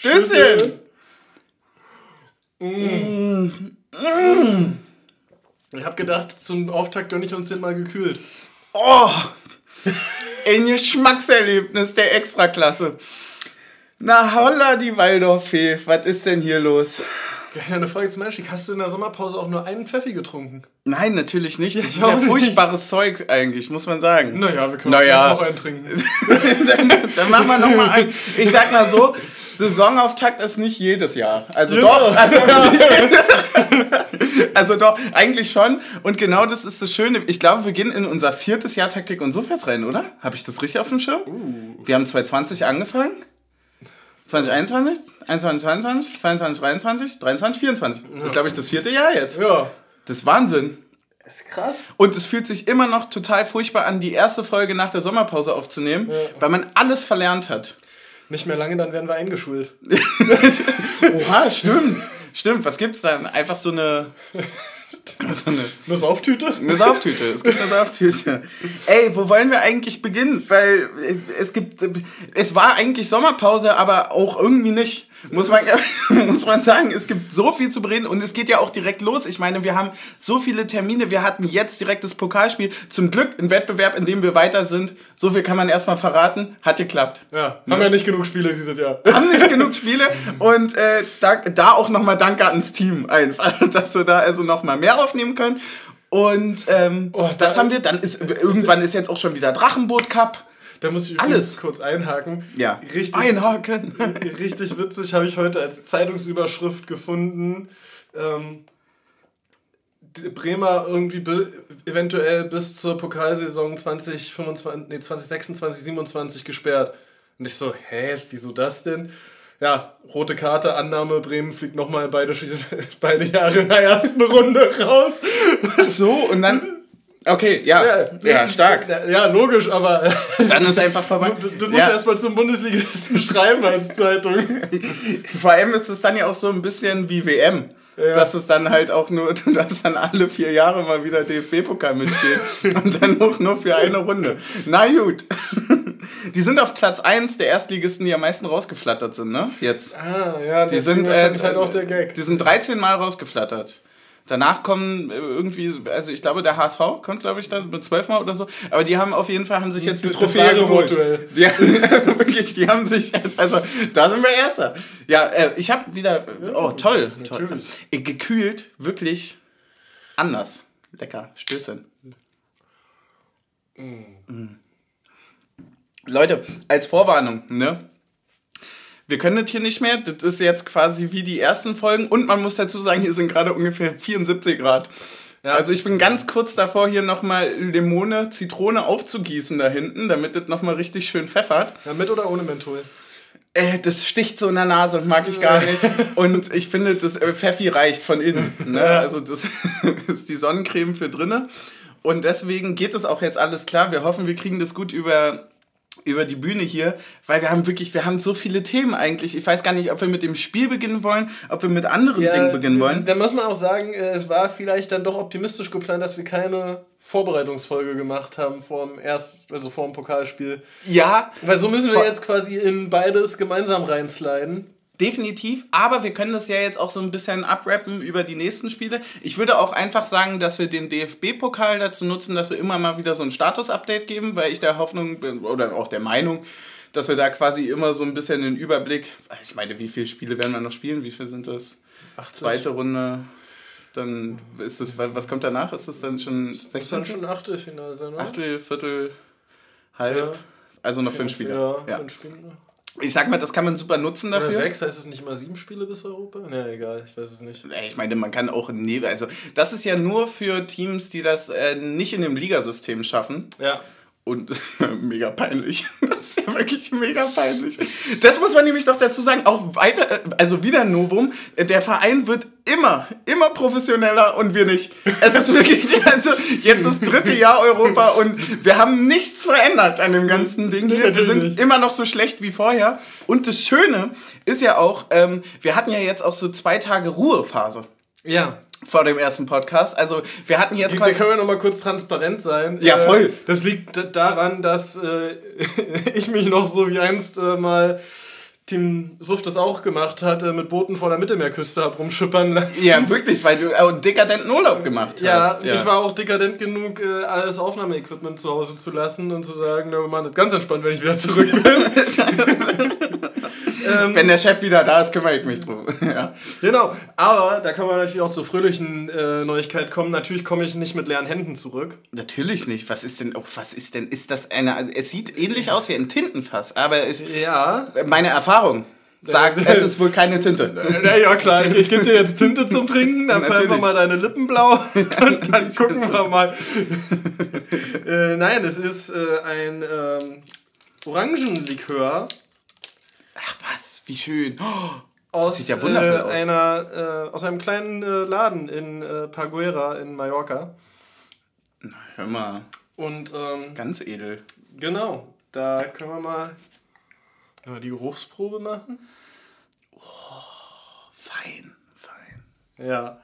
Stößchen! Mm. Mm. Ich hab gedacht, zum Auftakt gönne ich uns den mal gekühlt. Oh! Ein Geschmackserlebnis der Extraklasse. Na holla, die Waldorffee. Was ist denn hier los? Ja, eine Frage zum Einstieg. Hast du in der Sommerpause auch nur einen Pfeffi getrunken? Nein, natürlich nicht. Das Ja, ist ja auch nicht. furchtbares Zeug eigentlich, muss man sagen. Naja, wir können Naja. auch einen trinken. dann, dann machen wir nochmal ein. Ich sag mal so, Saisonauftakt ist nicht jedes Jahr. Also Genau. doch, also, also doch, eigentlich schon. Und genau das ist das Schöne. Ich glaube, wir gehen in unser viertes Jahr Taktik und Sofers rein, oder? Habe ich das richtig auf dem Schirm? Wir haben 2020 angefangen. 2021, 21, 22, 22, 23, 23, 24. Das ist, glaube ich, das vierte Jahr jetzt. Ja. Das ist Wahnsinn. Das ist krass. Und es fühlt sich immer noch total furchtbar an, die erste Folge nach der Sommerpause aufzunehmen, weil man alles verlernt hat. Nicht mehr lange, dann werden wir eingeschult. Oha, stimmt. Stimmt, was gibt's dann? Einfach so eine. So eine, Eine Sauftüte? eine Sauftüte. Es gibt eine Sauftüte. Ey, wo wollen wir eigentlich beginnen? Weil es gibt. Es war eigentlich Sommerpause, aber auch irgendwie nicht. Muss man, muss man sagen, es gibt so viel zu bereden und es geht ja auch direkt los. Ich meine, wir haben so viele Termine. Wir hatten jetzt direkt das Pokalspiel. Zum Glück ein Wettbewerb, in dem wir weiter sind. So viel kann man erstmal verraten. Hat geklappt. Ja, haben ja nicht genug Spiele dieses Jahr. haben nicht genug Spiele und äh, da, da auch nochmal Danke ans Team einfach, dass wir da also nochmal mehr aufnehmen können. Und ähm, Oh, das da- haben wir, dann ist irgendwann ist jetzt auch schon wieder Drachenboot Cup. Da muss ich Alles. kurz einhaken. Ja. Richtig, Einhaken. richtig witzig habe ich heute als Zeitungsüberschrift gefunden. Ähm, Bremer irgendwie be eventuell bis zur Pokalsaison 2025, nee, 2026, 27 gesperrt. Und ich so, hä, wieso das denn? Ja, rote Karte, Annahme, Bremen fliegt nochmal beide, beide Jahre in der ersten Runde raus. So, und dann. Okay, ja. Ja, stark. Ja, ja, logisch, aber Dann ist einfach vorbei. du, du musst Ja. erstmal zum Bundesligisten schreiben als Zeitung. Vor allem ist es dann ja auch so ein bisschen wie WM. Ja. Dass es dann halt auch nur, dass dann alle vier Jahre mal wieder DFB-Pokal mitspielt. und dann auch nur für eine Runde. Na gut. Die sind auf Platz 1 der Erstligisten, die am meisten rausgeflattert sind, ne? Jetzt. Ah, ja, Die sind, äh, halt auch der Gag. die sind 13 Mal rausgeflattert. Danach kommen äh, irgendwie, also ich glaube, der HSV kommt, glaube ich, dann mit 12 Mal oder so. Aber die haben auf jeden Fall, haben sich jetzt die Trophäe geholt. Wortduell. Die, wirklich, die haben sich also da sind wir Erster. Ja, äh, ich habe wieder, oh toll, toll. natürlich. Äh, Gekühlt, wirklich anders. Lecker, Stößchen. Mm. Leute, als Vorwarnung, ne? Wir können das hier nicht mehr. Das ist jetzt quasi wie die ersten Folgen. Und man muss dazu sagen, hier sind gerade ungefähr 74 Grad. Ja. Also ich bin ganz kurz davor, hier nochmal Limone, Zitrone aufzugießen da hinten, damit das nochmal richtig schön pfeffert. Ja, mit oder ohne Menthol? Äh, das sticht so in der Nase, mag ich gar nicht. Und ich finde, das äh, Pfeffi reicht von innen. Ne? Also das ist die Sonnencreme für drinne. Und deswegen geht es auch jetzt alles klar. Wir hoffen, wir kriegen das gut über, über die Bühne hier, weil wir haben wirklich, wir haben so viele Themen eigentlich. Ich weiß gar nicht, ob wir mit dem Spiel beginnen wollen, ob wir mit anderen Dingen beginnen wollen. Da muss man auch sagen, äh, es war vielleicht dann doch optimistisch geplant, dass wir keine Vorbereitungsfolge gemacht haben vor dem Erst, also vor dem Pokalspiel. Ja, Weil so müssen wir jetzt quasi in beides gemeinsam reinsliden. Definitiv, aber wir können das ja jetzt auch so ein bisschen abrappen über die nächsten Spiele. Ich würde auch einfach sagen, dass wir den DFB-Pokal dazu nutzen, dass wir immer mal wieder so ein Status-Update geben, weil ich der Hoffnung bin, oder auch der Meinung, dass wir da quasi immer so ein bisschen den Überblick, ich meine, wie viele Spiele werden wir noch spielen? Wie viele sind das? 80. Zweite Runde, dann ist es, was kommt danach? Ist es dann schon Das ist dann 16? schon ein Achtelfinale sein, oder? Achtel, Viertel, halb? Ja. Also noch fünf Spiele. Ja, Ja. fünf Spiele. Ich sag mal, das kann man super nutzen Oder dafür. sechs, heißt es nicht mal sieben Spiele bis Europa? Ne, egal, ich weiß es nicht. Ich meine, man kann auch neben, also das ist ja nur für Teams, die das äh, nicht in dem Ligasystem schaffen. Ja. Und mega peinlich. Das ist ja wirklich mega peinlich. Das muss man nämlich doch dazu sagen. Auch weiter, äh, also wieder ein Novum. Der Verein wird immer, immer professioneller und wir nicht. Es ist wirklich, also jetzt das dritte Jahr Europa und wir haben nichts verändert an dem ganzen Ding hier. Wir sind immer noch so schlecht wie vorher. Und das Schöne ist ja auch, ähm, wir hatten ja jetzt auch so zwei Tage Ruhephase Ja. Vor dem ersten Podcast. Also wir hatten jetzt Da quasi... können wir noch mal kurz transparent sein. Ja, Äh, voll. Das liegt daran, dass äh, ich mich noch so wie einst äh, mal Team Suft das auch gemacht hat, äh, mit Booten vor der Mittelmeerküste hab rumschippern lassen. Ja, wirklich, weil du einen dekadenten Urlaub gemacht Ja, hast. ich war auch dekadent genug, äh, alles Aufnahmeequipment zu Hause zu lassen und zu sagen, na, wir machen das ganz entspannt, wenn ich wieder zurück bin. Wenn der Chef wieder da ist, kümmere ich mich drum. ja. genau, aber da kann man natürlich auch zur fröhlichen äh, Neuigkeit kommen. Natürlich komme ich nicht mit leeren Händen zurück. Natürlich nicht. Was ist denn, oh, was ist denn, ist das eine, es sieht ähnlich aus wie ein Tintenfass, aber es, Ja. meine Erfahrung sagt, es ist wohl keine Tinte. Na ja, klar, ich, gebe dir jetzt Tinte zum Trinken, dann färben wir mal deine Lippen blau und dann gucken wir mal. äh, nein, es ist äh, ein ähm, Orangenlikör Ach was, wie schön. Oh, aus, sieht ja wundervoll äh, aus. Einer, äh, aus einem kleinen äh, Laden in äh, Paguera in Mallorca. hör mal, Und ähm, ganz edel. genau, da können wir mal, können wir die Geruchsprobe machen. Fein, fein. Ja.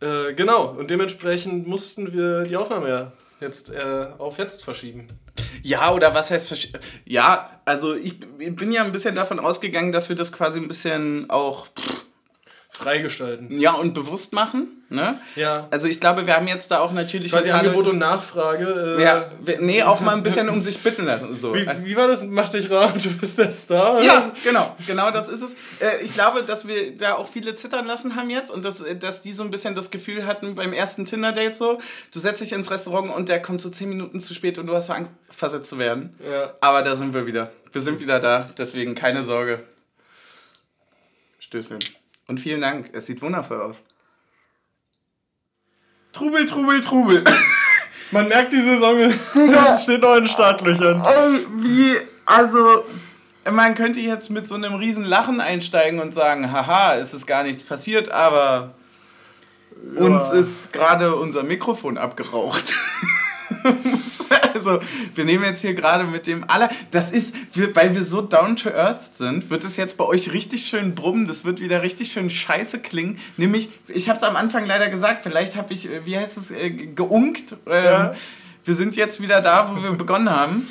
Äh, genau, und dementsprechend mussten wir die Aufnahme ja jetzt äh, auf jetzt verschieben. Ja, oder was heißt Ja, also ich bin ja ein bisschen davon ausgegangen, dass wir das quasi ein bisschen auch Freigestalten. ja und bewusst machen, ne? Ja. Also ich glaube, wir haben jetzt da auch natürlich Quasi Angebot und Nachfrage. Äh, ja, nee, auch mal ein bisschen um sich bitten lassen so. wie, wie war das? Mach dich rar, du bist der Star. oder? Ja, genau, genau das ist es. Äh, Ich glaube, dass wir da auch viele zittern lassen haben jetzt und dass, dass die so ein bisschen das Gefühl hatten beim ersten Tinder-Date so, du setzt dich ins Restaurant und der kommt so zehn Minuten zu spät und du hast so Angst, versetzt zu werden. Ja. Aber da sind wir wieder. Wir sind wieder da, deswegen keine Sorge. Stößchen. Und vielen Dank, es sieht wundervoll aus. Trubel, Trubel, Trubel. Man merkt die Saison, es steht noch in Startlöchern. Ey, wie, also, man könnte jetzt mit so einem riesen Lachen einsteigen und sagen, haha, es ist gar nichts passiert, aber uns ist gerade unser Mikrofon abgeraucht. also, wir nehmen jetzt hier gerade mit dem aller, das ist, weil wir so down to earth sind, wird es jetzt bei euch richtig schön brummen, das wird wieder richtig schön scheiße klingen. Nämlich, ich habe es am Anfang leider gesagt, vielleicht habe ich, äh, wie heißt es, äh, geunkt. Ähm, Ja. Wir sind jetzt wieder da, wo wir begonnen haben.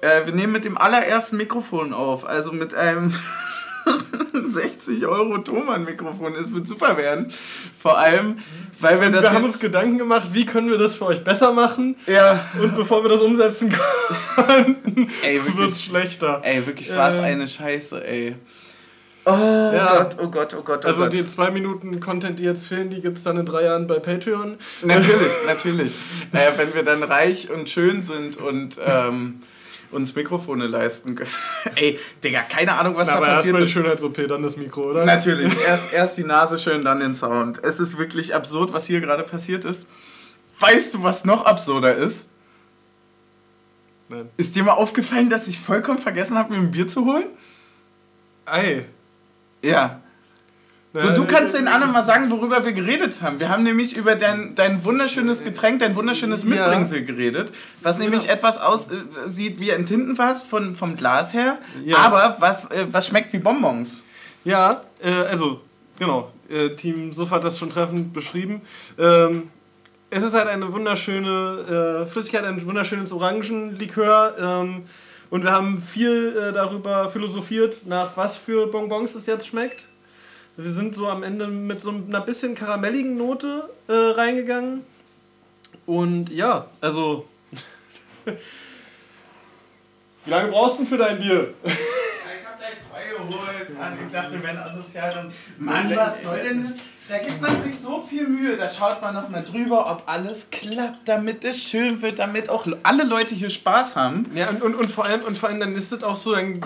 Äh, wir nehmen mit dem allerersten Mikrofon auf, also mit einem 60 Euro Thomann-Mikrofon. Es wird super werden. Vor allem, weil wir das Wir haben jetzt- uns Gedanken gemacht, wie können wir das für euch besser machen. ja, Und bevor wir das umsetzen konnten, wird es schlechter. ey, wirklich was Ähm. eine Scheiße, ey. Oh Ja. Gott, oh Gott, oh Gott, oh Also Gott. die zwei Minuten Content, die jetzt fehlen, die gibt es dann in drei Jahren bei Patreon. Natürlich, natürlich. Äh, wenn wir dann reich und schön sind und ähm, uns Mikrofone leisten können. Ey, Digga, keine Ahnung, was Na, da aber passiert erstmal die ist. Schönheits-OP, dann das Mikro, oder? Natürlich, erst, erst die Nase schön, dann den Sound. Es ist wirklich absurd, was hier gerade passiert ist. Weißt du, was noch absurder ist? Nein. Ist dir mal aufgefallen, dass ich vollkommen vergessen habe, mir ein Bier zu holen? Ei. Ja. So, du kannst den anderen mal sagen, worüber wir geredet haben. Wir haben nämlich über dein, dein wunderschönes Getränk, dein wunderschönes. Mitbringsel geredet, was nämlich Genau. etwas aussieht wie ein Tintenfass von, vom Glas her, Ja. aber was, äh, was schmeckt wie Bonbons. Ja, äh, also, genau. Äh, Team Suff hat das schon treffend beschrieben. Ähm, es ist halt eine wunderschöne äh, Flüssigkeit, ein wunderschönes Orangenlikör. Ähm, und wir haben viel äh, darüber philosophiert, nach was für Bonbons es jetzt schmeckt. Wir sind so am Ende mit so einer bisschen karamelligen Note äh, reingegangen. Und ja, also. Wie lange brauchst du denn für dein Bier? Ich hab da zwei geholt. Mann, ich dachte, wenn asozial und. Mann, was soll denn das? Da gibt man sich so viel Mühe. Da schaut man nochmal drüber, ob alles klappt, damit es schön wird, damit auch alle Leute hier Spaß haben. Ja, und, und, und, vor allem, und vor allem dann ist es auch so, dann,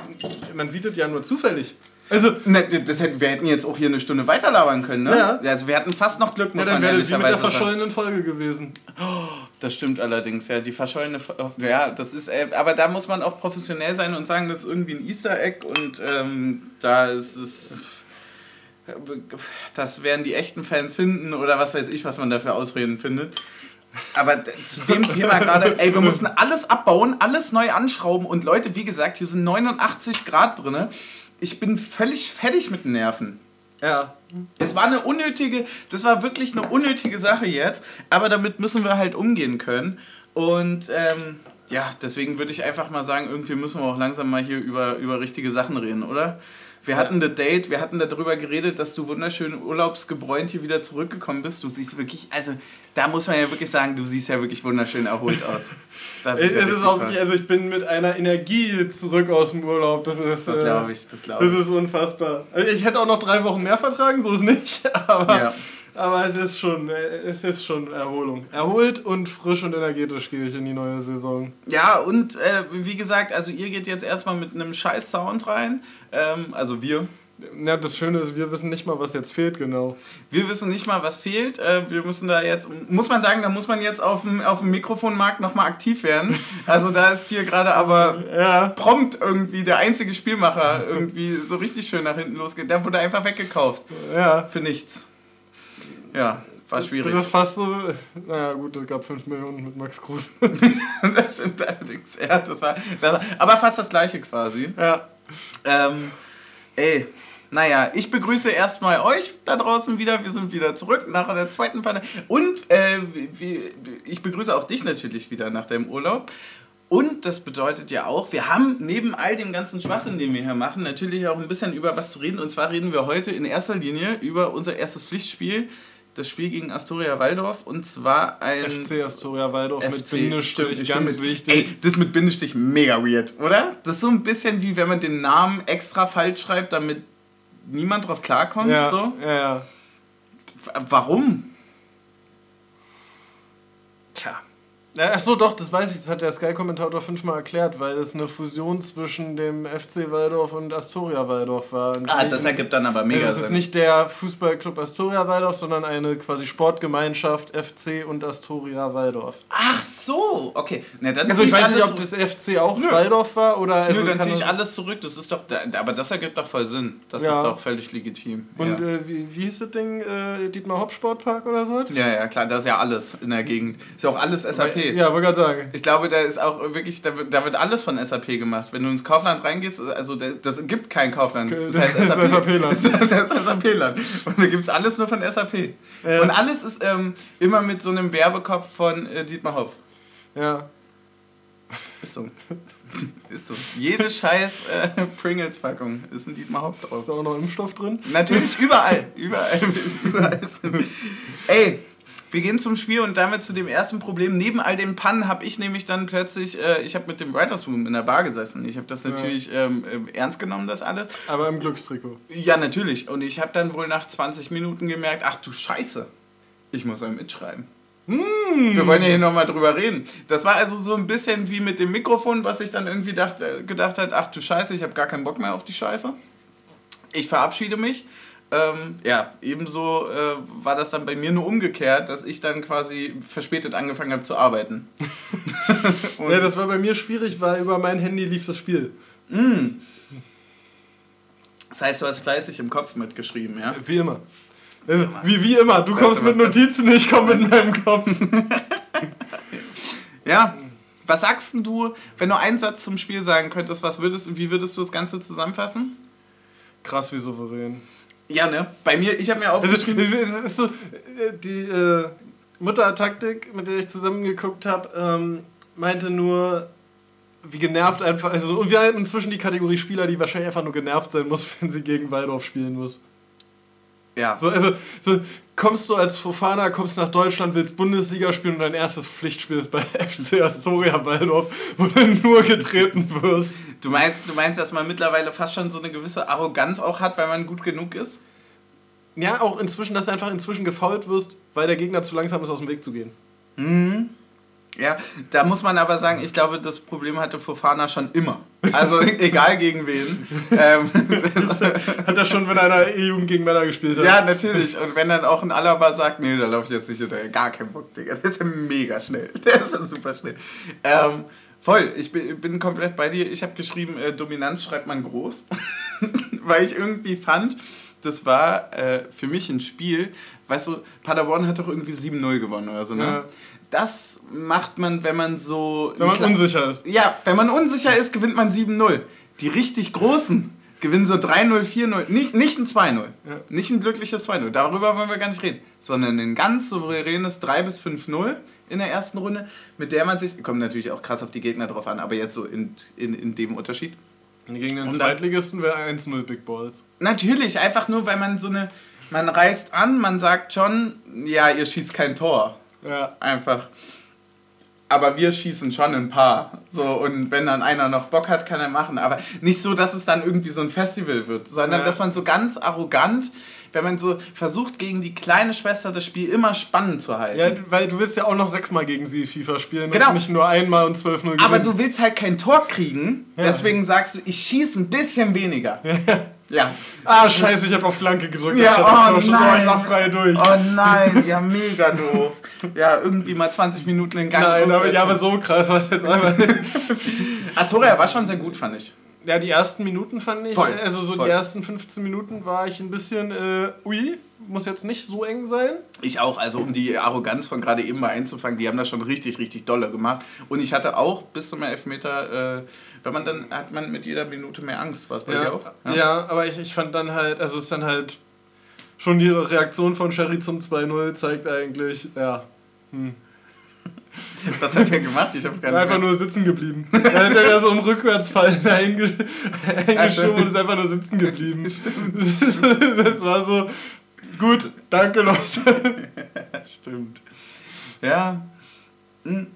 man sieht es ja nur zufällig. Also, Ne, das hätten, wir hätten jetzt auch hier eine Stunde weiterlabern können, ne? Ja. Also wir hatten fast noch Glück, ja, muss dann man wäre wie mit der verschollenen Folge gewesen. Das stimmt allerdings, ja. Die verschollene. Ver- Ja, das ist. Äh, aber da muss man auch professionell sein und sagen, das ist irgendwie ein Easter Egg und ähm, da ist es. Das werden die echten Fans finden oder was weiß ich, was man da für Ausreden findet. Aber zu dem Thema gerade, ey, wir mussten alles abbauen, alles neu anschrauben und Leute, wie gesagt, hier sind 89 Grad drin. Ich bin völlig fertig mit Nerven. Ja. Es war eine unnötige, das war wirklich eine unnötige Sache jetzt, aber damit müssen wir halt umgehen können. Und ähm, ja, deswegen würde ich einfach mal sagen, irgendwie müssen wir auch langsam mal hier über, über richtige Sachen reden, oder? Wir hatten das Date, wir hatten darüber geredet, dass du wunderschön urlaubsgebräunt hier wieder zurückgekommen bist. Du siehst wirklich, also da muss man ja wirklich sagen, du siehst ja wirklich wunderschön erholt aus. Das ist es ja ist auch, toll. also ich bin mit einer Energie zurück aus dem Urlaub. Das ist, das glaube äh, ich, das glaube ich. Das ist unfassbar. Also ich hätte auch noch drei Wochen mehr vertragen, so ist nicht, aber... Ja. Aber es ist schon, es ist schon Erholung. Erholt und frisch und energetisch gehe ich in die neue Saison. Ja, und äh, wie gesagt, also ihr geht jetzt erstmal mit einem scheiß Sound rein. Ähm, also wir. Ja, das Schöne ist, wir wissen nicht mal, was jetzt fehlt, genau. Wir wissen nicht mal, was fehlt. Äh, wir müssen da jetzt, muss man sagen, da muss man jetzt auf dem, auf dem Mikrofonmarkt nochmal aktiv werden. Also da ist hier gerade aber ja. prompt irgendwie der einzige Spielmacher irgendwie so richtig schön nach hinten losgeht. Der wurde einfach weggekauft. Ja. Für nichts. Ja, war schwierig. Das ist fast so, naja gut, es gab 5 Millionen mit Max Kruse. das stimmt allerdings, ja, das war, das war, aber fast das gleiche quasi. Ja. Ähm, ey, naja, ich begrüße erstmal euch da draußen wieder. Wir sind wieder zurück nach der zweiten Pandemie. Und äh, ich begrüße auch dich natürlich wieder nach deinem Urlaub. Und das bedeutet ja auch, wir haben neben all dem ganzen Schwachsinn, den wir hier machen, natürlich auch ein bisschen über was zu reden. Und zwar reden wir heute in erster Linie über unser erstes Pflichtspiel das Spiel gegen Astoria Waldorf und zwar ein. FC Astoria Waldorf FC, mit Bindestrich, stimmt, ganz stimmt. wichtig. Ey, das mit Bindestrich mega weird, oder? Das ist so ein bisschen wie wenn man den Namen extra falsch schreibt, damit niemand drauf klarkommt. Ja, so. ja, ja. Warum? Achso, doch, das weiß ich, das hat der Sky-Kommentator fünfmal erklärt, weil es eine Fusion zwischen dem FC Waldorf und Astoria Waldorf war. Ah, das ergibt dann aber mega Sinn. Es ist nicht der Fußballclub Astoria Waldorf, sondern eine quasi Sportgemeinschaft FC und Astoria Waldorf. Ach so, okay. Na, dann also ich weiß nicht, ob das FC auch Nö. Waldorf war oder... Also Nö, dann ziehe ich alles zurück, das ist doch... Aber das ergibt doch voll Sinn. Das ja. ist doch völlig legitim. Und ja. äh, wie, wie hieß das Ding? Äh, Dietmar Hopp Sportpark oder so? Ja, ja, klar, das ist ja alles in der Gegend. Ist ja auch alles SAP. Ja, wollte gerade sagen. Ich glaube, da ist auch wirklich, da wird, da wird alles von SAP gemacht. Wenn du ins Kaufland reingehst, also das gibt kein Kaufland. Das heißt SAP. Das SAP-Land. Das heißt SAP-Land. Und da gibt es alles nur von SAP. Ja. Und alles ist ähm, immer mit so einem Werbekopf von äh, Dietmar Hopp. Ja. Ist so. Ist so. Jede scheiß äh, Pringles-Packung ist ein Dietmar Hopp drauf. Ist da auch noch Impfstoff drin? Natürlich, überall. Überall. überall Ey, wir gehen zum Spiel und damit zu dem ersten Problem. Neben all dem Pannen habe ich nämlich dann plötzlich, äh, ich habe mit dem Writers Room in der Bar gesessen. Ich habe das natürlich ja. ähm, äh, ernst genommen, das alles. Aber im Glückstrikot. Ja, natürlich. Und ich habe dann wohl nach 20 Minuten gemerkt, ach du Scheiße, ich muss ein mitschreiben. Mm. Wir wollen ja hier nochmal drüber reden. Das war also so ein bisschen wie mit dem Mikrofon, was ich dann irgendwie dachte, gedacht hat, ach du Scheiße, ich habe gar keinen Bock mehr auf die Scheiße. Ich verabschiede mich ähm, ja, ebenso äh, war das dann bei mir nur umgekehrt, dass ich dann quasi verspätet angefangen habe zu arbeiten. ja, das war bei mir schwierig, weil über mein Handy lief das Spiel. Mm. Das heißt, du hast fleißig im Kopf mitgeschrieben, ja? Wie immer. Also, wie, wie immer. Du kommst mit Notizen, ich komme mit meinem Kopf. ja. Was sagst du, wenn du einen Satz zum Spiel sagen könntest, was würdest, wie würdest du das Ganze zusammenfassen? Krass wie souverän. Ja, ne? Bei mir, ich habe mir aufgeschrieben. Also, es ist so, äh, die äh, Mutter-Taktik, mit der ich zusammengeguckt habe, ähm, meinte nur, wie genervt einfach. Also, und wir haben inzwischen die Kategorie Spieler, die wahrscheinlich einfach nur genervt sein muss, wenn sie gegen Waldorf spielen muss. Ja. So, also, so, kommst du als Fofana, kommst nach Deutschland, willst Bundesliga spielen und dein erstes Pflichtspiel ist bei FC Astoria Waldorf, wo du nur getreten wirst. Du meinst, du meinst, dass man mittlerweile fast schon so eine gewisse Arroganz auch hat, weil man gut genug ist? Ja, auch inzwischen, dass du einfach inzwischen gefault wirst, weil der Gegner zu langsam ist, aus dem Weg zu gehen. Mhm. Ja, da muss man aber sagen, ich glaube, das Problem hatte Fofana schon immer. Also egal gegen wen. ähm, hat er schon, wenn einer E-Jugend gegen Männer gespielt hat. Ja, natürlich. Und wenn dann auch ein Alaba sagt, nee, da laufe ich jetzt nicht hinterher. Gar kein Bock, Digga. Der ist ja mega schnell. Der ist ja super schnell. Ähm, voll, ich bin, bin komplett bei dir. Ich habe geschrieben, äh, Dominanz schreibt man groß. Weil ich irgendwie fand, das war äh, für mich ein Spiel, weißt du, Paderborn hat doch irgendwie 7-0 gewonnen oder so, ne? Ja das macht man, wenn man so. Wenn man unsicher ist. Ja, wenn man unsicher ist, gewinnt man 7-0. Die richtig großen gewinnen so 3-0, 4-0. Nicht, nicht ein 2-0. Ja. Nicht ein glückliches 2-0. Darüber wollen wir gar nicht reden. Sondern ein ganz souveränes 3 5-0 in der ersten Runde, mit der man sich. Kommt natürlich auch krass auf die Gegner drauf an, aber jetzt so in, in, in dem Unterschied. Gegen den Zweitligisten wäre 1-0 Big Balls. Natürlich, einfach nur, weil man so eine. Man reißt an, man sagt schon, ja, ihr schießt kein Tor. Ja. Einfach. Aber wir schießen schon ein paar. So, und wenn dann einer noch Bock hat, kann er machen. Aber nicht so, dass es dann irgendwie so ein Festival wird, sondern Ja. dass man so ganz arrogant, wenn man so versucht, gegen die kleine Schwester das Spiel immer spannend zu halten. Ja, weil du willst ja auch noch sechsmal gegen sie FIFA spielen Genau. und nicht nur einmal und 12-0 gewinnen. Aber du willst halt kein Tor kriegen, Ja. deswegen sagst du, ich schieße ein bisschen weniger. Ja. Ah, scheiße, ich habe auf Flanke gedrückt. Ja, oh nein. ich war frei durch. Oh nein, ja, mega doof. Ja, irgendwie mal 20 Minuten in Gang. Nein, aber, ja, aber so krass war es jetzt einfach nicht. Astoria war schon sehr gut, fand ich. Ja, die ersten Minuten fand ich, Voll, also so voll. die ersten 15 Minuten war ich ein bisschen, äh, ui, muss jetzt nicht so eng sein. Ich auch, also um die Arroganz von gerade eben mal einzufangen, die haben das schon richtig, richtig dolle gemacht. Und ich hatte auch bis zum Elfmeter, äh, wenn man dann, hat man mit jeder Minute mehr Angst. War es bei Ja, dir auch? ja. aber ich, ich fand dann halt, also es ist dann halt schon die Reaktion von Sherry zum 2-0 zeigt eigentlich, ja, Was hat er gemacht? Ich hab's gar nicht einfach mehr- nur sitzen geblieben. Er ist ja wieder so im Rückwärtsfall einge eingeschoben und ist einfach nur sitzen geblieben. Das war so, gut, danke Leute. Stimmt. Ja. Hm.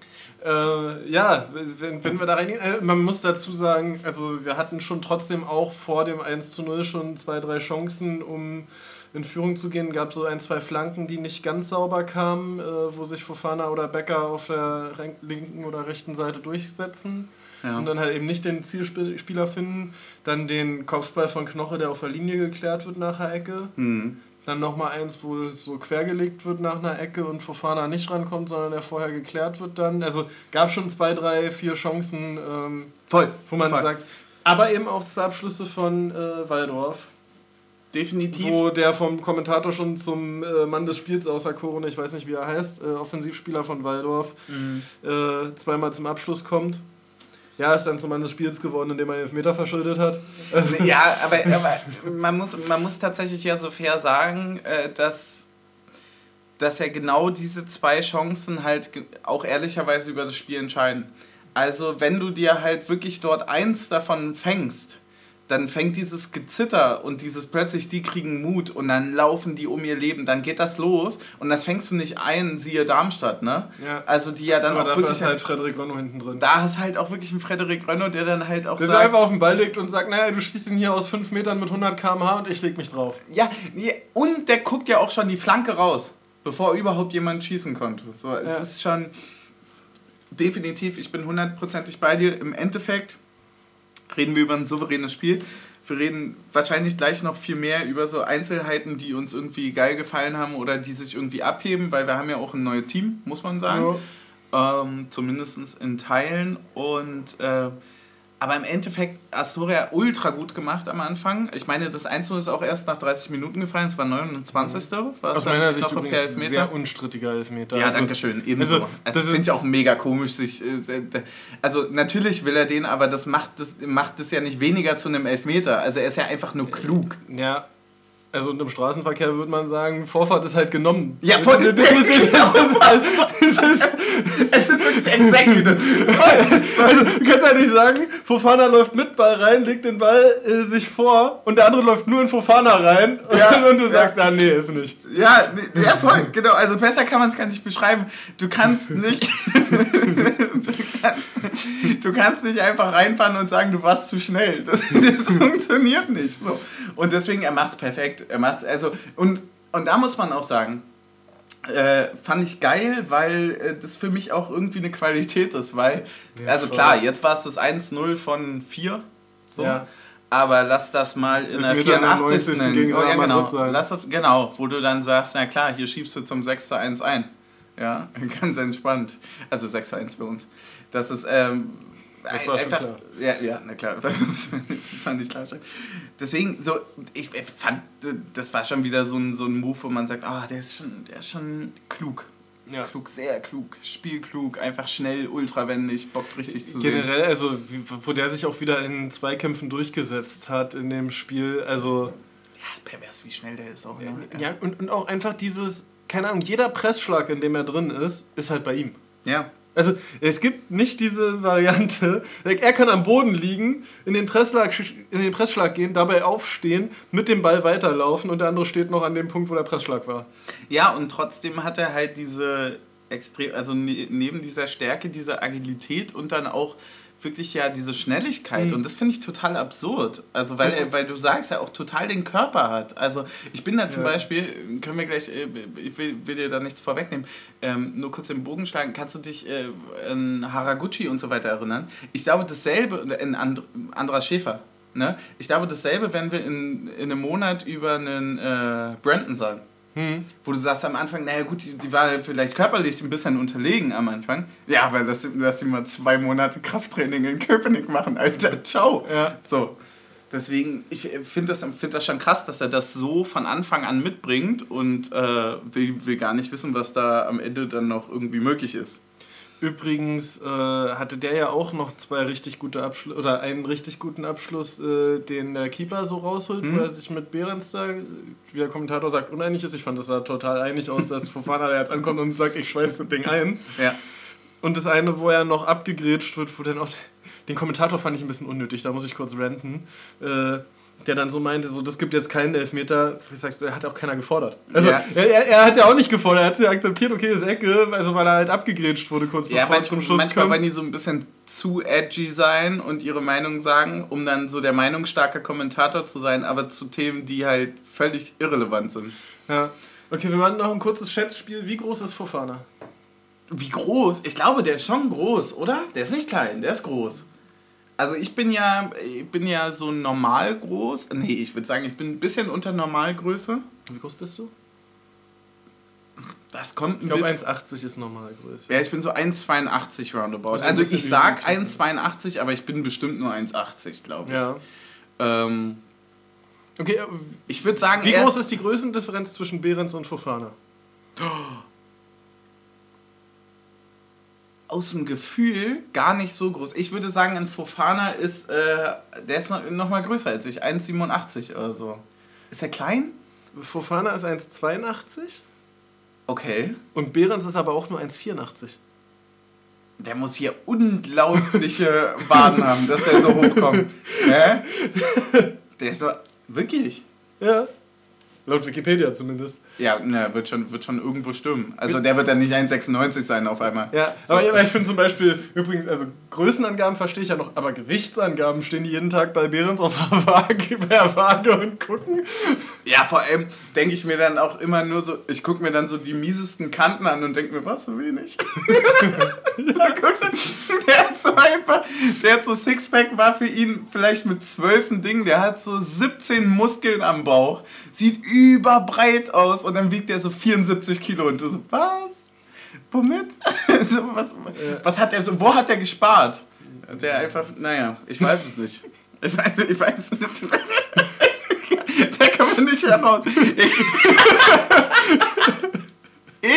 Äh, ja, wenn, wenn wir da reingehen, äh, man muss dazu sagen, also wir hatten schon trotzdem auch vor dem 1 zu 0 schon zwei, drei Chancen, um in Führung zu gehen. Gab so ein, zwei Flanken, die nicht ganz sauber kamen, äh, wo sich Fofana oder Becker auf der linken oder rechten Seite durchsetzen. Ja. Und dann halt eben nicht den Zielspieler finden. Dann den Kopfball von Knoche, der auf der Linie geklärt wird nach der Ecke. Hm. Dann nochmal eins, wo es so quergelegt wird nach einer Ecke und Fofana nicht rankommt, sondern der vorher geklärt wird dann. Also gab schon zwei, drei, vier Chancen, ähm, Voll. wo man Voll. sagt. Aber eben auch zwei Abschlüsse von äh, Waldorf, Definitiv. wo der vom Kommentator schon zum äh, Mann des Spiels auserkoren, ich weiß nicht wie er heißt, äh, Offensivspieler von Waldorf, Mhm. äh, zweimal zum Abschluss kommt. Ja, ist dann zum Mann des Spiels geworden, indem er Elfmeter verschuldet hat. Ja, aber, aber man, muss, man muss tatsächlich ja so fair sagen, äh, dass, dass ja genau diese zwei Chancen halt auch ehrlicherweise über das Spiel entscheiden. Also wenn du dir halt wirklich dort eins davon fängst, dann fängt dieses Gezitter und dieses plötzlich, die kriegen Mut und dann laufen die um ihr Leben, dann geht das los und das fängst du nicht ein, siehe Darmstadt, ne? Ja. Also die ja dann aber auch dafür wirklich... ist halt Frederik Ronno hinten drin. da ist halt auch wirklich ein Frederik Rönno, der dann halt auch Der sagt... einfach auf den Ball legt und sagt, naja, du schießt ihn hier aus 5 Metern mit 100 km/h und ich leg mich drauf. Ja, und der guckt ja auch schon die Flanke raus, bevor überhaupt jemand schießen konnte. So, es Ja. ist schon definitiv, ich bin hundertprozentig bei dir. Im Endeffekt reden wir über ein souveränes Spiel. Wir reden wahrscheinlich gleich noch viel mehr über so Einzelheiten, die uns irgendwie geil gefallen haben oder die sich irgendwie abheben, weil wir haben ja auch ein neues Team, muss man sagen. Ähm, Zumindest in Teilen. Und äh, aber im Endeffekt Astoria ultra gut gemacht am Anfang. Ich meine, das 1 ist auch erst nach 30 Minuten gefallen, es war 29. War es Aus meiner Sicht übrigens Elfmeter? sehr unstrittiger Elfmeter. Ja, Also, danke schön. Ebenso. also, Also, das das ist- finde ich auch mega komisch. Sich, äh, äh, also natürlich will er den, aber das macht das, macht das ja nicht weniger zu einem Elfmeter. Also er ist ja einfach nur klug. Ja, also und im Straßenverkehr würde man sagen, Vorfahrt ist halt genommen. Ja, voll. Das ist halt, das ist, Es ist wirklich exakt. also, du kannst ja nicht sagen, Fofana läuft mit Ball rein, legt den Ball äh, sich vor und der andere läuft nur in Fofana rein Ja, und du ja. sagst, ja, nee, ist nichts. Ja, nee, ja, voll, genau. Also besser kann man es gar nicht beschreiben. Du kannst nicht. du, kannst, du kannst nicht einfach reinfahren und sagen, du warst zu schnell. Das, das funktioniert nicht. So. Und deswegen, er macht's perfekt. Er macht's, also, und, und da muss man auch sagen, äh, fand ich geil, weil äh, das für mich auch irgendwie eine Qualität ist, weil, Ja, also voll. klar, jetzt war es das 1-0 von 4. So. Ja. Aber lass das mal in der Elfmeter in der 84. 90. gegen oh, ja, genau. Lass das, genau, wo du dann sagst, na klar, hier schiebst du zum 6-1 ein. Ja, ganz entspannt. Also 6-1 bei uns. Das ist ähm, Das war schon einfach. klar. Ja, ja, na klar, das war nicht klarstellen. Deswegen, so, ich fand, das war schon wieder so ein, so ein Move, wo man sagt, ah, der ist schon, der ist schon klug. Ja. Klug, sehr klug, spielklug, einfach schnell, ultrawendig, bockt richtig zu sehen. Generell, also wo der sich auch wieder in Zweikämpfen durchgesetzt hat in dem Spiel, also Ja, pervers, wie schnell der ist auch. Ne? ja, und, und auch einfach dieses, keine Ahnung, jeder Pressschlag, in dem er drin ist, ist halt bei ihm. ja. Also es gibt nicht diese Variante. Er kann am Boden liegen, in den, Pressschlag, in den Pressschlag gehen, dabei aufstehen, mit dem Ball weiterlaufen und der andere steht noch an dem Punkt, wo der Pressschlag war. Ja, und trotzdem hat er halt diese extrem, also ne, neben dieser Stärke, diese Agilität und dann auch wirklich ja diese Schnelligkeit mhm. und das finde ich total absurd. Also weil er, weil du sagst, er auch total den Körper hat. Also ich bin da zum ja. Beispiel, können wir gleich, äh, ich will, will dir da nichts vorwegnehmen, ähm, nur kurz den Bogen schlagen, kannst du dich äh, an Haraguchi und so weiter erinnern? Ich glaube dasselbe, in And Andras Schäfer, ne? Ich glaube dasselbe, wenn wir in, in einem Monat über einen äh, Brandon sagen. Hm. Wo du sagst am Anfang, naja gut, die, die war vielleicht körperlich ein bisschen unterlegen am Anfang. Ja, aber lass, lass sie mal zwei Monate Krafttraining in Köpenick machen, Alter. Ciao. Ja. So. Deswegen, ich finde das, find das schon krass, dass er das so von Anfang an mitbringt und äh, will, will gar nicht wissen, was da am Ende dann noch irgendwie möglich ist. Übrigens äh, hatte der ja auch noch zwei richtig gute Abschlüsse oder einen richtig guten Abschluss, äh, den der Keeper so rausholt, mhm. wo er sich mit Behrens da, wie der Kommentator sagt, uneinig ist. Ich fand, das sah total einig aus, dass Fofana da jetzt ankommt und sagt, ich schweiß das Ding ein. Ja. Und das eine, wo er noch abgegrätscht wird, wo dann auch. Den Kommentator fand ich ein bisschen unnötig, da muss ich kurz ranten. Äh, der dann so meinte, so, das gibt jetzt keinen Elfmeter. Wie sagst du, er hat auch keiner gefordert. Also, ja. er, er hat ja auch nicht gefordert, er hat ja akzeptiert, okay, das ist Ecke, also weil er halt abgegrätscht wurde kurz ja, bevor zum Schluss Manchmal wollen die so ein bisschen zu edgy sein und ihre Meinung sagen, um dann so der meinungsstarke Kommentator zu sein, aber zu Themen, die halt völlig irrelevant sind. Ja. Okay, wir machen noch ein kurzes Schätzspiel. Wie groß ist Fofana? Wie groß? Ich glaube, der ist schon groß, oder? Der ist nicht klein, der ist groß. Also ich bin ja, ich bin ja so normal groß. Nee, ich würde sagen, ich bin ein bisschen unter Normalgröße. Wie groß bist du? Das kommt ein Ich glaube 1,80 ist Normalgröße. Ja, ich bin so 1,82 roundabout. Also, also ich sag 1,82, aber ich bin bestimmt nur 1,80, glaube ich. Ja. Ähm, okay, ich würde sagen... Wie groß ist die Größendifferenz zwischen Behrens und Fofana? Aus dem Gefühl gar nicht so groß. Ich würde sagen, ein Fofana ist, äh, der ist noch, noch mal größer als ich, 1,87 oder so. Ist er klein? Fofana ist 1,82. Okay. Und Behrens ist aber auch nur 1,84. Der muss hier unglaubliche Waden haben, dass der so hochkommt. Hä? Der ist doch. Wirklich? Ja. Laut Wikipedia zumindest. Ja, ne, wird schon, wird schon irgendwo stimmen. Also der wird dann nicht 1,96 sein auf einmal. Ja, so. aber ich finde zum Beispiel, übrigens, also Größenangaben verstehe ich ja noch, aber Gewichtsangaben stehen die jeden Tag bei Behrens auf der Waage, per Waage und gucken. Ja, vor allem denke ich mir dann auch immer nur so, ich gucke mir dann so die miesesten Kanten an und denke mir, was, so wenig? ja, guck der hat so einfach, der hat so Sixpack, war für ihn vielleicht mit zwölf ein Ding, der hat so 17 Muskeln am Bauch, sieht überbreit aus und dann wiegt er so 74 Kilo und du so, was? Womit? so, was, ja. was hat er, so, wo hat er gespart? Der einfach, naja, ich weiß es nicht. Ich weiß, ich weiß es nicht. da kann man nicht heraus.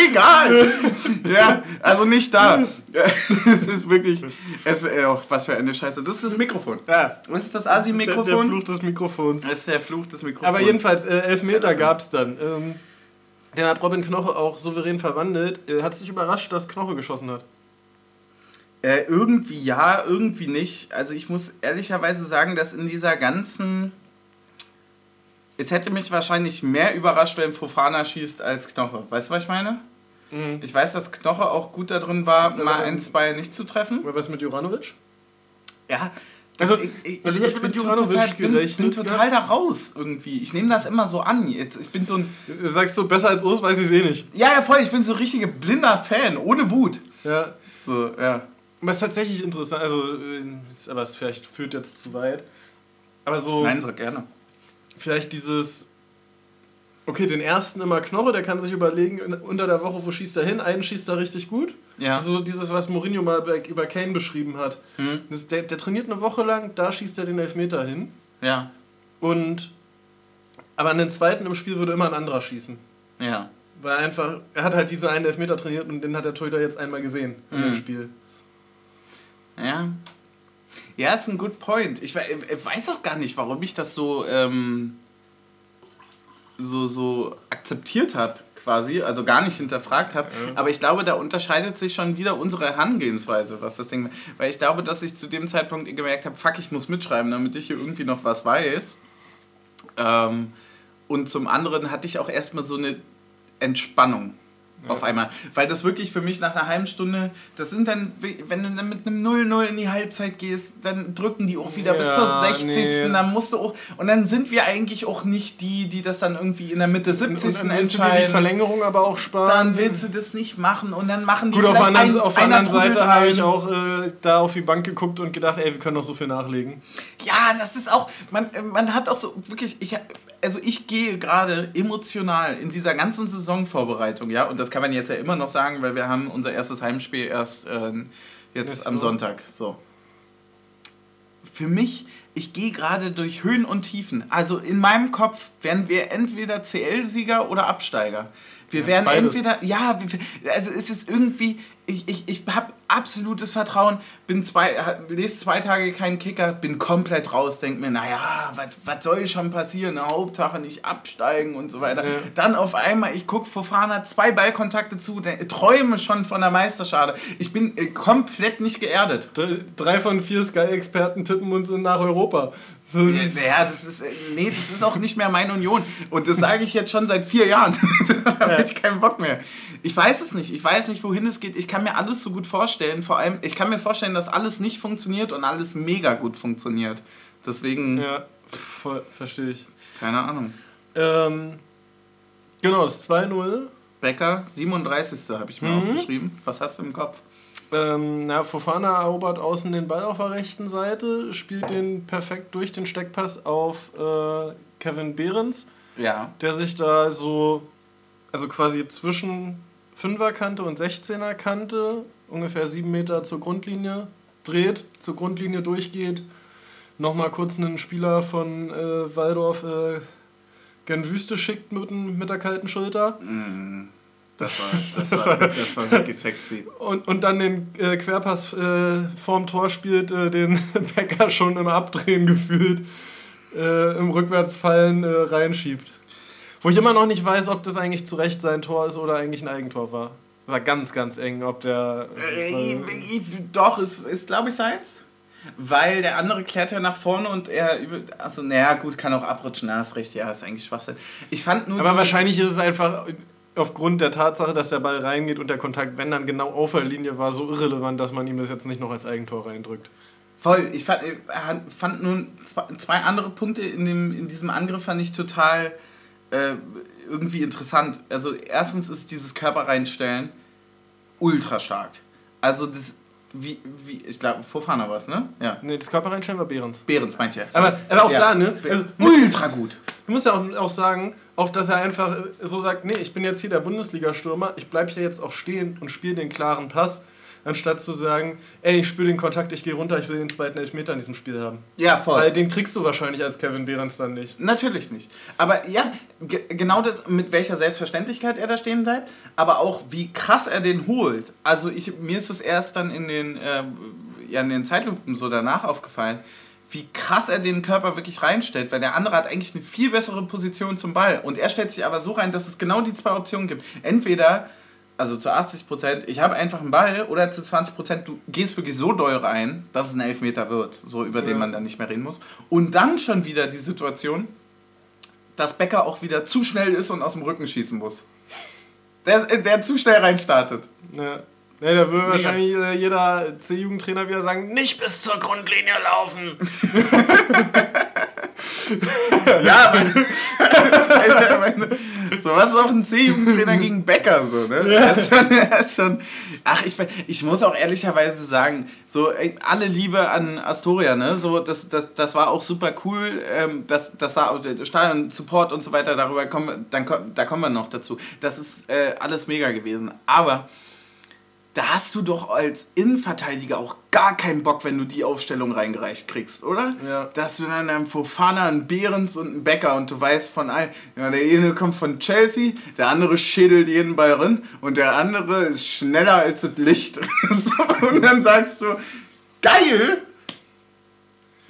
Egal. Ja, also nicht da. Es ist wirklich, es ist auch was für eine Scheiße. Das ist das Mikrofon. Ja. Das ist das Asi-Mikrofon. Das ist der Fluch des Mikrofons. Das ist der Fluch des Mikrofons. Aber jedenfalls, äh, Elfmeter gab es dann. Ähm, den hat Robin Knoche auch souverän verwandelt. Äh, hat es dich überrascht, dass Knoche geschossen hat? Äh, irgendwie ja, irgendwie nicht. Also ich muss ehrlicherweise sagen, dass in dieser ganzen... Es hätte mich wahrscheinlich mehr überrascht, wenn Fofana schießt als Knoche. Weißt du, was ich meine? Mhm. Ich weiß, dass Knoche auch gut da drin war, mal ein, zwei nicht zu treffen. Was mit Juranovic? Ja, also, ich, ich, also ich, bin, total, bin, bin total da raus irgendwie. Ich nehme das immer so an. Jetzt, ich bin so ein. Du sagst so, besser als Urs weiß ich eh nicht. Ja, ja, voll. Ich bin so ein richtiger blinder Fan, ohne Wut. Ja. So, ja. Es ist tatsächlich interessant. Also, äh, aber es vielleicht führt jetzt zu weit. Aber so. Nein, sag gerne. Vielleicht dieses okay, den ersten immer Knoche, der kann sich überlegen, unter der Woche, wo schießt er hin? Einen schießt er richtig gut. Ja. Also so dieses, was Mourinho mal über Kane beschrieben hat. Mhm. Das, der, der trainiert eine Woche lang, da schießt er den Elfmeter hin. Ja. Und aber an den zweiten im Spiel würde immer ein anderer schießen. Ja. Weil einfach, er hat halt diese einen Elfmeter trainiert und den hat der Torhüter jetzt einmal gesehen mhm. dem Spiel. Ja. Ja, ist ein good point. Ich weiß auch gar nicht, warum ich das so ähm, so, so akzeptiert habe. quasi, also gar nicht hinterfragt habe. Ja. Aber ich glaube, da unterscheidet sich schon wieder unsere Herangehensweise, was das Ding. Weil ich glaube, dass ich zu dem Zeitpunkt gemerkt habe, fuck, ich muss mitschreiben, damit ich hier irgendwie noch was weiß. Ähm, und zum anderen hatte ich auch erstmal so eine Entspannung ja. auf einmal. Weil das wirklich für mich nach einer halben Stunde, das sind dann, wenn du dann mit einem 0-0 in die Halbzeit gehst, dann drücken die auch wieder ja, bis zur 60. Nee. Dann musst du auch, und dann sind wir eigentlich auch nicht die, die das dann irgendwie in der Mitte 70. Und, und dann entscheiden. Du die Verlängerung aber auch sparen. Dann willst du das nicht machen und dann machen die Gut, auf, anderen, ein, auf der anderen Seite habe ich auch äh, da auf die Bank geguckt und gedacht, ey, wir können noch so viel nachlegen. Ja, das ist auch, man, man hat auch so wirklich, ich, also ich gehe gerade emotional in dieser ganzen Saisonvorbereitung, ja, und das kann man jetzt ja immer noch sagen, weil wir haben unser erstes Heimspiel erst äh, jetzt am Sonntag. So. Für mich, ich gehe gerade durch Höhen und Tiefen. Also in meinem Kopf werden wir entweder CL-Sieger oder Absteiger. Wir werden Beides. entweder, ja, also es ist irgendwie, ich, ich, ich habe absolutes Vertrauen, bin zwei, lese zwei Tage keinen Kicker, bin komplett raus, denke mir, naja, was soll schon passieren? Hauptsache nicht absteigen und so weiter. Ja. Dann auf einmal, ich gucke Fofana zwei Ballkontakte zu, träume schon von der Meisterschale. Ich bin äh, komplett nicht geerdet. Drei von vier Sky-Experten tippen uns nach Europa. So ja, das ist, äh, nee, das ist auch nicht mehr meine Union. Und das sage ich jetzt schon seit vier Jahren. da habe ich keinen Bock mehr. Ich weiß es nicht. Ich weiß nicht, wohin es geht. Ich kann mir alles so gut vorstellen. Vor allem, ich kann mir vorstellen, dass alles nicht funktioniert und alles mega gut funktioniert. Deswegen. Ja, voll, verstehe ich. Keine Ahnung. Ähm, genau, das 2-0. Becker, 37. habe ich mir mhm. aufgeschrieben. Was hast du im Kopf? Ähm, na, Fofana erobert außen den Ball auf der rechten Seite, spielt den perfekt durch den Steckpass auf äh, Kevin Behrens. Ja. Der sich da so, also quasi zwischen Fünferkante und 16er Kante, ungefähr sieben Meter zur Grundlinie dreht, zur Grundlinie durchgeht, nochmal kurz einen Spieler von äh, Waldorf äh, gen Wüste schickt mit, mit der kalten Schulter. Mhm. Das war, das, das, war, das war wirklich sexy. Und, und dann den äh, Querpass äh, vorm Tor spielt, äh, den Becker schon im Abdrehen gefühlt, äh, im Rückwärtsfallen äh, reinschiebt. Wo ich immer noch nicht weiß, ob das eigentlich zu Recht sein Tor ist oder eigentlich ein Eigentor war. War ganz, ganz eng, ob der. Äh, doch, ist, ist glaube ich seins. Weil der andere klärt ja nach vorne und er. Also, naja, gut, kann auch abrutschen. Na, ist recht, ja, ist eigentlich Schwachsinn. Ich fand nur. Aber wahrscheinlich ist es einfach aufgrund der Tatsache, dass der Ball reingeht und der Kontakt, wenn dann genau auf der Linie war, so irrelevant, dass man ihm das jetzt nicht noch als Eigentor reindrückt. Voll. Ich fand, fand nun zwei, zwei andere Punkte in, dem, in diesem Angriff fand ich total äh, irgendwie interessant. Also erstens ist dieses Körper reinstellen ultra stark. Also das wie, wie, ich glaube, Fofana war es, ne? Ja. Nee, das Körper reinstellen war Behrens. Behrens, meinte ich jetzt. Aber, aber auch ja. da, ne? Also, ultra gut. Du musst ja auch, auch sagen, auch dass er einfach so sagt, nee, ich bin jetzt hier der Bundesliga-Stürmer, ich bleibe hier jetzt auch stehen und spiele den klaren Pass, anstatt zu sagen, ey, ich spüre den Kontakt, ich gehe runter, ich will den zweiten Elfmeter in diesem Spiel haben. Ja, voll. Weil den kriegst du wahrscheinlich als Kevin Behrens dann nicht. Natürlich nicht. Aber ja, genau das, mit welcher Selbstverständlichkeit er da stehen bleibt, aber auch wie krass er den holt. Also ich, mir ist es erst dann in den, äh, ja, in den Zeitlupen so danach aufgefallen, wie krass er den Körper wirklich reinstellt, weil der andere hat eigentlich eine viel bessere Position zum Ball und er stellt sich aber so rein, dass es genau die zwei Optionen gibt. Entweder, also zu 80 Prozent, ich habe einfach einen Ball oder zu 20 Prozent, du gehst wirklich so doll rein, dass es ein Elfmeter wird, so über ja. den man dann nicht mehr reden muss. Und dann schon wieder die Situation, dass Becker auch wieder zu schnell ist und aus dem Rücken schießen muss. Der, der zu schnell reinstartet. Ja. Ja, da würde wahrscheinlich äh, jeder C-Jugendtrainer wieder sagen, nicht bis zur Grundlinie laufen. ja, aber so was ist auch ein C-Jugendtrainer gegen Becker so, ne? Ja. Das ist schon, das ist schon, ach, ich, ich muss auch ehrlicherweise sagen, so alle Liebe an Astoria, ne? So, das, das, das war auch super cool, ähm, das, das sah auch Stadion Support und so weiter, darüber kommen, dann, da kommen wir noch dazu. Das ist äh, alles mega gewesen. Aber da hast du doch als Innenverteidiger auch gar keinen Bock, wenn du die Aufstellung reingereicht kriegst, oder? Ja. Dass du dann einen Fofana, einen Behrens und einen Becker und du weißt von allen, ja, der eine kommt von Chelsea, der andere schädelt jeden Ball rein und der andere ist schneller als das Licht. und dann sagst du, geil,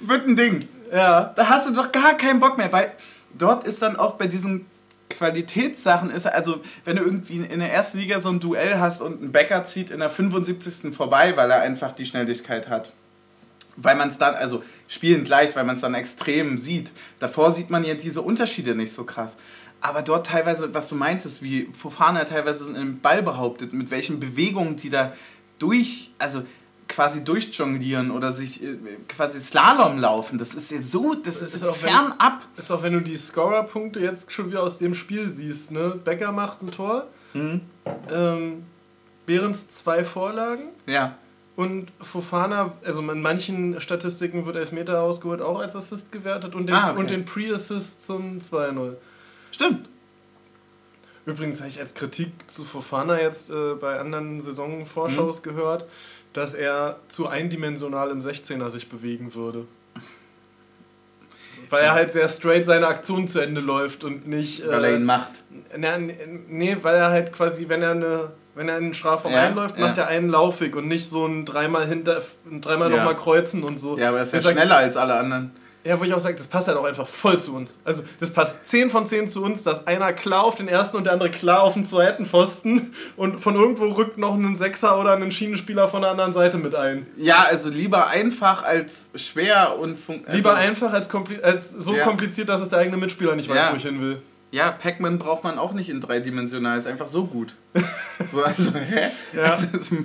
wird ein Ding. Ja. Da hast du doch gar keinen Bock mehr, weil dort ist dann auch bei diesen Qualitätssachen ist, also wenn du irgendwie in der ersten Liga so ein Duell hast und ein Bäcker zieht in der 75. vorbei, weil er einfach die Schnelligkeit hat. Weil man es dann, also spielend leicht, weil man es dann extrem sieht. Davor sieht man ja diese Unterschiede nicht so krass. Aber dort teilweise, was du meintest, wie Fofana teilweise einen Ball behauptet, mit welchen Bewegungen die da durch, also quasi durchjonglieren oder sich äh, quasi Slalom laufen. Das ist ja so, das, ist, ist auch fernab. Ist auch, wenn du die Scorer-Punkte jetzt schon wieder aus dem Spiel siehst. Ne? Becker macht ein Tor. Mhm. Ähm, Behrens zwei Vorlagen. Ja. Und Fofana, also in manchen Statistiken wird Elfmeter ausgeholt, auch als Assist gewertet und den, ah, okay. den Pre-Assist zum 2-0. Stimmt. Übrigens habe ich als Kritik zu Fofana jetzt äh, bei anderen Saisonvorschaus mhm. gehört, dass er zu eindimensional im 16er sich bewegen würde. Weil er halt sehr straight seine Aktion zu Ende läuft und nicht. Weil äh, er ihn macht. Nee, weil er halt quasi, wenn er eine. Wenn er in den Strafraum ja, einläuft, macht ja. er einen laufig und nicht so ein dreimal hinter, dreimal ja. nochmal kreuzen und so. Ja, aber er ist ja schneller als alle anderen. Ja, wo ich auch sage, das passt halt auch einfach voll zu uns. Also, das passt 10 von 10 zu uns, dass einer klar auf den ersten und der andere klar auf den zweiten Pfosten und von irgendwo rückt noch ein Sechser oder ein Schienenspieler von der anderen Seite mit ein. Ja, also lieber einfach als schwer und. Also lieber einfach als, als so ja. kompliziert, dass es der eigene Mitspieler nicht weiß, ja. wo ich hin will. Ja, Pac-Man braucht man auch nicht in dreidimensional, ist einfach so gut. so, also, hä? Ja. Also,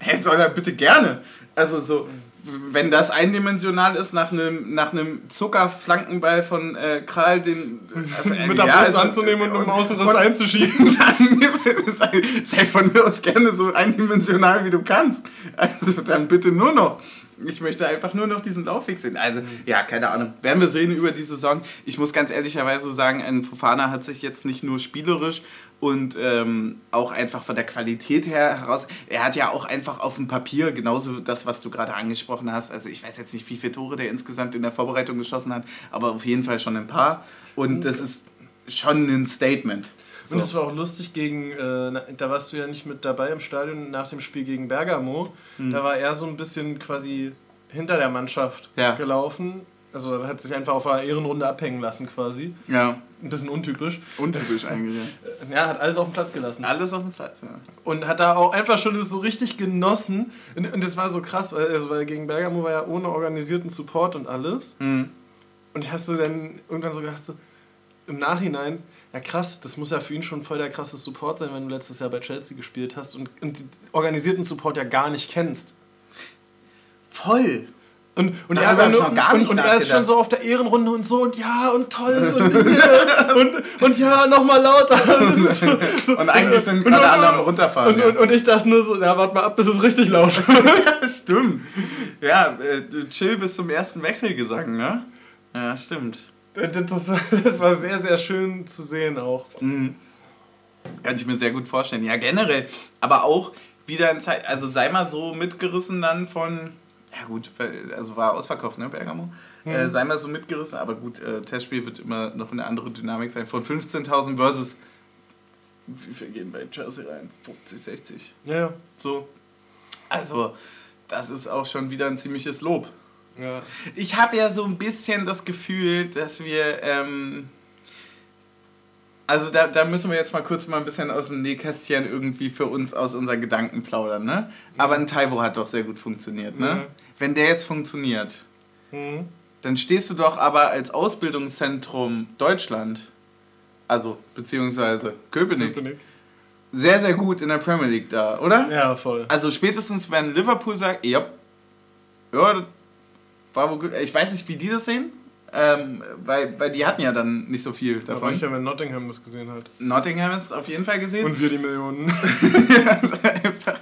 hä, soll er bitte gerne. Also so, wenn das eindimensional ist, nach einem, nach Zuckerflankenball von äh, Kral den äh, mit der ja, Brust also, anzunehmen und mit dem Außenriss einzuschieben, dann sei, sei von mir aus gerne so eindimensional wie du kannst. Also dann bitte nur noch. Ich möchte einfach nur noch diesen Laufweg sehen. Also, ja, keine Ahnung. Werden wir sehen über die Saison. Ich muss ganz ehrlicherweise sagen, ein Fofana hat sich jetzt nicht nur spielerisch und ähm, auch einfach von der Qualität her heraus. Er hat ja auch einfach auf dem Papier genauso das, was du gerade angesprochen hast. Also ich weiß jetzt nicht, wie viele Tore der insgesamt in der Vorbereitung geschossen hat, aber auf jeden Fall schon ein paar. Und das ist schon ein Statement. So. Und es war auch lustig gegen, äh, da warst du ja nicht mit dabei im Stadion nach dem Spiel gegen Bergamo. Mhm. Da war er so ein bisschen quasi hinter der Mannschaft ja. gelaufen also er hat sich einfach auf einer Ehrenrunde abhängen lassen quasi. Ja. Ein bisschen untypisch. Untypisch eigentlich, ja. Ja, hat alles auf dem Platz gelassen. Alles auf dem Platz, ja. Und hat da auch einfach schon das so richtig genossen. Und, und das war so krass, weil, also, weil gegen Bergamo war ja ohne organisierten Support und alles. Mhm. Und ich hast du dann irgendwann so gedacht, so, im Nachhinein, ja krass, das muss ja für ihn schon voll der krasse Support sein, wenn du letztes Jahr bei Chelsea gespielt hast und, und organisierten Support ja gar nicht kennst. Voll. Und, und, er, und, und, und er ist schon so auf der Ehrenrunde und so und ja und toll und, ja, und, ja, nochmal lauter. Und, so, so, und eigentlich sind gerade alle am runterfahren. Und, ja. und, ich dachte nur so, ja, warte mal ab, bis es richtig laut wird. stimmt. Ja, äh, chill bis zum ersten Wechselgesang, ne? Ja, stimmt. Das, das, war sehr, sehr schön zu sehen auch. Mhm. Kann ich mir sehr gut vorstellen. Ja, generell, aber auch wieder in Zeit, also sei mal so mitgerissen dann von ja gut, also war ausverkauft, ne, Bergamo. Mhm. Äh, sei mal so mitgerissen, aber gut, äh, Testspiel wird immer noch eine andere Dynamik sein. Von 15.000 versus, wie viel gehen bei Chelsea rein? 50, 60. Ja. So. Also, das ist auch schon wieder ein ziemliches Lob. Ja. Ich habe ja so ein bisschen das Gefühl, dass wir... Ähm, also da, da müssen wir jetzt mal kurz mal ein bisschen aus dem Nähkästchen irgendwie für uns aus unseren Gedanken plaudern, ne? Aber ein Taiwo hat doch sehr gut funktioniert, ne? Ja. Wenn der jetzt funktioniert, mhm. dann stehst du doch aber als Ausbildungszentrum Deutschland, also beziehungsweise Köpenick, Köpenick, sehr, sehr gut in der Premier League da, oder? Ja, voll. Also spätestens, wenn Liverpool sagt, ja, ja, war wohl gut. Ich weiß nicht, wie die das sehen. Ähm, weil, weil die hatten ja dann nicht so viel davon. Aber ich ja, wenn Nottingham das gesehen hat. Nottingham hat es auf jeden Fall gesehen. Und wir die Millionen. also einfach,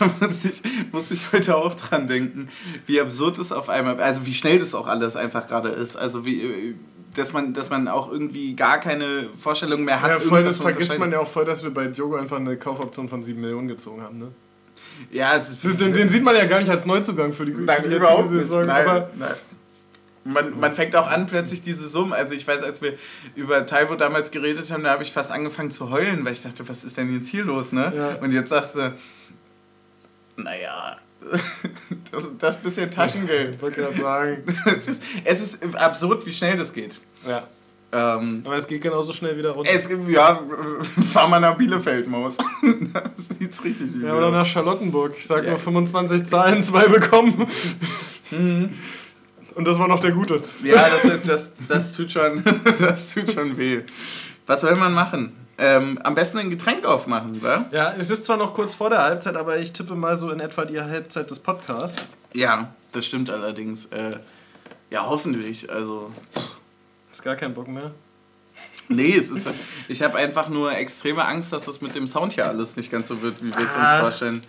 da muss ich, muss ich heute auch dran denken, wie absurd es auf einmal, also wie schnell das auch alles einfach gerade ist. Also wie, dass man, dass man auch irgendwie gar keine Vorstellung mehr hat. Ja, voll, das vergisst man ja auch voll, dass wir bei Diogo einfach eine Kaufoption von 7 Millionen gezogen haben, ne? Ja, den, den, sieht man ja gar nicht als Neuzugang für die, nein, für die jetzige Saison. Nein, aber nein. Man, man fängt auch an, plötzlich diese Summen. Also ich weiß, als wir über Taiwo damals geredet haben, da habe ich fast angefangen zu heulen, weil ich dachte, was ist denn jetzt hier los, ne? Ja. Und jetzt sagst du, naja, das, das bisschen Taschengeld. Ich wollte gerade sagen. es, ist, es ist absurd, wie schnell das geht. Ja. Ähm, Aber es geht genauso schnell wieder runter. es, ja, fahr mal nach Bielefeld, Maus. das sieht's richtig wie ja, oder nach Charlottenburg. Ich sag nur 25 Zahlen, zwei bekommen. Mhm. Und das war noch der Gute. Ja, das, das, das, tut schon, das tut schon weh. Was soll man machen? Ähm, am besten ein Getränk aufmachen, wa? Ja, es ist zwar noch kurz vor der Halbzeit, aber ich tippe mal so in etwa die Halbzeit des Podcasts. Ja, das stimmt allerdings. Äh, ja, hoffentlich. Also, Ist gar kein Bock mehr. nee, es ist. Ich habe einfach nur extreme Angst, dass das mit dem Sound hier alles nicht ganz so wird, wie wir es uns Ah. vorstellen.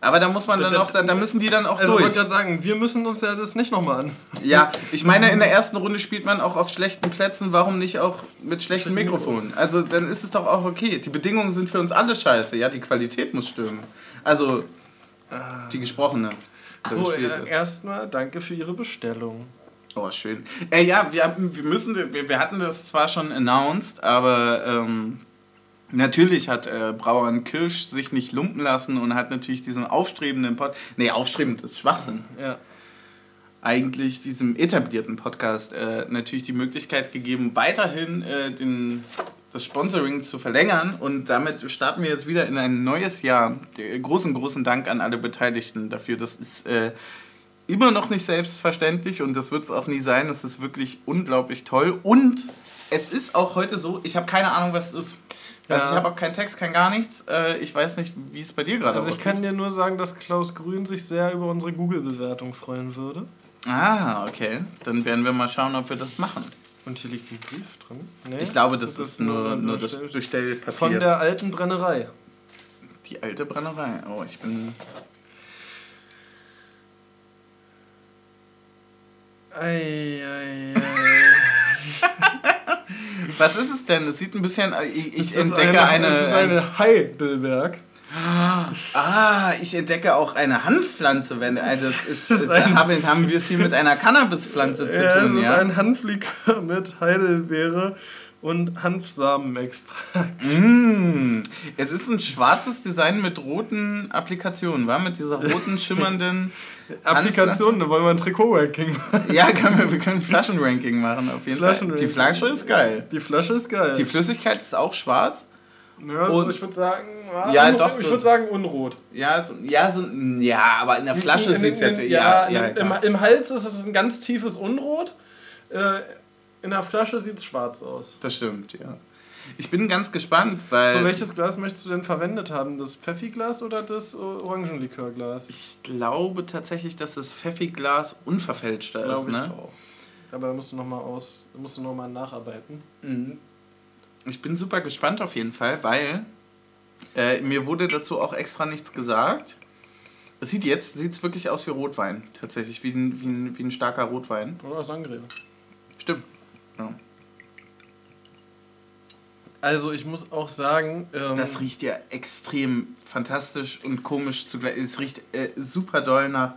Aber da muss man dann Da- auch, da müssen die dann auch Also ich wollte durch. gerade sagen, wir müssen uns ja das nicht nochmal an. Ja, ich meine, in der ersten Runde spielt man auch auf schlechten Plätzen, warum nicht auch mit schlechten Mikrofonen? Also dann ist es doch auch okay. Die Bedingungen sind für uns alle scheiße. Ja, die Qualität muss stimmen. Also die gesprochene. So, äh, erstmal danke für Ihre Bestellung. Oh, schön. Äh, ja, wir, wir müssen, wir, wir hatten das zwar schon announced, aber ähm, natürlich hat äh, Brauer und Kirsch sich nicht lumpen lassen und hat natürlich diesen aufstrebenden Pod, nee, aufstrebend ist Schwachsinn, Ja. eigentlich diesem etablierten Podcast äh, natürlich die Möglichkeit gegeben, weiterhin äh, den, das Sponsoring zu verlängern und damit starten wir jetzt wieder in ein neues Jahr. Der, großen, großen Dank an alle Beteiligten dafür. Das ist äh, immer noch nicht selbstverständlich und das wird es auch nie sein. Das ist wirklich unglaublich toll und es ist auch heute so, ich habe keine Ahnung, was es ist. Also Ja. ich habe auch keinen Text, kein gar nichts. Äh, ich weiß nicht, wie es bei dir gerade Also ich kann dir nur sagen, dass Klaus Grün sich sehr über unsere Google-Bewertung freuen würde. Ah, okay. Dann werden wir mal schauen, ob wir das machen. Und hier liegt ein Brief drin. Nee, Ich glaube, das, ist, nur, nur das Bestell- Bestellpapier. Von der alten Brennerei. die alte Brennerei. Oh, ich bin. Ei, ei, ei. Was ist es denn? Es sieht ein bisschen. Ich, ich ist entdecke eine. Es ist eine Heidelberg. ah, ich entdecke auch eine Hanfpflanze, wenn. Also, ist, ist ein- haben, wir es hier mit einer Cannabispflanze zu Ja, es tun, ist ja? ein Hanflikör mit Heidelbeere und Hanfsamenextrakt. Mm, es ist ein schwarzes Design mit roten Applikationen, war? Mit dieser roten, schimmernden. Applikationen, da wollen wir ein Trikot-Ranking machen. Ja, können wir, wir können ein Flaschenranking machen, auf jeden Fall. Die. Flasche ist geil. Die Flasche ist geil. Die Flüssigkeit ist auch schwarz. ja, so, und- ich würde sagen, Ja, un- doch, ich so- würde sagen unrot. Ja, so, ja, so, ja, aber in der Flasche sieht es Ja, ja, ja, im, im Hals ist es ein ganz tiefes Unrot. Äh, in der Flasche sieht es schwarz aus. Das stimmt, ja. Ich bin ganz gespannt, weil So, welches Glas möchtest du denn verwendet haben? Das Pfeffiglas oder das Orangenlikörglas? ich glaube tatsächlich, dass das Pfeffiglas unverfälschter ist. Glaube ich Ne? auch. Aber da musst du nochmal aus, musst du noch mal nacharbeiten. Mhm. Ich bin super gespannt auf jeden Fall, weil äh, mir wurde dazu auch extra nichts gesagt. Es sieht jetzt sieht's wirklich aus wie Rotwein, tatsächlich, wie ein, wie ein, wie ein starker Rotwein. Oder Sangria. Stimmt. Ja. Also ich muss auch sagen, ähm, Das riecht ja extrem fantastisch und komisch zugleich. Es riecht äh, super doll nach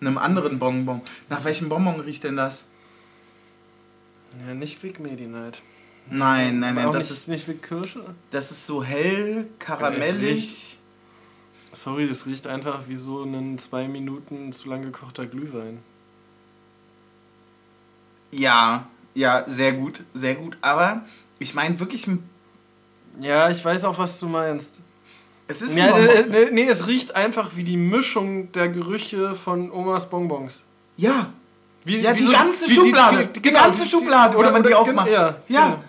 einem anderen Bonbon. Nach welchem Bonbon riecht denn das? ja, nicht Big Medi Night. Nein, nein, nein, das nicht, ist, nicht wie Kirsche. das ist so hell, karamellig. Sorry, das riecht einfach wie so ein zwei Minuten zu lang gekochter Glühwein. Ja, ja, sehr gut, sehr gut. Aber ich meine wirklich, ein- Ja, ich weiß auch, was du meinst. es ist ein Ja, äh, nee, nee, es riecht einfach wie die Mischung der Gerüche von Omas Bonbons. Ja, Wie, Ja, wie die so- ganze Schublade. Die ganze Schublade, wenn man die aufmacht. Ja, Ja. genau.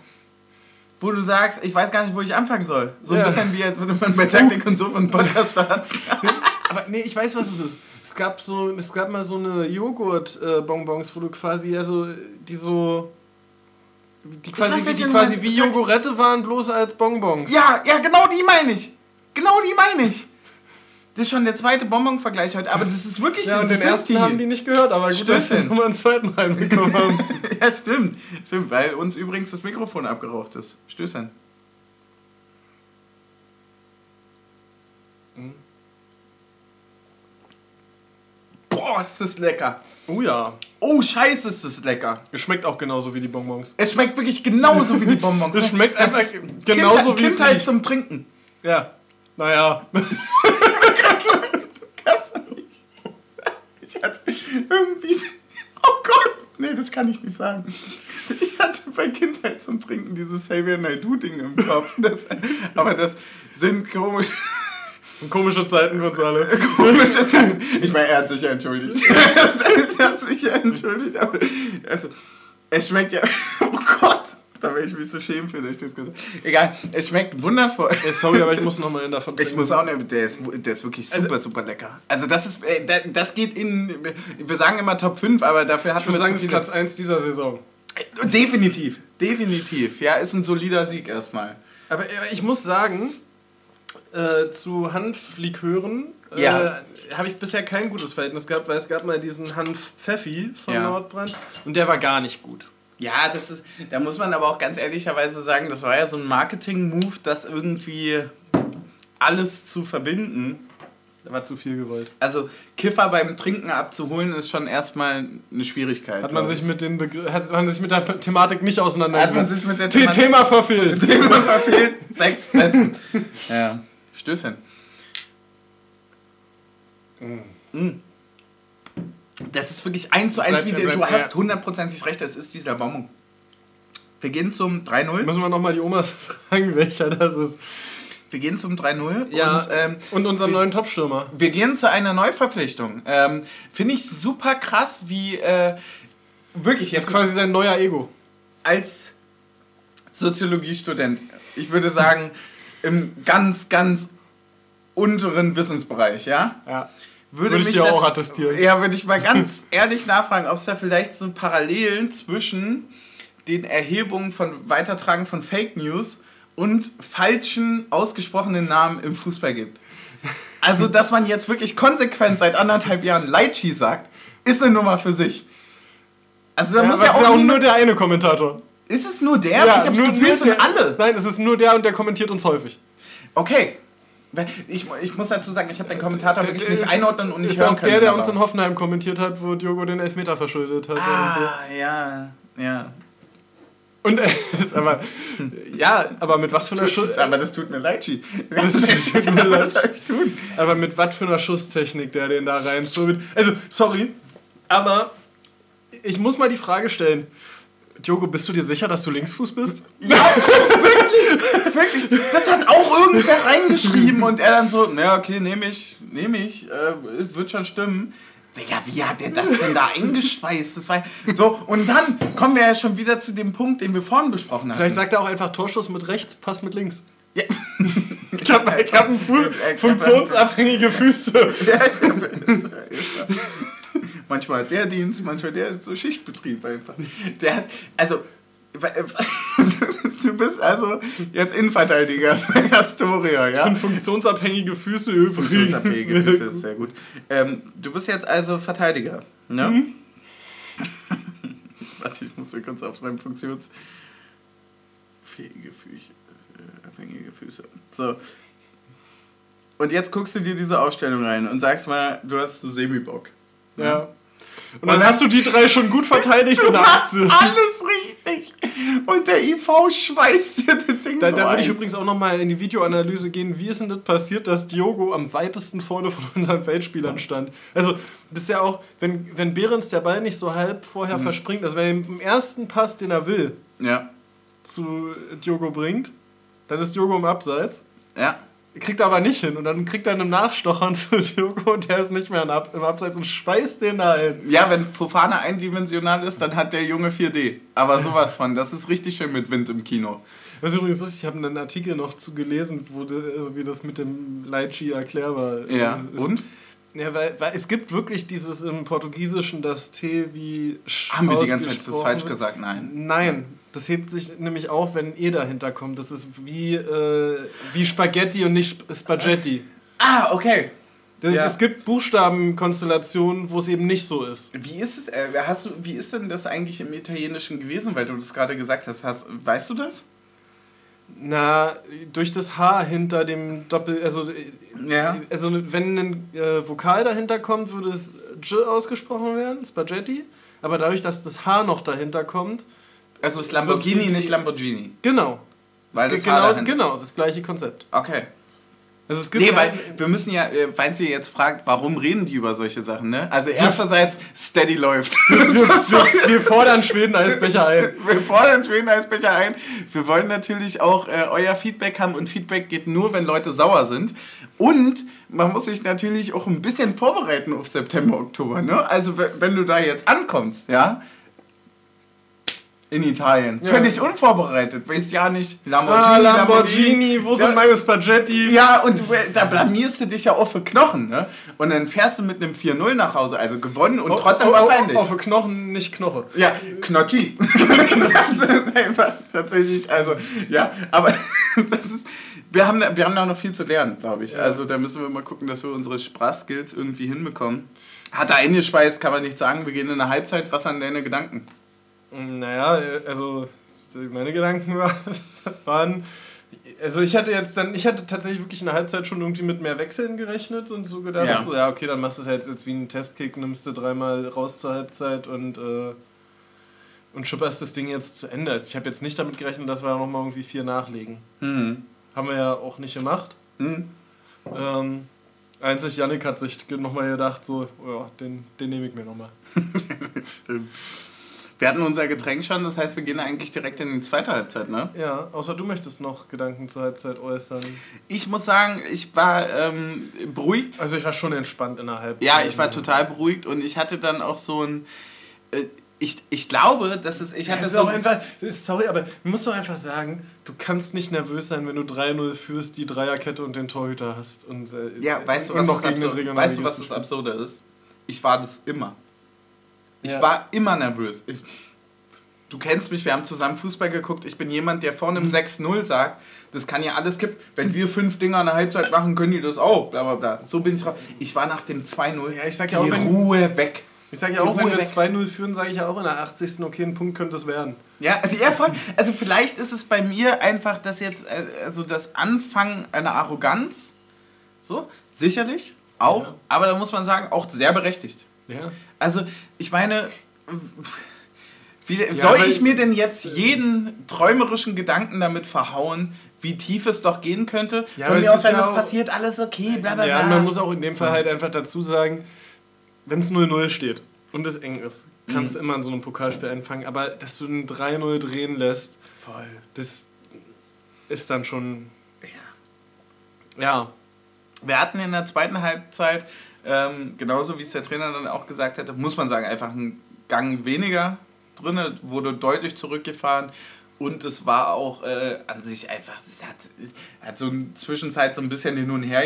wo du sagst, ich weiß gar nicht, wo ich anfangen soll. So ein Ja. bisschen wie, als würde man bei Taktik und so einen Podcast starten. Aber nee, ich weiß, was es ist. Es gab so, es gab mal so eine Joghurt-Bonbons, wo du quasi, also die so, die quasi, weiß, die quasi meinst. wie Jogurette waren, bloß als Bonbons. Ja, ja, genau die meine ich. Genau die meine ich. Das ist schon der zweite Bonbon-Vergleich heute, aber das ist wirklich Ja, so. und den ersten haben die nicht gehört, aber gut, dass wir nochmal einen zweiten reinbekommen haben. ja, stimmt. Stimmt, weil uns übrigens das Mikrofon abgeraucht ist. Stößchen. Mhm. Boah, ist das lecker. Oh ja. Oh, scheiße, ist das lecker. Es schmeckt auch genauso wie die Bonbons. Es schmeckt wirklich genauso wie die Bonbons. Es schmeckt Das einfach ist genauso Kindheit, wie es Kindheit riecht. zum Trinken. Ja. Naja. Kannst du nicht. Ich hatte irgendwie. Oh Gott! Nee, das kann ich nicht sagen. Ich hatte bei Kindheit zum Trinken dieses Xavier Naidoo-Ding im Kopf. Das, aber das sind komisch. Komische Zeiten alle. Komische Zeiten. Ich meine, er hat sich ja entschuldigt. er hat sich ja entschuldigt. Aber also, es schmeckt ja. Oh Gott! Da werde ich mich so schämen für, dass ich das gesagt habe. Egal, es schmeckt wundervoll. Ey, sorry, aber ich muss noch mal einen davon Ich muss auch nicht, der ist, der ist wirklich super, Also- super lecker. Also das ist, äh, da- das geht in, wir sagen immer Top 5, aber dafür hat Ich würde man sagen, zu es ist viele- Platz 1 dieser Saison. Definitiv, definitiv. Ja, ist ein solider Sieg erstmal. Aber äh, ich muss sagen, äh, zu Hanflikören äh, Ja. habe ich bisher kein gutes Verhältnis gehabt, weil es gab mal diesen Hanf Pfeffi von Ja. Nordbrand und der war gar nicht gut. Ja, das ist, da muss man aber auch ganz ehrlicherweise sagen, das war ja so ein Marketing-Move, das irgendwie alles zu verbinden. Da war zu viel gewollt. Also Kiffer beim Trinken abzuholen, ist schon erstmal eine Schwierigkeit. Hat man sich ich. mit den Begr hat man sich mit der Thematik nicht hat man auseinandergesetzt. sich mit der The Thematik Thema verfehlt. Thema verfehlt. Sechs Sätzen. Ja. Stößchen. Mm. Das ist wirklich eins zu eins, wie der, du hast ja. hundertprozentig recht, das ist dieser Bonbon. Wir gehen zum 3-0. Müssen wir nochmal die Omas fragen, welcher das ist. Wir gehen zum 3-0 Ja, und ähm, und unserem wir- neuen Topstürmer. wir gehen zu einer Neuverpflichtung. Ähm, Finde ich super krass, wie äh, wirklich Das ist jetzt quasi sein neuer Ego. als Soziologiestudent, ich würde sagen, im ganz, ganz unteren Wissensbereich, ja? Ja. Würde, Würde ich dir das, auch attestieren. Ja, würde ich mal ganz ehrlich nachfragen, ob es da vielleicht so Parallelen zwischen den Erhebungen von Weitertragen von Fake News und falschen ausgesprochenen Namen im Fußball gibt. Also, dass man jetzt wirklich konsequent seit anderthalb Jahren Leitschi sagt, ist eine Nummer für sich. Also da Ja, muss ja auch, ist ja auch nur der eine Kommentator. Ist es nur der? ich hab's Gefühl, es sind alle. Nein, es ist nur der und der kommentiert uns häufig. Okay. Ich, ich muss dazu sagen, ich habe den Kommentator wirklich Der nicht ist- einordnen und nicht hören können. der, der aber- uns in Hoffenheim kommentiert hat, wo Diogo den Elfmeter verschuldet hat. Ah, ja, ja. Und so. Aber, ja, aber mit was für einer Schuss, Aber das tut mir leid, Chi. Das tut mir leid. Was soll ich tun? aber mit was für einer Schusstechnik der den da rein so mit, Also, sorry, aber ich muss mal die Frage stellen. Diogo, bist du dir sicher, dass du Linksfuß bist? Ja, wirklich, wirklich. Das hat auch irgendwer reingeschrieben und er dann so, na okay, nehme ich, nehme ich, äh, es wird schon stimmen. Digga, wie hat der das denn da eingeschweißt? Das war so, und dann kommen wir ja schon wieder zu dem Punkt, den wir vorhin besprochen haben. Vielleicht sagt er auch einfach Torschuss mit rechts, Pass mit links. Ja. Ich habe ich hab ein Fu funktionsabhängige Füße. Ja, ich hab- manchmal der Dienst, manchmal der so Schichtbetrieb einfach. Der hat, also, du bist also jetzt Innenverteidiger für Astoria, ja? Und funktionsabhängige Füße übrigens. Funktionsabhängige Füße ist sehr gut. Ähm, du bist jetzt also Verteidiger, ne? Mhm. Warte, ich muss mir kurz aufschreiben, funktionsfähige Füße, äh, abhängige Füße. So. Und jetzt guckst du dir diese Aufstellung rein und sagst mal, du hast so Semi-Bock. Ja. Und dann hast du die drei schon gut verteidigt Du in der Aktion. alles richtig. Und der IV schweißt dir das Ding Da, so da würde ich übrigens auch nochmal in die Videoanalyse gehen. Wie ist denn das passiert, dass Diogo am weitesten vorne von unseren Feldspielern stand? Also, das ist ja auch, wenn, wenn Behrens der Ball nicht so halb vorher verspringt, also wenn er im ersten Pass, den er will, Ja, zu Diogo bringt, dann ist Diogo im Abseits. ja. Kriegt er aber nicht hin und dann kriegt er einen Nachstochern zu Diogo und der ist nicht mehr im Ab- im Abseits und schweißt den da hin. Ja, wenn Fofana eindimensional ist, dann hat der Junge 4D. Aber sowas von, das ist richtig schön mit Wind im Kino. Was übrigens lustig, ich habe einen Artikel noch zu gelesen, wo de, also wie das mit dem Leitchi erklärbar Ja, ist. und? Ja, weil, weil es gibt wirklich dieses im Portugiesischen das T wie Sch Haben wir die ganze Zeit das falsch gesagt? Nein. Nein, das hebt sich nämlich auf, wenn E dahinter kommt. Das ist wie, äh, wie Spaghetti und nicht Sp- Spaghetti. Ah, okay. Das- Ja. Es gibt Buchstabenkonstellationen, wo es eben nicht so ist. Wie ist es, äh, hast du, wie ist denn das eigentlich im Italienischen gewesen, weil du das gerade gesagt hast? hast weißt du das? Na, durch das H hinter dem Doppel, also, äh, Ja. also wenn ein äh, Vokal dahinter kommt, würde es J ausgesprochen werden, Spaghetti. Aber dadurch, dass das H noch dahinter kommt, Also ist Lamborghini nicht Lamborghini. genau. Weil das H genau, dahinter- genau, das gleiche Konzept. Okay. Also es gibt nee, weil wir müssen ja, äh, falls ihr jetzt fragt, warum reden die über solche Sachen, ne? Also ersterseits, Steady läuft. Wir, fordern Schweden-Eisbecher ein. Wir fordern Schweden-Eisbecher ein. Wir wollen natürlich auch äh, euer Feedback haben und Feedback geht nur, wenn Leute sauer sind. Und man muss sich natürlich auch ein bisschen vorbereiten auf September, Oktober, ne? Also wenn du da jetzt ankommst, ja, in Italien. Ja. Völlig unvorbereitet. Weiß ja nicht. Lamborghini, ah, Lamborghini, Lamborghini wo sind meine Spaghetti? Ja, und da blamierst du dich ja auch für Knochen, ne? Und dann fährst du mit einem 4-0 nach Hause, also gewonnen und oh, trotzdem oh, war peinlich. Oh, für Knochen, nicht Knoche. Ja, Knocchi. einfach tatsächlich, also, ja, aber das ist. Wir haben, wir haben da noch viel zu lernen, glaube ich. Ja. Also da müssen wir mal gucken, dass wir unsere Sprachskills irgendwie hinbekommen. Hat er eingespeist, kann man nicht sagen. Wir gehen in der Halbzeit. Was an deine Gedanken? Naja, also meine Gedanken waren, also ich hatte jetzt dann, ich hatte tatsächlich wirklich in der Halbzeit schon irgendwie mit mehr Wechseln gerechnet und so gedacht, ja. so ja, okay, dann machst du es jetzt, jetzt wie einen Testkick, nimmst du dreimal raus zur Halbzeit und, äh, und schipperst das Ding jetzt zu Ende. Also ich habe jetzt nicht damit gerechnet, dass wir nochmal irgendwie vier nachlegen. Mhm. Haben wir ja auch nicht gemacht. Mhm. Ähm, einzig Yannick hat sich nochmal gedacht, so, ja, den, den nehme ich mir nochmal. Wir hatten unser Getränk schon, das heißt, wir gehen eigentlich direkt in die zweite Halbzeit, ne? Ja, außer du möchtest noch Gedanken zur Halbzeit äußern. Ich muss sagen, ich war ähm, beruhigt. Also ich war schon entspannt in der Halbzeit. Ja, ich war total beruhigt und ich hatte dann auch so ein... Äh, ich, ich glaube, dass es. Ich hatte ja, so auch einfach, sorry, aber du musst doch einfach sagen, du kannst nicht nervös sein, wenn du 3-0 führst, die Dreierkette und den Torhüter hast. Und, äh, ja, weißt du, was, das, Absur weißt du, was das Absurde ist? Ich war das immer. Ich ja. war immer nervös. Ich, du kennst mich, wir haben zusammen Fußball geguckt. Ich bin jemand, der vor einem 6-0 mhm. sagt, das kann ja alles kippen. Wenn wir fünf Dinger in der Halbzeit machen, können die das auch. Bla bla bla. So bin ich drauf. Ich war nach dem 2-0. Ja, ich sag ja auch, wenn, Ruhe weg. Ich sage ja auch, wenn wir 2-0 führen, sage ich ja auch in der 80. okay, ein Punkt könnte es werden. Ja, also, ja, voll, also vielleicht ist es bei mir einfach, dass jetzt, äh, also das Anfangen einer Arroganz, so, sicherlich, auch, ja. aber da muss man sagen, auch sehr berechtigt. Ja. Also, ich meine, wie, ja, soll ich mir denn jetzt jeden träumerischen Gedanken damit verhauen, wie tief es doch gehen könnte? Ja, Von mir aus, wenn ja das passiert, alles okay, bla bla bla. Ja, man muss auch in dem Fall halt einfach dazu sagen, wenn es 0-0 steht und es eng ist, kannst mhm. du immer in so einem Pokalspiel anfangen, aber dass du ein 3-0 drehen lässt, Voll. das ist dann schon. Ja. Ja. Wir hatten in der zweiten Halbzeit ähm, genauso wie es der Trainer dann auch gesagt hatte, muss man sagen, einfach ein Gang weniger drin, wurde deutlich zurückgefahren. Und es war auch äh, an sich einfach, es hat, hat so eine Zwischenzeit so ein bisschen hin und her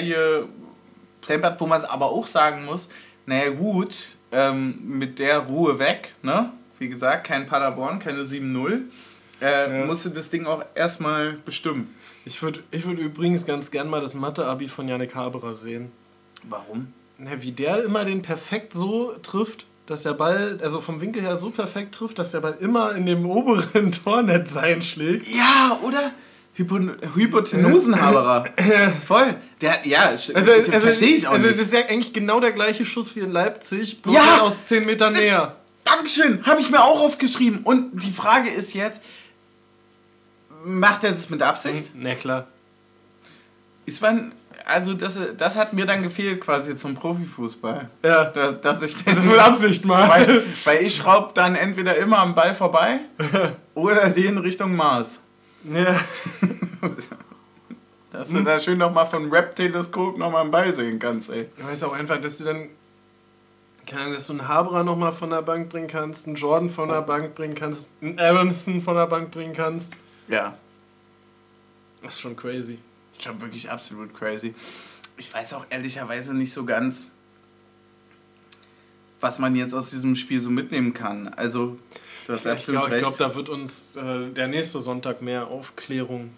geplempert, wo man es aber auch sagen muss, naja gut, ähm, mit der Ruhe weg, ne? Wie gesagt, kein Paderborn, keine 7-0. Äh, ja. Musste das Ding auch erstmal bestimmen. Ich würde ich würd übrigens ganz gern mal das Mathe-Abi von Janik Haberer sehen. Warum? Wie der immer den perfekt so trifft, dass der Ball, also vom Winkel her so perfekt trifft, dass der Ball immer in dem oberen Tornetz einschlägt. Ja, oder? Hypo Hypotenusenhaberer. Voll. Der, ja, also, also, verstehe ich auch also, nicht. Also das ist ja eigentlich genau der gleiche Schuss wie in Leipzig, bloß ja, aus 10 Metern näher. Dankeschön, habe ich mir auch aufgeschrieben. Und die Frage ist jetzt, macht er das mit Absicht? Na klar. Ist man, also das, das hat mir dann gefehlt quasi zum Profifußball. Ja. Da, dass ich das mit Absicht mal. Weil, weil ich schraube dann entweder immer am Ball vorbei oder den Richtung Mars. Ja. dass du hm. da schön nochmal von Rap-Teleskop nochmal am Ball sehen kannst, ey. Du weißt auch einfach, dass du dann keine Ahnung, dass du einen Haberer nochmal von der Bank bringen kannst, einen Jordan von der Bank bringen kannst, einen Aronson von der Bank bringen kannst. Ja. Das ist schon crazy schon wirklich absolut crazy. Ich weiß auch ehrlicherweise nicht so ganz, was man jetzt aus diesem Spiel so mitnehmen kann. Also, du hast ich absolut glaub, recht. Ich glaube, da wird uns äh, der nächste Sonntag mehr Aufklärung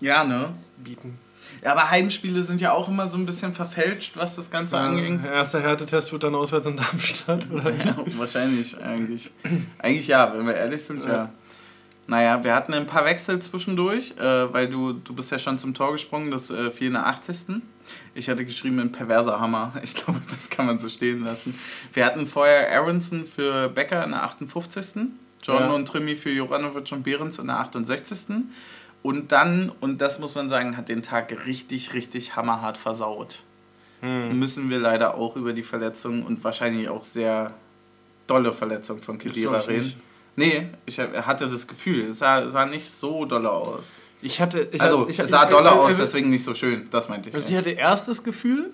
ja, ne? bieten. Ja, aber Heimspiele sind ja auch immer so ein bisschen verfälscht, was das Ganze ja, angeht. Der erste Härtetest wird dann auswärts in Darmstadt, oder? Ja, wahrscheinlich, eigentlich. eigentlich ja, wenn wir ehrlich sind, ja. ja. Naja, wir hatten ein paar Wechsel zwischendurch, äh, weil du, du bist ja schon zum Tor gesprungen, das äh, 84. Ich hatte geschrieben, ein perverser Hammer. Ich glaube, das kann man so stehen lassen. Wir hatten vorher Aronson für Becker in der 58. John ja. und Trimi für Joranovic und Behrens in der 68. Und dann, und das muss man sagen, hat den Tag richtig, richtig hammerhart versaut. Hm. Müssen wir leider auch über die Verletzung und wahrscheinlich auch sehr dolle Verletzung von Kedira reden. nicht. Nee, ich hatte das Gefühl, es sah, sah nicht so dolle aus. Ich hatte. Ich also, hatte, ich, es sah dolle aus, also- deswegen nicht so schön. Das meinte ich. Also ich hatte erst das Gefühl,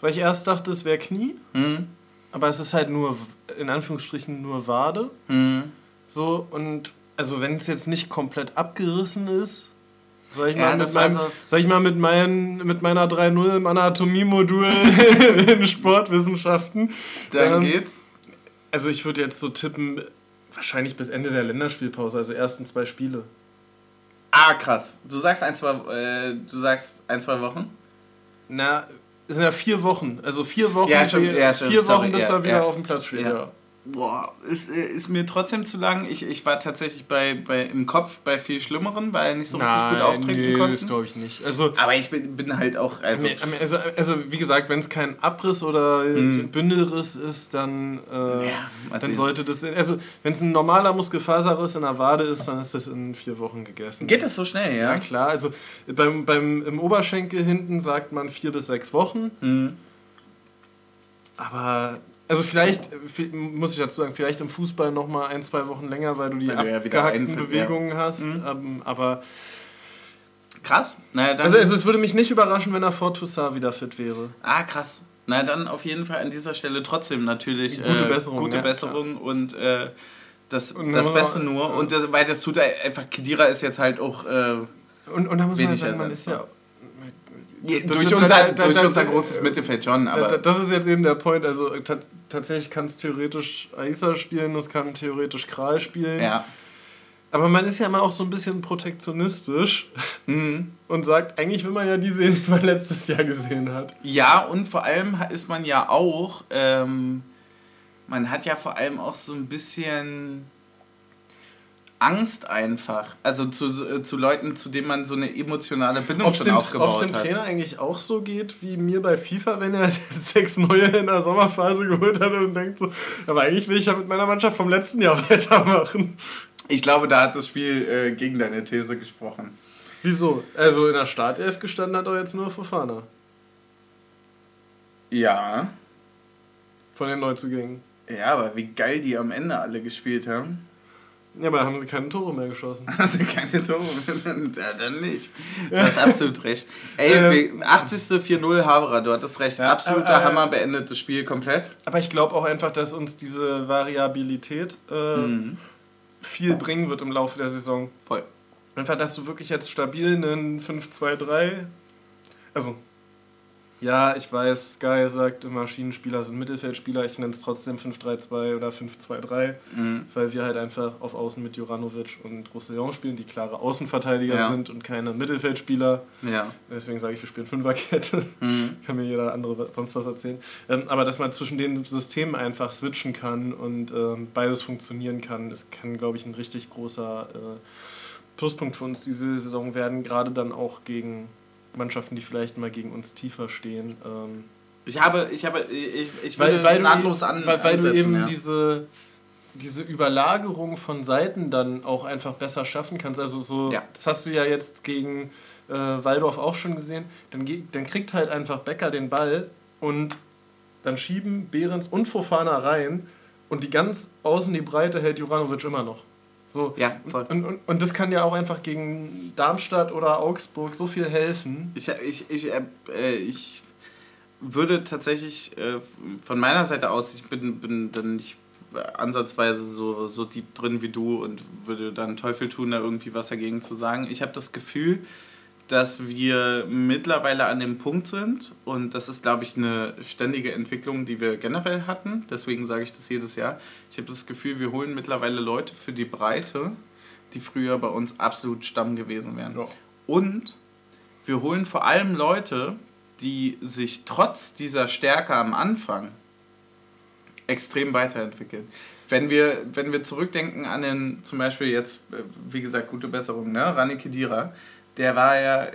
weil ich erst dachte, es wäre Knie, Mhm. aber es ist halt nur, in Anführungsstrichen, nur Wade. Mhm. So, und also wenn es jetzt nicht komplett abgerissen ist, soll ich Ja, meinem, so- soll ich mal mit, meinen, mit meiner 3.0 im Anatomie-Modul in Sportwissenschaften. Dann ähm, geht's. Also ich würde jetzt so tippen, wahrscheinlich bis Ende der Länderspielpause, also ersten zwei Spiele. Ah, krass. Du sagst ein, zwei, äh, du sagst ein, zwei Wochen? Na, es sind ja vier Wochen. Also vier Wochen, Ja, vier, ja, stimmt, vier sorry, Wochen bis ja, er wieder auf dem Platz steht. Ja. Ja. Boah, ist, äh, ist mir trotzdem zu lang. Ich, ich war tatsächlich bei, bei, im Kopf bei viel Schlimmeren, weil nicht so richtig gut auftreten nee, konnte. das glaube ich nicht. Also, Aber ich bin, bin halt auch, also, also, also, wie gesagt, wenn es kein Abriss oder Mhm. Bündelriss ist, dann, äh, mal dann sollte das. Also, wenn es ein normaler Muskelfaserriss in der Wade ist, dann ist das in vier Wochen gegessen. geht es so schnell, ja? Ja, klar. Also, beim, beim, im Oberschenkel hinten sagt man vier bis sechs Wochen. Mhm. Aber, also vielleicht, äh, muss ich dazu sagen, vielleicht im Fußball noch mal ein, zwei Wochen länger, weil du die Weil ja abgehackten einfällt, Bewegungen hast. Mhm. Ähm, aber, Krass. Naja, dann, also, also es würde mich nicht überraschen, wenn er vor Toussaint wieder fit wäre. ah, krass. Na dann auf jeden Fall an dieser Stelle trotzdem natürlich Gute äh, Besserung, gute ja, Besserung und äh, das, Und das Beste nur. ja. Und das, weil das tut er einfach, Kedira ist jetzt halt auch äh, Und, und da muss man Wenig sagen, man ist ja... durch, unser, durch unser großes Mittelfeld schon, aber da- Das ist jetzt eben der Point. Also ta tatsächlich kann es theoretisch Aisa spielen, das kann theoretisch Kral spielen. ja. Aber man ist ja immer auch so ein bisschen protektionistisch Mhm. und sagt, eigentlich will man ja die sehen, die man letztes Jahr gesehen hat. Ja, und vor allem ist man ja auch, ähm, man hat ja vor allem auch so ein bisschen Angst einfach. Also zu, zu Leuten, zu denen man so eine emotionale Bindung Ob es schon dem, aufgebaut ob's dem hat. Trainer eigentlich auch so geht wie mir bei FIFA, wenn er sechs neue in der Sommerphase geholt hat und denkt so, aber eigentlich will ich ja mit meiner Mannschaft vom letzten Jahr weitermachen. Ich glaube, da hat das Spiel äh, gegen deine These gesprochen. Wieso? Also in der Startelf gestanden hat er jetzt nur Fofana Ja. von den Neuzugängen. Ja, aber wie geil die am Ende alle gespielt haben. Ja, aber da haben sie keine Tore mehr geschossen. Also keine Tore mehr. Ja, dann nicht. Du hast absolut recht. Ey, Ähm, wir- 80. 4-0 Haberer, du hattest recht. Ja, Absoluter äh, äh, Hammer, beendet das Spiel komplett. Aber ich glaube auch einfach, dass uns diese Variabilität äh, Mhm. viel bringen wird im Laufe der Saison. Voll. Einfach, dass du wirklich jetzt stabil einen 5-2-3. Also, ja, ich weiß, Sky sagt immer, Schienenspieler sind Mittelfeldspieler. Ich nenne es trotzdem 5-3-2 oder 5-2-3, Mhm. weil wir halt einfach auf Außen mit Juranovic und Roussillon spielen, die klare Außenverteidiger Ja. sind und keine Mittelfeldspieler. Ja. Deswegen sage ich, wir spielen Fünferkette. Mhm. Kann mir jeder andere sonst was erzählen. Ähm, aber dass man zwischen den Systemen einfach switchen kann und ähm, beides funktionieren kann, das kann, glaube ich, ein richtig großer äh, Pluspunkt für uns diese Saison werden, gerade dann auch gegen Mannschaften, die vielleicht mal gegen uns tiefer stehen. Ähm, Ich habe, ich habe, ich, ich weil, will weil, nahtlos du, an, weil, weil du eben ja. diese, diese Überlagerung von Seiten dann auch einfach besser schaffen kannst. Also so, Ja. das hast du ja jetzt gegen äh, Waldorf auch schon gesehen. Dann, dann kriegt halt einfach Becker den Ball und dann schieben Behrens und Fofana rein und die ganz außen die Breite hält Juranovic immer noch. So. Ja, voll. Und, und, und das kann ja auch einfach gegen Darmstadt oder Augsburg so viel helfen. Ich, ich, ich, äh, äh, ich würde tatsächlich äh, von meiner Seite aus, ich bin, bin dann nicht ansatzweise so, so deep drin wie du und würde dann Teufel tun, da irgendwie was dagegen zu sagen. Ich habe das Gefühl, dass wir mittlerweile an dem Punkt sind und das ist, glaube ich, eine ständige Entwicklung, die wir generell hatten. Deswegen sage ich das jedes Jahr. Ich habe das Gefühl, wir holen mittlerweile Leute für die Breite, die früher bei uns absolut Stamm gewesen wären. Ja. Und wir holen vor allem Leute, die sich trotz dieser Stärke am Anfang extrem weiterentwickeln. Wenn wir, wenn wir zurückdenken an den, zum Beispiel jetzt, äh, wie gesagt, gute Besserung, ne? Rani Kedira, der war ja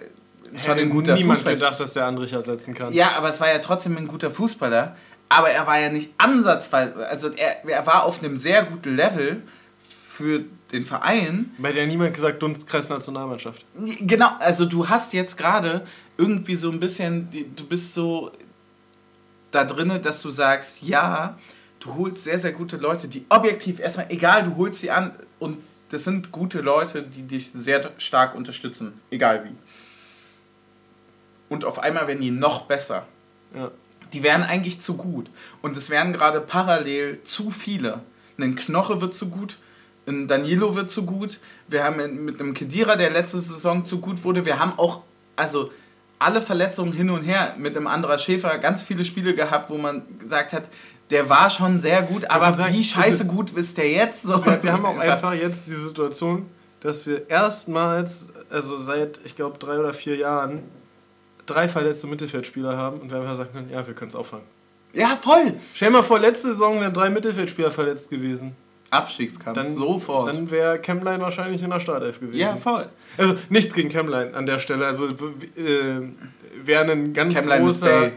schon Hätte ein guter niemand Fußballer. gedacht, dass der Andrich ersetzen kann. Ja, aber es war ja trotzdem ein guter Fußballer. Aber er war ja nicht ansatzweise, also er, er war auf einem sehr guten Level für den Verein. Bei der niemand gesagt, Dunstkreis Nationalmannschaft. Genau, also du hast jetzt gerade irgendwie so ein bisschen, du bist so da drinne, dass du sagst, ja, du holst sehr, sehr gute Leute, die objektiv erstmal, egal, du holst sie an und das sind gute Leute, die dich sehr stark unterstützen, egal wie. Und auf einmal werden die noch besser. Ja. Die wären eigentlich zu gut. Und es werden gerade parallel zu viele. Ein Knoche wird zu gut, ein Danilo wird zu gut. Wir haben mit einem Kedira, der letzte Saison zu gut wurde. Wir haben auch, also alle Verletzungen hin und her mit einem Andra Schäfer ganz viele Spiele gehabt, wo man gesagt hat, der war schon sehr gut, aber sagen, wie scheiße gut ist der jetzt? So, Wir, haben auch einfach jetzt die Situation, dass wir erstmals, also seit, ich glaube, drei oder vier Jahren, drei verletzte Mittelfeldspieler haben und wir einfach sagen können, ja, wir können es auffangen. Ja, voll. Stell dir mal vor, letzte Saison wären drei Mittelfeldspieler verletzt gewesen. Abstiegskampf, Dann, sofort. Dann wäre Chemline wahrscheinlich in der Startelf gewesen. ja, voll. Also nichts gegen Chemline an der Stelle. Also äh, wäre ein ganz Chemline is großer,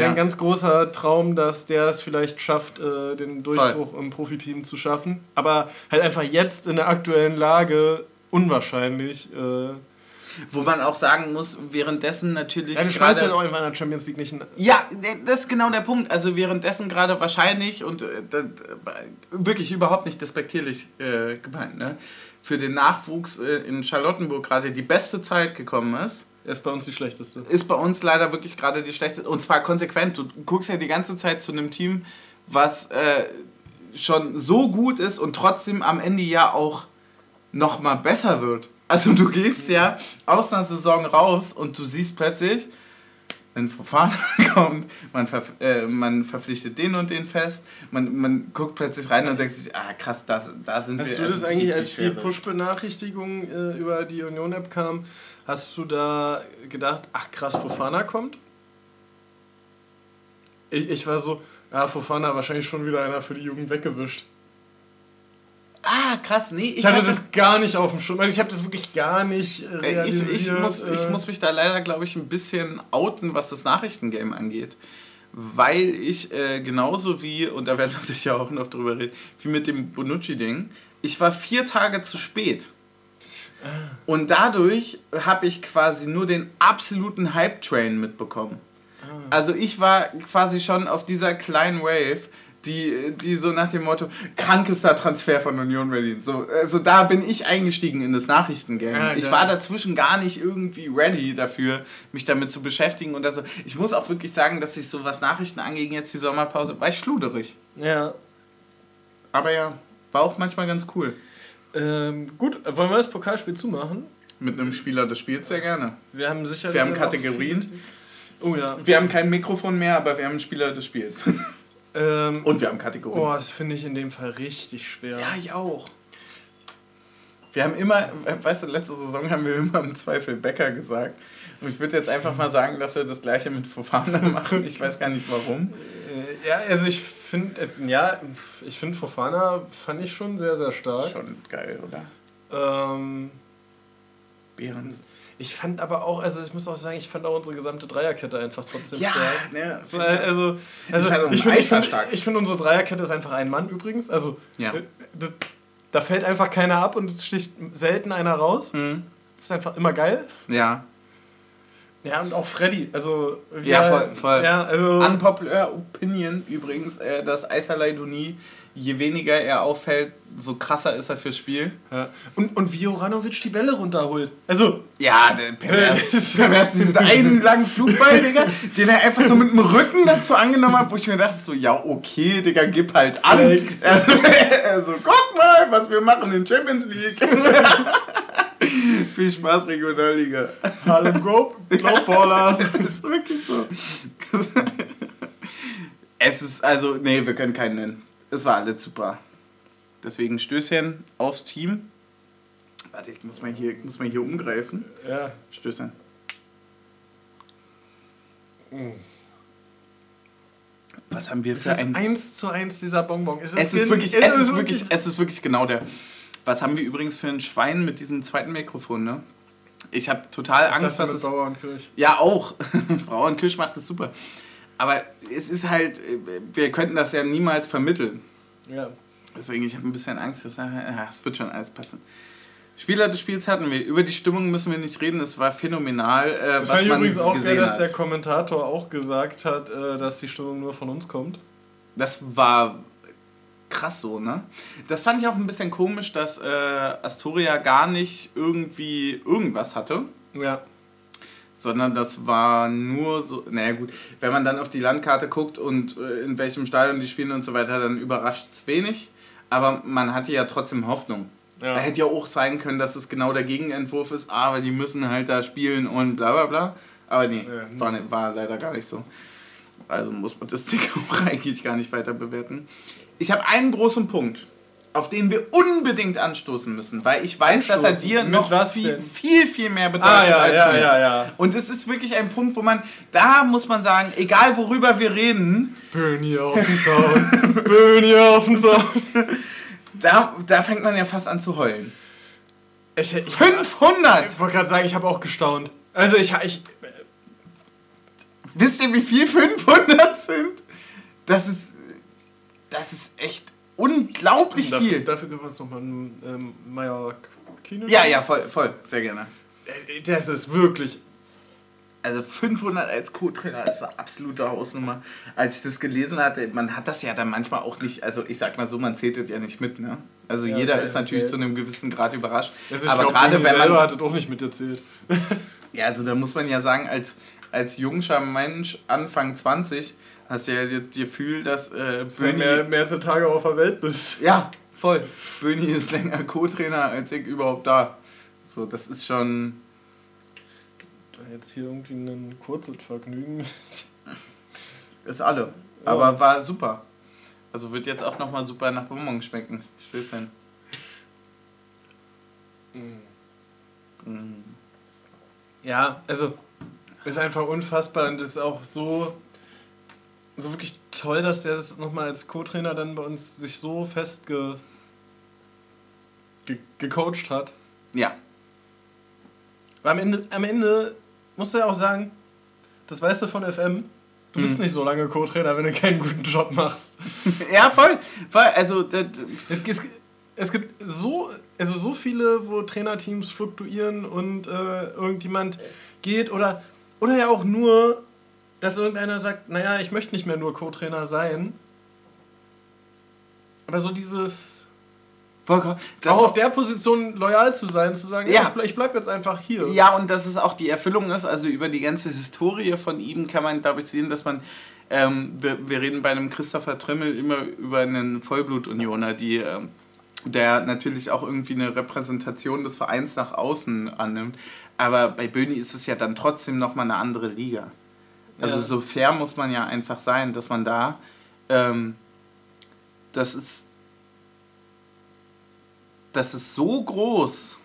Ja. ein ganz großer Traum, dass der es vielleicht schafft, äh, den Durchbruch im Profiteam zu schaffen. Aber halt einfach jetzt in der aktuellen Lage unwahrscheinlich. Äh, Wo man auch sagen muss, währenddessen natürlich. ja, du schmeißt ja auch einfach in der Champions League nicht Ja, das ist genau der Punkt. Also währenddessen gerade wahrscheinlich und äh, da- wirklich überhaupt nicht despektierlich äh, gemeint, ne? für den Nachwuchs äh, in Charlottenburg gerade die beste Zeit gekommen ist, ist bei uns die schlechteste. ist bei uns leider wirklich gerade die schlechteste. Und zwar konsequent. Du guckst ja die ganze Zeit zu einem Team, was äh, schon so gut ist und trotzdem am Ende ja auch noch mal besser wird. Also du gehst ja aus einer Saison raus und du siehst plötzlich, wenn Fofana kommt, man, verf äh, man verpflichtet den und den fest, man, man guckt plötzlich rein und sagt sich, ah krass, das, da sind Hast wir. du das also eigentlich, als die. Push-Benachrichtigung äh, über die Union-App kam, hast du da gedacht, ach krass, Fofana kommt? Ich, ich war so, ja, Fofana wahrscheinlich schon wieder einer für die Jugend weggewischt. Ah, krass, nee, ich, Ich hatte hatte- das gar nicht auf dem Schirm. Also ich habe das wirklich gar nicht Äh, Ich, realisiert. ich, muss, ich äh, muss mich da leider, glaube ich, ein bisschen outen, was das Nachrichtengame angeht. Weil ich äh, genauso wie, und da werden wir sicher auch noch drüber reden, wie mit dem Bonucci-Ding, ich war vier Tage zu spät. Und dadurch habe ich quasi nur den absoluten Hype-Train mitbekommen. Also ich war quasi schon auf dieser kleinen Wave, die, die so nach dem Motto, krankester Transfer von Union Berlin. So, also da bin ich eingestiegen in das Nachrichtengame. Ja, ich geil. war dazwischen gar nicht irgendwie ready dafür, mich damit zu beschäftigen. Und also, ich muss auch wirklich sagen, dass ich so was Nachrichten angeht, jetzt die Sommerpause, war ich schluderig. Ja. Aber ja, war auch manchmal ganz cool. Ähm, gut, wollen wir das Pokalspiel zumachen? Mit einem Spieler des Spiels sehr gerne. Wir haben sicherlich. Wir haben Kategorien. Oh ja. Wir haben kein Mikrofon mehr, aber wir haben einen Spieler des Spiels. Ähm, Und wir haben Kategorien. oh, das finde ich in dem Fall richtig schwer. Ja, ich auch. Wir haben immer, weißt du, letzte Saison haben wir immer im Zweifel Bäcker gesagt. Und ich würde jetzt einfach mal sagen, dass wir das gleiche mit Fofana machen. Ich weiß gar nicht warum. Äh, ja, also ich finde ja, ich finde Fofana fand ich schon sehr, sehr stark. Schon geil, oder? Ähm, Behrens. ich fand aber auch, also ich muss auch sagen, ich fand auch unsere gesamte Dreierkette einfach trotzdem Ja, stark. ne, So, Also, also halt ich finde, finde, stark. ich finde, unsere Dreierkette ist einfach ein Mann übrigens. Also, Ja. äh, das, da fällt einfach keiner ab und es sticht selten einer raus. Mhm. Das ist einfach immer geil. Ja. Ja, und auch Freddy. Also, Ja, wir- voll, voll. Ja, also, Unpopular Opinion übrigens, äh, dass Eiserlei Duni, je weniger er auffällt, so krasser ist er fürs Spiel. ja. Und, und wie Joranovic die Bälle runterholt. Also, Ja, der pervers. pervers diesen einen langen Flugball, Digga, den er einfach so mit dem Rücken dazu angenommen hat, wo ich mir dachte, so, ja, okay, Digga, gib halt an. Also, also, guck mal, was wir machen in Champions League. Viel Spaß, Regionalliga. Harlem Globe, Globeballers. Das ist wirklich so. Es ist, also, nee, wir können keinen nennen. Es war alles super. Deswegen Stößchen aufs Team. Warte, ich muss mal hier, ich muss mal hier umgreifen. ja. Stößchen. Was haben wir Es für ist ein... eins zu eins dieser Bonbon. Es ist, Es ist wirklich, es ist wirklich, es ist wirklich genau der. Was haben wir übrigens für ein Schwein mit diesem zweiten Mikrofon, ne? Ich habe total Ich Angst, dass es... Bauer und Kirch. Ja, auch. Brauer und Kirsch macht das super. Aber es ist halt, äh, wir könnten das ja niemals vermitteln. Ja. Deswegen, ich habe ein bisschen Angst, dass es wird schon alles passen. Spieler des Spiels hatten wir. Über die Stimmung müssen wir nicht reden. Es war phänomenal, äh, was man übrigens auch gesehen geil, dass der Kommentator auch gesagt hat, äh, dass die Stimmung nur von uns kommt. Das war krass so, ne? Das fand ich auch ein bisschen komisch, dass äh, Astoria gar nicht irgendwie irgendwas hatte. Ja. Sondern das war nur so, naja gut, wenn man dann auf die Landkarte guckt und äh, in welchem Stadion die spielen und so weiter, dann überrascht es wenig. Aber man hatte ja trotzdem Hoffnung. Ja. Da hätte ja auch sein können, dass es genau der Gegenentwurf ist, aber die müssen halt da spielen und bla bla bla. Aber nee, ja. war, war leider gar nicht so. Also muss man das Ding auch eigentlich gar nicht weiter bewerten. Ich habe einen großen Punkt, auf den wir unbedingt anstoßen müssen, weil ich weiß, anstoßen. dass er dir noch viel, viel, viel mehr bedeutet ah, ja, als ja, mir. Ja. Und es ist wirklich ein Punkt, wo man, da muss man sagen, egal worüber wir reden. Bernie auf den Zaun. Bernie auf den Zaun da, da fängt man ja fast an zu heulen. Ich, ich, 500! Ich wollte gerade sagen, ich habe auch gestaunt. Also ich, ich... Wisst ihr, wie viel 500 sind? Das ist... Das ist echt unglaublich dafür, viel. Dafür können wir uns nochmal ein ähm, Meier Kino Ja, ja, voll, voll. Sehr gerne. Äh, das ist wirklich also 500 als Co-Trainer ist eine absolute Hausnummer. Als ich das gelesen hatte, man hat das ja dann manchmal auch nicht, also ich sag mal so, man zählt das ja nicht mit, ne? Also ja, jeder ist natürlich zu einem gewissen Grad überrascht. Also aber gerade wenn man hat das auch nicht miterzählt. ja, also da muss man ja sagen, als, als jungscher Mensch, Anfang 20, hast du ja das Gefühl, dass äh, Böni... Mehr, mehr als Tage auf der Welt bist. Ja, voll. Böni ist länger Co-Trainer als ich überhaupt da. So, das ist schon jetzt hier irgendwie ein kurzes Vergnügen. Ist alle. Ja. Aber war super. Also wird jetzt auch nochmal super nach Bonbon schmecken. Stößchen. Mm. Mm. Ja, also ist einfach unfassbar und ist auch so, so wirklich toll, dass der das nochmal als Co-Trainer dann bei uns sich so fest ge, ge, gecoacht hat. Ja. Weil am Ende, am Ende musst du ja auch sagen, das weißt du von FM, du bist hm. nicht so lange Co-Trainer, wenn du keinen guten Job machst. ja, voll. voll. Also, das, es, es, es, gibt so, also so viele, wo Trainerteams fluktuieren und äh, irgendjemand geht oder, oder ja auch nur, dass irgendeiner sagt, naja, ich möchte nicht mehr nur Co-Trainer sein. Aber so dieses Vollkommen. Das auch auf der Position loyal zu sein, zu sagen, ja, ich bleib jetzt einfach hier. Ja, und dass es auch die Erfüllung ist, also über die ganze Historie von ihm kann man, glaube ich, sehen, dass man, ähm, wir, wir reden bei einem Christopher Trimmel immer über einen Vollblutunioner, die, ähm, der natürlich auch irgendwie eine Repräsentation des Vereins nach außen annimmt. Aber bei Böni ist es ja dann trotzdem nochmal eine andere Liga. Also ja. so fair muss man ja einfach sein, dass man da, ähm, das ist das ist so groß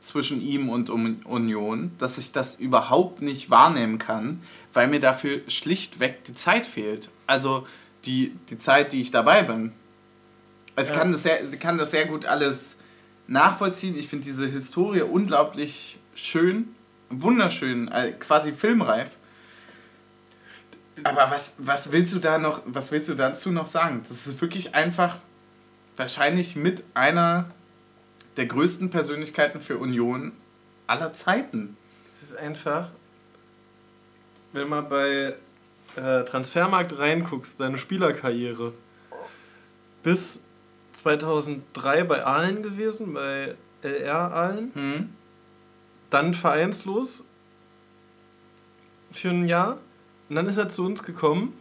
zwischen ihm und Union, dass ich das überhaupt nicht wahrnehmen kann, weil mir dafür schlichtweg die Zeit fehlt. Also die, die Zeit, die ich dabei bin. Also ich ja. kann, das sehr, kann das sehr gut alles nachvollziehen. Ich finde diese Historie unglaublich schön, wunderschön, äh, quasi filmreif. Aber was, was willst du da noch, was willst du dazu noch sagen? Das ist wirklich einfach wahrscheinlich mit einer der größten Persönlichkeiten für Union aller Zeiten. Es ist einfach, wenn man bei äh, Transfermarkt reinguckst, seine Spielerkarriere, bis 2003 bei Aalen gewesen, bei LR Aalen, mhm. dann vereinslos für ein Jahr und dann ist er zu uns gekommen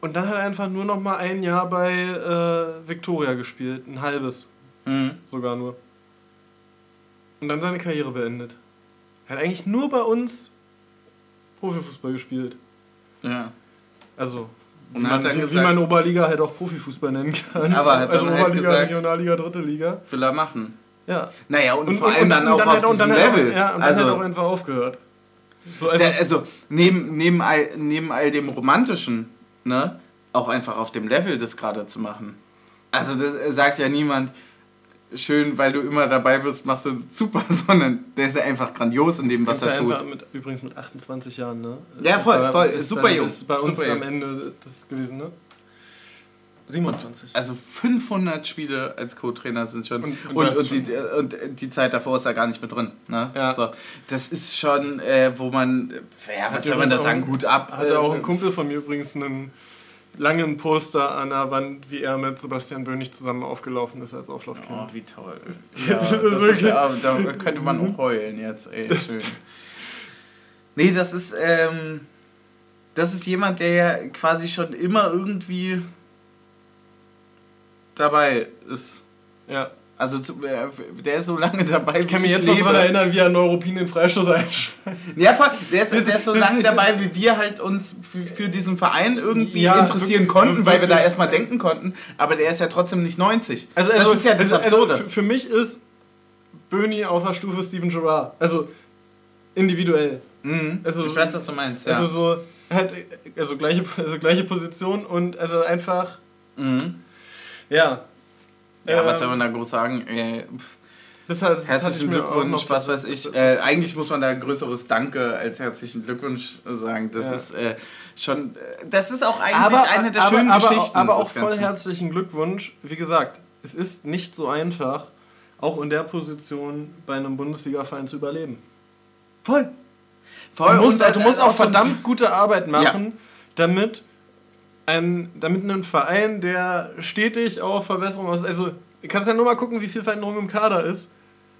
und dann hat er einfach nur noch mal ein Jahr bei äh, Victoria gespielt. Ein halbes. Mhm. Sogar nur. Und dann seine Karriere beendet. Er hat eigentlich nur bei uns Profifußball gespielt. Ja. Also, wie man, gesagt, wie man Oberliga halt auch Profifußball nennen kann. Aber hat also dann halt Oberliga, halt gesagt, Regionalliga, dritte Liga. Will er machen. Ja. Naja, und, und vor allem und, dann, dann auch dann auf diesem Level. Auch, ja, und also, dann hat er auch einfach aufgehört. So, also, der, also neben, neben, all, neben all dem Romantischen ne, auch einfach auf dem Level das gerade zu machen. Also das sagt ja niemand, schön, weil du immer dabei bist, machst du super, sondern der ist ja einfach grandios in dem, was er tut. Mit, übrigens mit 28 Jahren, ne? Ja, voll, voll, ist super jung. Ist bei uns super am Ende das gewesen, ne? 27. Also 500 Spiele als Co-Trainer sind schon. Und, Und- und, und das die, und die Zeit davor ist da gar nicht mit drin. Ne? Ja. So, das ist schon, äh, wo man, ja, was soll man da sagen, gut ab. Hatte auch äh, ein Kumpel von mir übrigens einen langen Poster an der Wand, wie er mit Sebastian Bönig zusammen aufgelaufen ist als Auflaufkind. Oh, wie toll. Das Ja, ist das wirklich- ja, da könnte man auch heulen jetzt, ey, schön. Nee, das ist, ähm, das ist jemand, der ja quasi schon immer irgendwie dabei ist. Ja. Also äh, der ist so lange dabei, Ich kann mich jetzt noch daran erinnern, wie er Neuruppin den Freistoß einschmeißt. Ja, voll. Der ist, der ist so lange dabei, wie wir halt uns für, diesen Verein irgendwie Ja, interessieren wirklich, konnten, weil wir da wirklich. erstmal denken konnten. Aber der ist ja trotzdem nicht 90. Also, das also, ist ja das also, Absurde. Also für, für mich ist Böni auf der Stufe Steven Gerrard. Also individuell. mhm. also- ich weiß, was du meinst. Ja. Also so halt also gleiche also gleiche Position und also einfach mhm. Ja. Ja, Ähm, was soll man da groß sagen? Äh, Das hat, das herzlichen Glückwunsch, was weiß ich. Äh, eigentlich muss man da größeres Danke als herzlichen Glückwunsch sagen. Das Ja. ist äh, schon, äh, das ist auch eigentlich eine der schönen aber, Geschichten. Aber auch voll herzlichen Glückwunsch. Wie gesagt, es ist nicht so einfach, auch in der Position bei einem Bundesliga-Verein zu überleben. Voll. Voll. Du musst, Und, äh, du musst äh, auch verdammt gute Arbeit machen, damit ein, damit ein Verein, der stetig auf Verbesserungen aus. Also, du kannst ja nur mal gucken, wie viel Veränderung im Kader ist.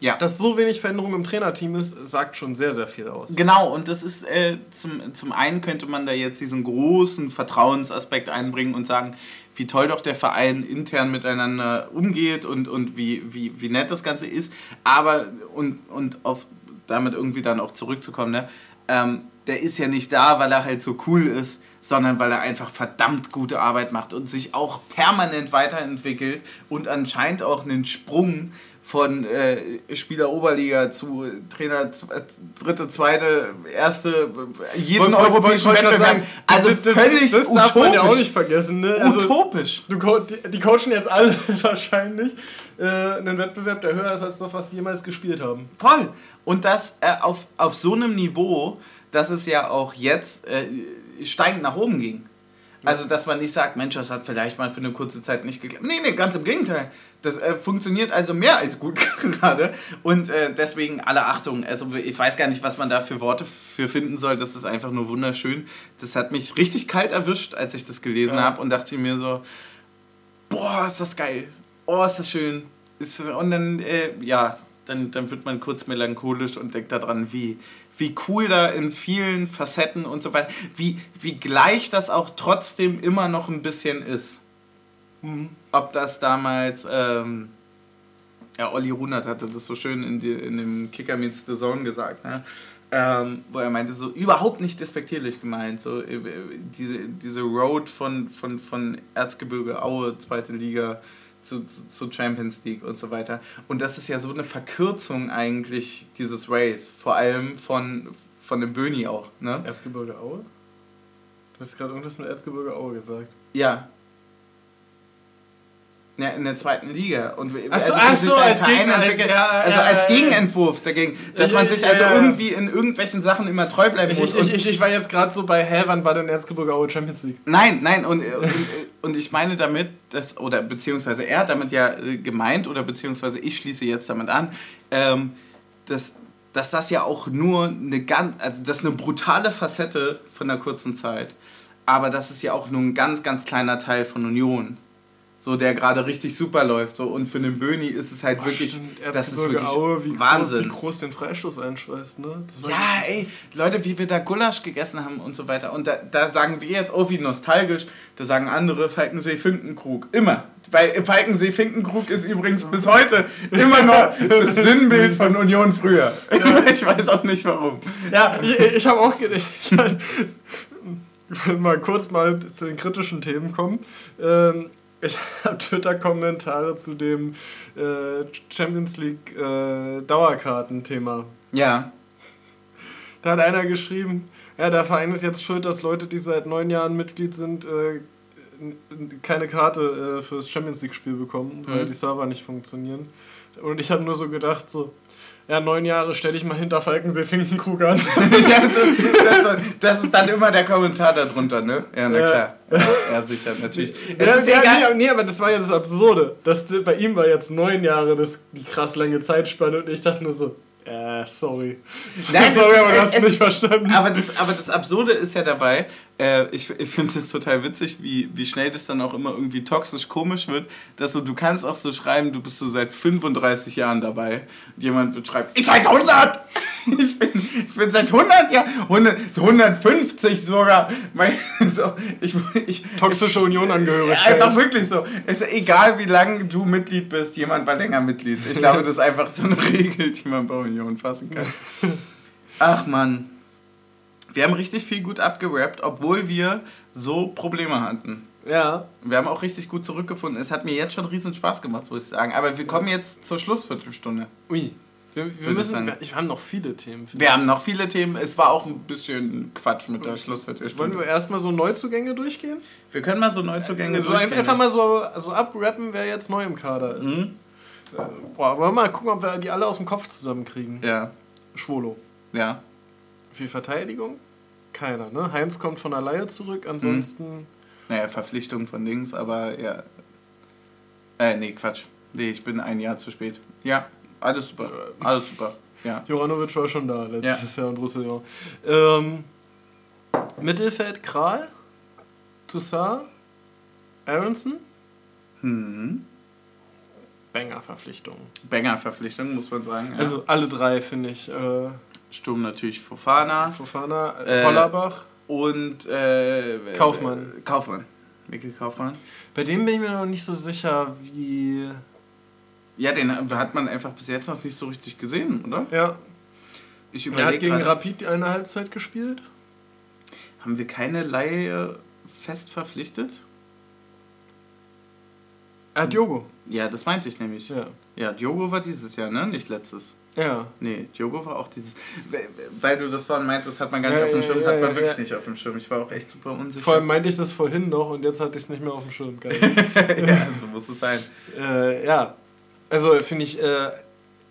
Ja. Dass so wenig Veränderung im Trainerteam ist, sagt schon sehr, sehr viel aus. Genau, und das ist äh, zum, zum einen könnte man da jetzt diesen großen Vertrauensaspekt einbringen und sagen, wie toll doch der Verein intern miteinander umgeht und, und wie, wie, wie nett das Ganze ist. Aber, und, und auf damit irgendwie dann auch zurückzukommen, ne? ähm, der ist ja nicht da, weil er halt so cool ist, sondern weil er einfach verdammt gute Arbeit macht und sich auch permanent weiterentwickelt und anscheinend auch einen Sprung von äh, Spieler Oberliga zu Trainer z- äh, dritte, zweite, erste, äh, jeden europäischen Wettbewerb. sagen, Also das, das, völlig Das darf man ja auch utopisch. nicht vergessen. Ne? Also, utopisch. du, die, die coachen jetzt alle wahrscheinlich äh, einen Wettbewerb, der höher ist als das, was die jemals gespielt haben. Voll. Und das äh, auf, auf so einem Niveau, dass es ja auch jetzt äh, steigend nach oben ging. Also, dass man nicht sagt, Mensch, das hat vielleicht mal für eine kurze Zeit nicht geklappt. Nee, nee, ganz im Gegenteil. Das äh, funktioniert also mehr als gut gerade. Und äh, deswegen alle Achtung. Also, ich weiß gar nicht, was man da für Worte für finden soll. Das ist einfach nur wunderschön. Das hat mich richtig kalt erwischt, als ich das gelesen Ja. habe und dachte mir so, boah, ist das geil. Oh, ist das schön. Ist, und dann, äh, ja, dann, dann wird man kurz melancholisch und denkt daran, wie, wie cool da in vielen Facetten und so weiter, wie, wie gleich das auch trotzdem immer noch ein bisschen ist. Ob das damals, ähm, ja, Olli Runert hatte das so schön in, die, in dem Kicker Meets the Zone gesagt, ne? Ähm, wo er meinte, so überhaupt nicht despektierlich gemeint, so äh, diese, diese Road von, von, von Erzgebirge Aue, zweite Liga, zu, zu, zu Champions League und so weiter. Und das ist ja so eine Verkürzung eigentlich dieses Race, vor allem von, von dem Böni auch, ne? Erzgebirge Aue? Du hast gerade irgendwas mit Erzgebirge Aue gesagt. Ja. Ja, in der zweiten Liga. Und Ach so, so, als Verein Gegner, als- ja, also ja, als. Gegenentwurf dagegen, dass man sich also irgendwie in irgendwelchen Sachen immer treu bleiben Ich, muss. ich, ich, ich war jetzt gerade so bei, hä, wann war denn Erzgebirge Aue Champions League? Nein, nein, und, und, und ich meine damit, dass, oder beziehungsweise er hat damit ja äh, gemeint, oder beziehungsweise ich schließe jetzt damit an, ähm, dass, dass das ja auch nur eine ganz, also das ist eine brutale Facette von einer kurzen Zeit, aber das ist ja auch nur ein ganz, ganz kleiner Teil von Union. So, der gerade richtig super läuft. So. Und für den Böni ist es halt wirklich, Stimmt, das ist wirklich Aue, wie Wahnsinn. Groß, wie groß den Freistoß einschweißt, ne? Ja, ey, Leute, wie wir da Gulasch gegessen haben und so weiter. Und da, da sagen wir jetzt, oh, wie nostalgisch. Da sagen andere Falkensee-Finkenkrug. Immer. Bei Falkensee-Finkenkrug ist übrigens bis heute immer noch das Sinnbild von Union früher. Ich weiß auch nicht warum. Ja, ich, ich habe auch gedacht, ich will mal kurz mal zu den kritischen Themen kommen. Ähm, ich habe Twitter-Kommentare zu dem äh, Champions League äh, Dauerkarten-Thema. Ja. Da hat einer geschrieben, ja, der Verein ist jetzt schuld, dass Leute, die seit neun Jahren Mitglied sind, äh, keine Karte äh, für das Champions League-Spiel bekommen, weil Mhm. die Server nicht funktionieren. Und ich habe nur so gedacht, so, ja, neun Jahre stelle ich mal hinter Falkensee Finkenkrug an. das, ist dann immer der Kommentar darunter, ne? Ja, na klar. Ja, ja sicher, natürlich. Es ja, ist ja, egal. Nee, aber das war ja das Absurde. Das, bei ihm war jetzt neun Jahre das, die krass lange Zeitspanne und ich dachte nur so, äh, sorry. Nein, sorry, aber du hast es nicht verstanden. Aber das, aber das Absurde ist ja dabei, äh, ich, ich finde es total witzig, wie, wie schnell das dann auch immer irgendwie toxisch komisch wird, dass du, du kannst auch so schreiben, du bist so seit 35 Jahren dabei. Und jemand wird schreiben, ich seit 100! Ich bin, ich bin seit 100 Jahren, 100, 150 sogar. Mein, so, ich, ich, Toxische Union angehörig. Einfach wirklich so. Es ist egal, wie lange du Mitglied bist, jemand war länger Mitglied. Ich glaube, das ist einfach so eine Regel, die man bei Union fassen kann. Ach man. Wir haben richtig viel gut abgerappt, obwohl wir so Probleme hatten. Ja. Wir haben auch richtig gut zurückgefunden. Es hat mir jetzt schon riesen Spaß gemacht, muss ich sagen. Aber wir kommen jetzt zur Schlussviertelstunde. Ui. Wir, wir müssen, wir, wir haben noch viele Themen. Wir haben noch viele Themen. Es war auch ein bisschen Quatsch mit der Schlussviertelstunde. Wollen wir erstmal so Neuzugänge durchgehen? Wir können mal so Neuzugänge so durchgehen. Einfach mal so, so abrappen, wer jetzt neu im Kader ist. Mhm. Äh, boah, wollen wir mal gucken, ob wir die alle aus dem Kopf zusammenkriegen. Ja. Schwolo. Ja. Für Verteidigung? Keiner, ne? Heinz kommt von der Laie zurück, ansonsten. Mhm. Naja, Verpflichtung von Dings, aber ja. Äh, nee, Quatsch. Nee, ich bin ein Jahr zu spät. Ja, alles super. Alles super. Ja. Joranovic war schon da letztes ja. Jahr und Roussillon. Ähm, Mittelfeld Kral, Toussaint, Aronson. Hm. Banger-Verpflichtung. Banger-Verpflichtung, muss man sagen. Ja. Also alle drei, finde ich. Äh, Sturm natürlich Fofana. Fofana, äh, Hollerbach. Und äh, Kaufmann. Kaufmann. Mikkel Kaufmann. Bei dem bin ich mir noch nicht so sicher, wie. Ja, den hat man einfach bis jetzt noch nicht so richtig gesehen, oder? Ja. Ich er hat gegen Rapid eine Halbzeit gespielt. Haben wir keine Laie fest verpflichtet? Ah, Diogo. Ja, das meinte ich nämlich. Ja. Ja, Diogo war dieses Jahr, ne? Nicht letztes. Ja. Nee, Diogo war auch dieses. Weil du das vorhin meintest, hat man gar nicht ja, auf dem Schirm, ja, hat man wirklich nicht auf dem Schirm. Ich war auch echt super unsicher. Vor allem meinte ich das vorhin noch und jetzt hatte ich es nicht mehr auf dem Schirm. Geil. ja, so muss es sein. Äh, ja. Also finde ich, äh,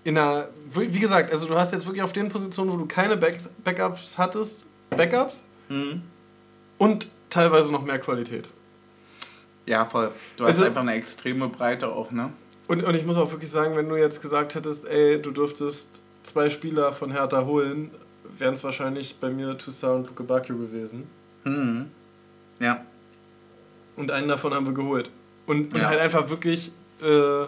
in einer. Wie gesagt, also du hast jetzt wirklich auf den Positionen, wo du keine Back Backups hattest, Backups mhm. und teilweise noch mehr Qualität. Ja, voll. Du hast also, einfach eine extreme Breite auch, ne? Und, und ich muss auch wirklich sagen, wenn du jetzt gesagt hättest, ey, du dürftest zwei Spieler von Hertha holen, wären es wahrscheinlich bei mir Toussaint und Luke Bacchio gewesen. Mhm. Ja. Und einen davon haben wir geholt. Und, und ja. halt einfach wirklich. Äh,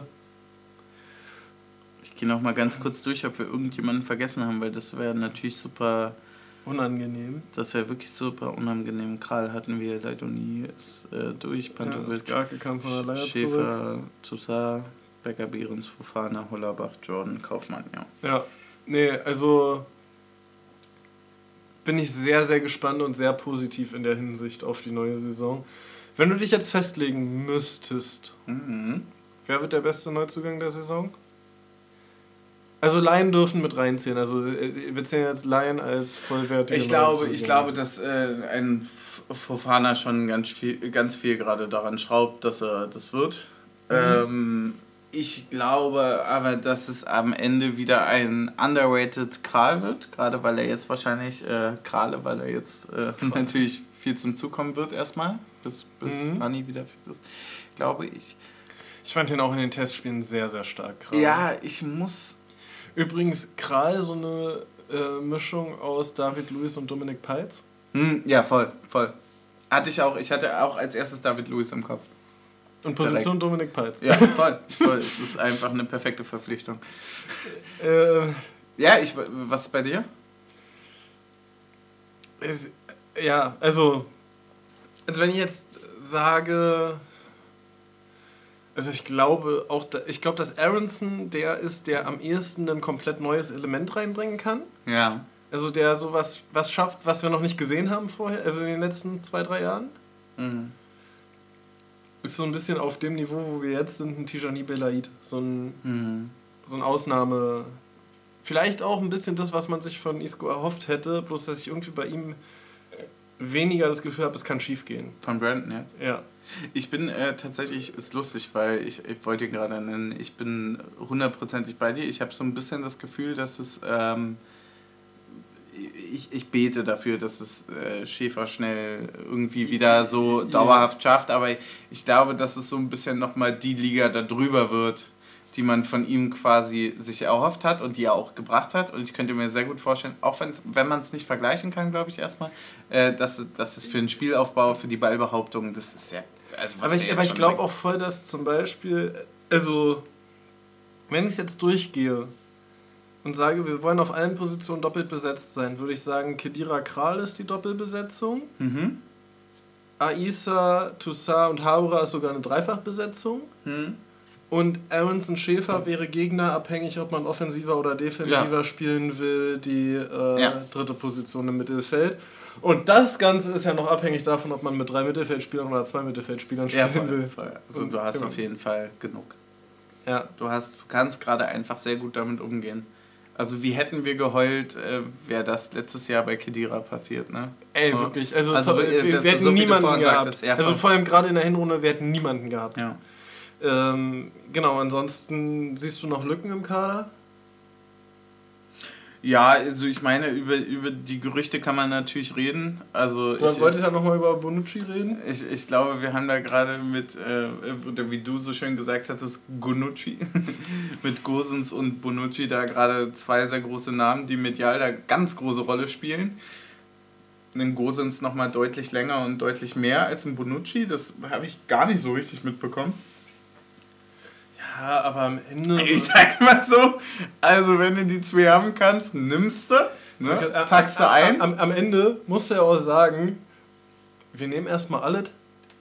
ich gehe noch mal ganz kurz durch, ob wir irgendjemanden vergessen haben, weil das wäre natürlich super. Unangenehm. Das wäre wirklich super unangenehm. Kral hatten wir, Leidoni ist äh, durch, Pantovic, ja, kam von der Leier Schäfer, Toussaint. Becker, Behrens, Fofana, Hollerbach, Jordan, Kaufmann, ja. Ja, nee, also bin ich sehr, sehr gespannt und sehr positiv in der Hinsicht auf die neue Saison. Wenn du dich jetzt festlegen müsstest, mhm. wer wird der beste Neuzugang der Saison? Also Laien dürfen mit reinziehen. Also äh, wir zählen jetzt Laien als vollwertige Ich glaube, ich glaube, dass äh, ein Fofana schon ganz viel, ganz viel gerade daran schraubt, dass er das wird. Mhm. Ähm, ich glaube aber, dass es am Ende wieder ein underrated Kral wird, gerade weil er jetzt wahrscheinlich, äh, Krale, weil er jetzt äh, natürlich viel zum Zukommen wird erstmal, bis, bis mhm. Anni wieder fix ist, glaube ich. Ich fand ihn auch in den Testspielen sehr, sehr stark, Kral. Ja, ich muss... Übrigens, Kral so eine äh, Mischung aus David Lewis und Dominik Peitz. Hm, ja, voll, voll. Hatte ich auch, ich hatte auch als erstes David Lewis im Kopf. Und Position Direkt. Dominik Peitz. Ja, voll, voll. Es ist einfach eine perfekte Verpflichtung. Äh, ja, ich, was ist bei dir? Ist, ja, also, also wenn ich jetzt sage, also ich glaube auch, ich glaube, dass Aronson der ist, der am ehesten ein komplett neues Element reinbringen kann. Ja. Also der sowas was schafft, was wir noch nicht gesehen haben vorher, also in den letzten zwei, drei Jahren. Mhm ist so ein bisschen auf dem Niveau, wo wir jetzt sind, ein Tijani Belaid. So ein, mhm. so ein Ausnahme. Vielleicht auch ein bisschen das, was man sich von Isco erhofft hätte, bloß dass ich irgendwie bei ihm weniger das Gefühl habe, es kann schief gehen. Von Brandon jetzt? Ja. Ich bin äh, tatsächlich, ist lustig, weil ich, ich wollte ihn gerade nennen, ich bin hundertprozentig bei dir. Ich habe so ein bisschen das Gefühl, dass es, ähm, ich, ich bete dafür, dass es äh, Schäfer schnell irgendwie wieder so dauerhaft schafft, aber ich, glaube, dass es so ein bisschen nochmal die Liga da drüber wird, die man von ihm quasi sich erhofft hat und die er auch gebracht hat. Und ich könnte mir sehr gut vorstellen, auch wenn man es nicht vergleichen kann, glaube ich erstmal, äh, dass, dass es für den Spielaufbau, für die Ballbehauptung, das ist ja. Also aber ich, aber ich glaube auch voll, dass zum Beispiel, also wenn ich es jetzt durchgehe und sage, wir wollen auf allen Positionen doppelt besetzt sein, würde ich sagen, Kedira Kral ist die Doppelbesetzung. Mhm. Aisa, Toussaint und Haura ist sogar eine Dreifachbesetzung. Mhm. Und Aronson Schäfer wäre gegnerabhängig, ob man offensiver oder defensiver ja. spielen will, die äh, ja. dritte Position im Mittelfeld. Und das Ganze ist ja noch abhängig davon, ob man mit drei Mittelfeldspielern oder zwei Mittelfeldspielern spielen ja, voll, will. Voll. Also du hast auf jeden Fall genug. Ja. Du, hast, du kannst gerade einfach sehr gut damit umgehen. Also wie hätten wir geheult, äh, wäre das letztes Jahr bei Kedira passiert, ne? Ey, wirklich. Also, also so, wir, wir hätten so niemanden gehabt. Sagt, also vor allem gerade in der Hinrunde, wir hätten niemanden gehabt. Ja. Ähm, genau, ansonsten siehst du noch Lücken im Kader? Ja, also ich meine, über, über die Gerüchte kann man natürlich reden. Also du ich, wolltest ja nochmal über Bonucci reden? Ich, ich glaube, wir haben da gerade mit, äh, oder wie du so schön gesagt hattest, Gonucci, mit Gosens und Bonucci da gerade zwei sehr große Namen, die medial da ganz große Rolle spielen. Ein Gosens nochmal deutlich länger und deutlich mehr als ein Bonucci, das habe ich gar nicht so richtig mitbekommen. Ja, aber am Ende. Ich sag mal so, also wenn du die zwei haben kannst, nimmst du, ne? packst du ein. Am, am, Ende musst du ja auch sagen, wir nehmen erstmal alles.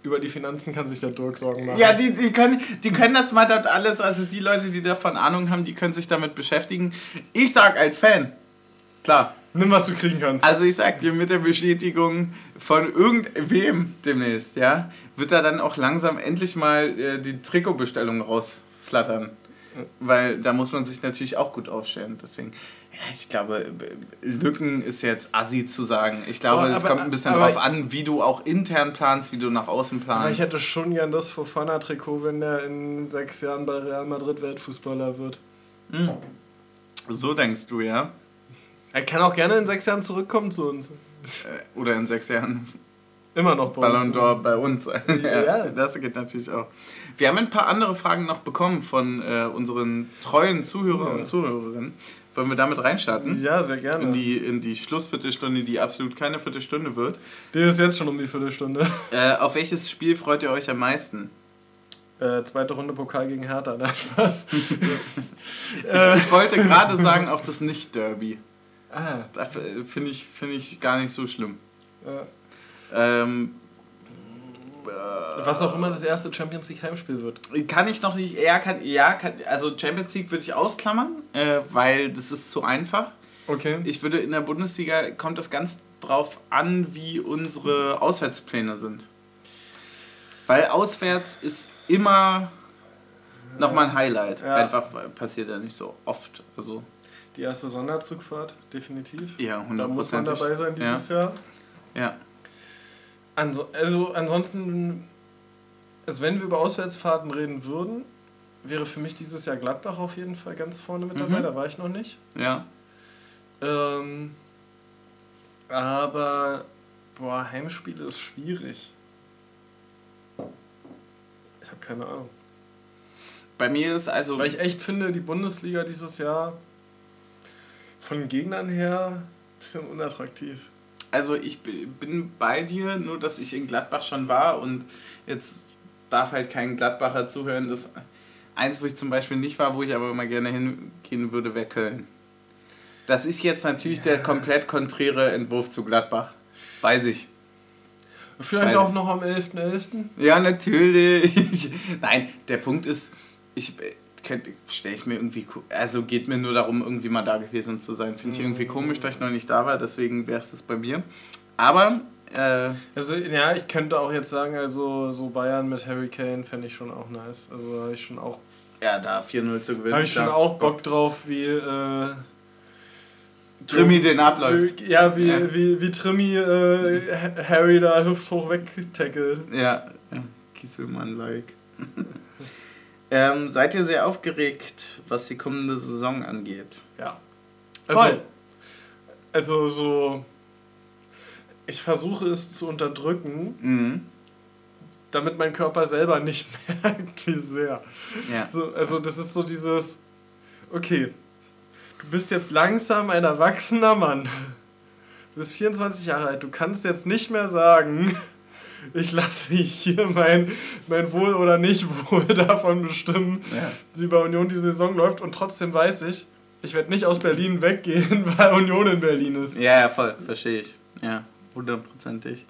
Über die Finanzen kann sich der Dirk Sorgen machen. Ja, die, die, können, die können das mal dort alles, also die Leute, die davon Ahnung haben, die können sich damit beschäftigen. Ich sag als Fan, klar. Nimm, was du kriegen kannst. Also ich sag dir, mit der Bestätigung von irgendwem demnächst, ja, wird da dann auch langsam endlich mal äh, die Trikotbestellung raus flattern. Weil da muss man sich natürlich auch gut aufstellen. Deswegen, ja, ich glaube, Lücken ist jetzt assi zu sagen. Ich glaube, es kommt ein bisschen drauf an, wie du auch intern planst, wie du nach außen planst. Aber ich hätte schon gern das Fofana-Trikot, wenn der in sechs Jahren bei Real Madrid Weltfußballer wird. Mhm. So denkst du, ja? Er kann auch gerne in sechs Jahren zurückkommen zu uns. Äh, oder in sechs Jahren Immer noch bei Ballon d'Or bei uns. ja, ja, das geht natürlich auch. Wir haben ein paar andere Fragen noch bekommen von äh, unseren treuen Zuhörern ja. und Zuhörerinnen. Wollen wir damit reinstarten? Ja, sehr gerne. In die, in die Schlussviertelstunde, die absolut keine Viertelstunde wird. Die ist jetzt schon um die Viertelstunde. Äh, auf welches Spiel freut ihr euch am meisten? Äh, zweite Runde Pokal gegen Hertha, nein, Spaß. ich, ich wollte gerade sagen, auf das Nicht-Derby. Ah. Finde ich, find ich gar nicht so schlimm. Ja. Ähm, was auch immer das erste Champions League Heimspiel wird. Kann ich noch nicht, ja, kann, ja kann, also Champions League würde ich ausklammern, äh, weil das ist zu einfach. Okay. Ich würde in der Bundesliga, kommt das ganz drauf an, wie unsere Auswärtspläne sind. Weil auswärts ist immer nochmal ein Highlight. Ja. Einfach passiert ja nicht so oft. Also Die erste Sonderzugfahrt, definitiv. Ja, 100%. Da muss man dabei sein dieses ja. Jahr. Ja. Also, also ansonsten, also wenn wir über Auswärtsfahrten reden würden, wäre für mich dieses Jahr Gladbach auf jeden Fall ganz vorne mit dabei, mhm. da war ich noch nicht. Ja. Ähm, aber, boah, Heimspiele ist schwierig. Ich habe keine Ahnung. Bei mir ist also. Weil ich echt finde, die Bundesliga dieses Jahr von Gegnern her ein bisschen unattraktiv also ich bin bei dir, nur dass ich in Gladbach schon war und jetzt darf halt kein Gladbacher zuhören. Das eins, wo ich zum Beispiel nicht war, wo ich aber mal gerne hingehen würde, wäre Köln. Das ist jetzt natürlich ja. der komplett konträre Entwurf zu Gladbach. Weiß ich. Vielleicht Weiß auch noch am 11.11.? .11.? Ja, natürlich. Nein, der Punkt ist, ich, stelle ich mir irgendwie, also geht mir nur darum, irgendwie mal da gewesen zu sein. Finde ich irgendwie mhm. komisch, dass ich noch nicht da war, deswegen wäre es das bei mir. Aber, äh, Also, ja, ich könnte auch jetzt sagen, also so Bayern mit Harry Kane fände ich schon auch nice. Also, habe ich schon auch. Ja, da 4-0 zu gewinnen. Habe ich schon auch Bock drauf, wie, äh, Trimmy den abläuft. Ja, wie, Ja. wie, wie Trimmy äh, Harry da hüfthoch wegtackelt. Ja, ja. Kieselmann-like. ähm, seid ihr sehr aufgeregt, was die kommende Saison angeht? Ja. Voll. Also, also so. Ich versuche es zu unterdrücken, Mhm. damit mein Körper selber nicht merkt, wie sehr. Ja. So, also das ist so dieses, okay, du bist jetzt langsam ein erwachsener Mann. Du bist 24 Jahre alt, du kannst jetzt nicht mehr sagen, ich lasse hier mein, mein Wohl oder Nicht-Wohl davon bestimmen, Ja. wie bei Union die Saison läuft und trotzdem weiß ich, ich werde nicht aus Berlin weggehen, weil Union in Berlin ist. Ja, ja, voll, verstehe ich. Ja, hundertprozentig.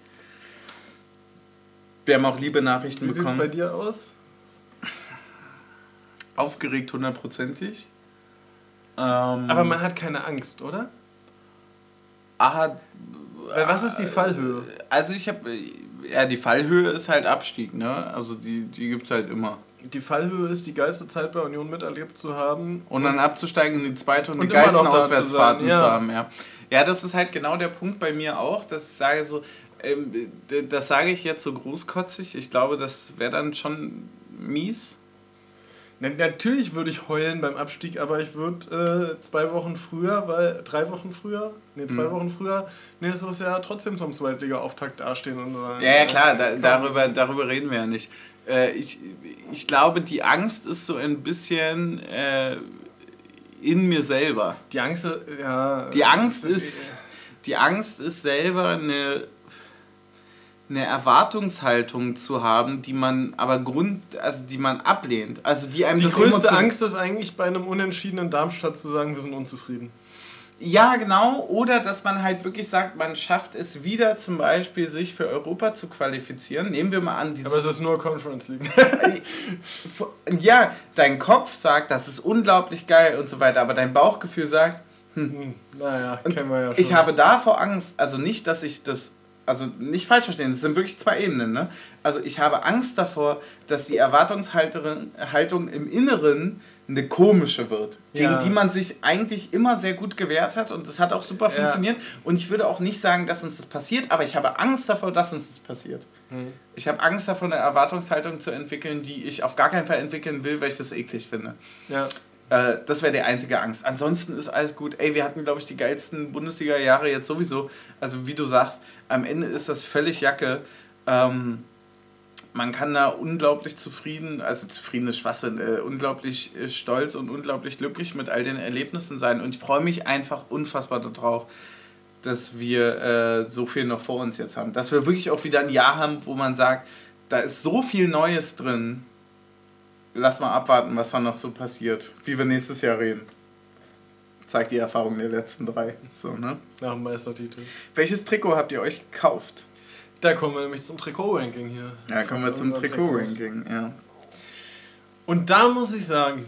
Wir haben auch liebe Nachrichten Wie sieht es bekommen. bei dir aus? Aufgeregt hundertprozentig. Ähm, Aber man hat keine Angst, oder? ah, Weil was ist die Fallhöhe? also ich habe, ja, die Fallhöhe ist halt Abstieg, ne? Also die, die gibt es halt immer. Die Fallhöhe ist die geilste Zeit bei Union miterlebt zu haben. Und dann abzusteigen in die zweite und, Und die geilsten zu Auswärtsfahrten zu, ja. haben, ja. Ja, das ist halt genau der Punkt bei mir auch, dass ich sage so, ähm, das sage ich jetzt so großkotzig, ich glaube, das wäre dann schon mies. Na, natürlich würde ich heulen beim Abstieg, aber ich würde äh, zwei Wochen früher, weil drei Wochen früher, nee, zwei Mhm. Wochen früher, nächstes Jahr trotzdem zum Zweitliga-Auftakt dastehen und sagen, Ja, ja klar, da, darüber, darüber reden wir ja nicht. Äh, ich, ich glaube, die Angst ist so ein bisschen äh, in mir selber. Die Angst, äh, ja. Die Angst das ist, die Angst ist selber eine, eine Erwartungshaltung zu haben, die man aber Grund, also die man ablehnt. Also die einem Die das größte Angst ist eigentlich bei einem unentschiedenen Darmstadt zu sagen, wir sind unzufrieden. Ja, genau. Oder dass man halt wirklich sagt, man schafft es wieder zum Beispiel, sich für Europa zu qualifizieren. Nehmen wir mal an, dieses Aber es ist nur Conference League. ja, dein Kopf sagt, das ist unglaublich geil und so weiter, aber dein Bauchgefühl sagt, Hm, naja, kennen wir ja schon. ich habe davor Angst, also nicht, dass ich das, also nicht falsch verstehen, es sind wirklich zwei Ebenen, ne? Also ich habe Angst davor, dass die Erwartungshaltung Haltung im Inneren eine komische wird, gegen Ja. die man sich eigentlich immer sehr gut gewehrt hat und das hat auch super Ja. funktioniert und ich würde auch nicht sagen, dass uns das passiert, aber ich habe Angst davor, dass uns das passiert. Hm. Ich habe Angst davor, eine Erwartungshaltung zu entwickeln, die ich auf gar keinen Fall entwickeln will, weil ich das eklig finde. Ja. Äh, das wäre die einzige Angst. Ansonsten ist alles gut. Ey, wir hatten, glaube ich, die geilsten Bundesliga-Jahre jetzt sowieso. Also, wie du sagst, am Ende ist das völlig Jacke. Ähm, man kann da unglaublich zufrieden, also zufrieden ist Schwachsinn, äh, unglaublich äh, stolz und unglaublich glücklich mit all den Erlebnissen sein. Und ich freue mich einfach unfassbar darauf, dass wir äh, so viel noch vor uns jetzt haben. Dass wir wirklich auch wieder ein Jahr haben, wo man sagt, da ist so viel Neues drin. Lass mal abwarten, was da noch so passiert. Wie wir nächstes Jahr reden. Zeigt die Erfahrung der letzten drei. So, ne? Nach dem Meistertitel. Welches Trikot habt ihr euch gekauft? Da kommen wir nämlich zum Trikot-Ranking hier. Ja, kommen wir zum Trikot-Ranking. Ja. Und da muss ich sagen,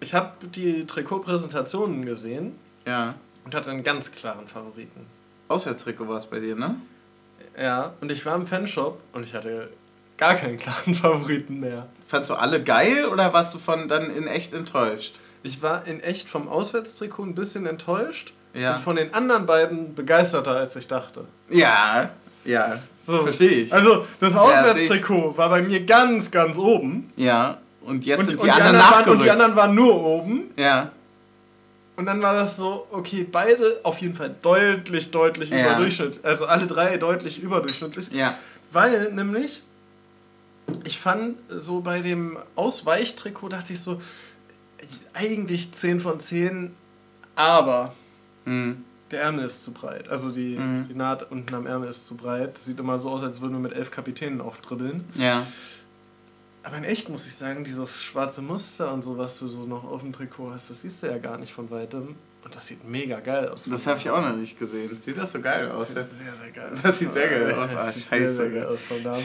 ich habe die Trikotpräsentationen gesehen ja. und hatte einen ganz klaren Favoriten. Auswärtstrikot war es bei dir, ne? Ja, und ich war im Fanshop und ich hatte gar keinen klaren Favoriten mehr. Fandst du alle geil oder warst du von dann in echt enttäuscht? Ich war in echt vom Auswärtstrikot ein bisschen enttäuscht Ja. und von den anderen beiden begeisterter, als ich dachte. Ja, ja. So. Verstehe ich. Also, das Ja. Auswärtstrikot war bei mir ganz, ganz oben. ja. Und jetzt Und, sind und, die die anderen anderen waren, nachgerückt. und die anderen waren nur oben. ja. Und dann war das so, okay, beide auf jeden Fall deutlich, deutlich Ja. überdurchschnittlich. Also alle drei deutlich überdurchschnittlich. Ja. Weil nämlich, ich fand so bei dem Ausweichtrikot, dachte ich so, eigentlich 10 von 10, aber Mhm. der Ärmel ist zu breit. Also die, Mhm. die Naht unten am Ärmel ist zu breit. Sieht immer so aus, als würden wir mit elf Kapitänen aufdribbeln. Ja. Aber in echt muss ich sagen, dieses schwarze Muster und so, was du so noch auf dem Trikot hast, das siehst du ja gar nicht von weitem. Und das sieht mega geil aus. Das habe ich auch noch nicht gesehen. Sieht das so geil aus? Das sieht sehr, sehr geil aus. Das sieht sehr geil aus. Ah, scheiße.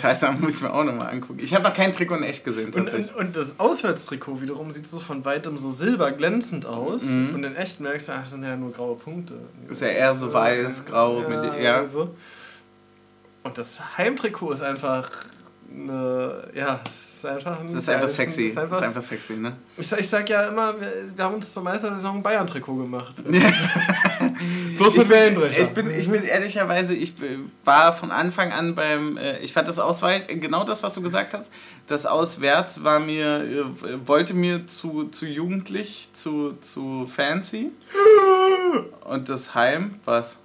Scheiße, da muss ich mir auch nochmal angucken. Ich habe noch kein Trikot in echt gesehen, Und, und, und das Auswärtstrikot wiederum sieht so von weitem so silberglänzend aus. Mhm. Und in echt merkst du, ach, das sind ja nur graue Punkte. Ist ja eher so weiß, grau, ja, mit- ja. So. Und das Heimtrikot ist einfach eine, ja, es ist einfach ein Das ist einfach sexy. es Ist einfach, ist einfach sexy, ne? ich, sag, ich sag ja immer, wir, wir haben uns zur Meistersaison ein Bayern-Trikot gemacht. Bloß mit Wellenbrecher. ich, bin, ich bin ehrlicherweise, ich war von Anfang an beim, äh, ich fand das Ausweich, genau das, was du gesagt hast, das Auswärts war mir, äh, wollte mir zu, zu jugendlich, zu, zu fancy. Und das Heim, was?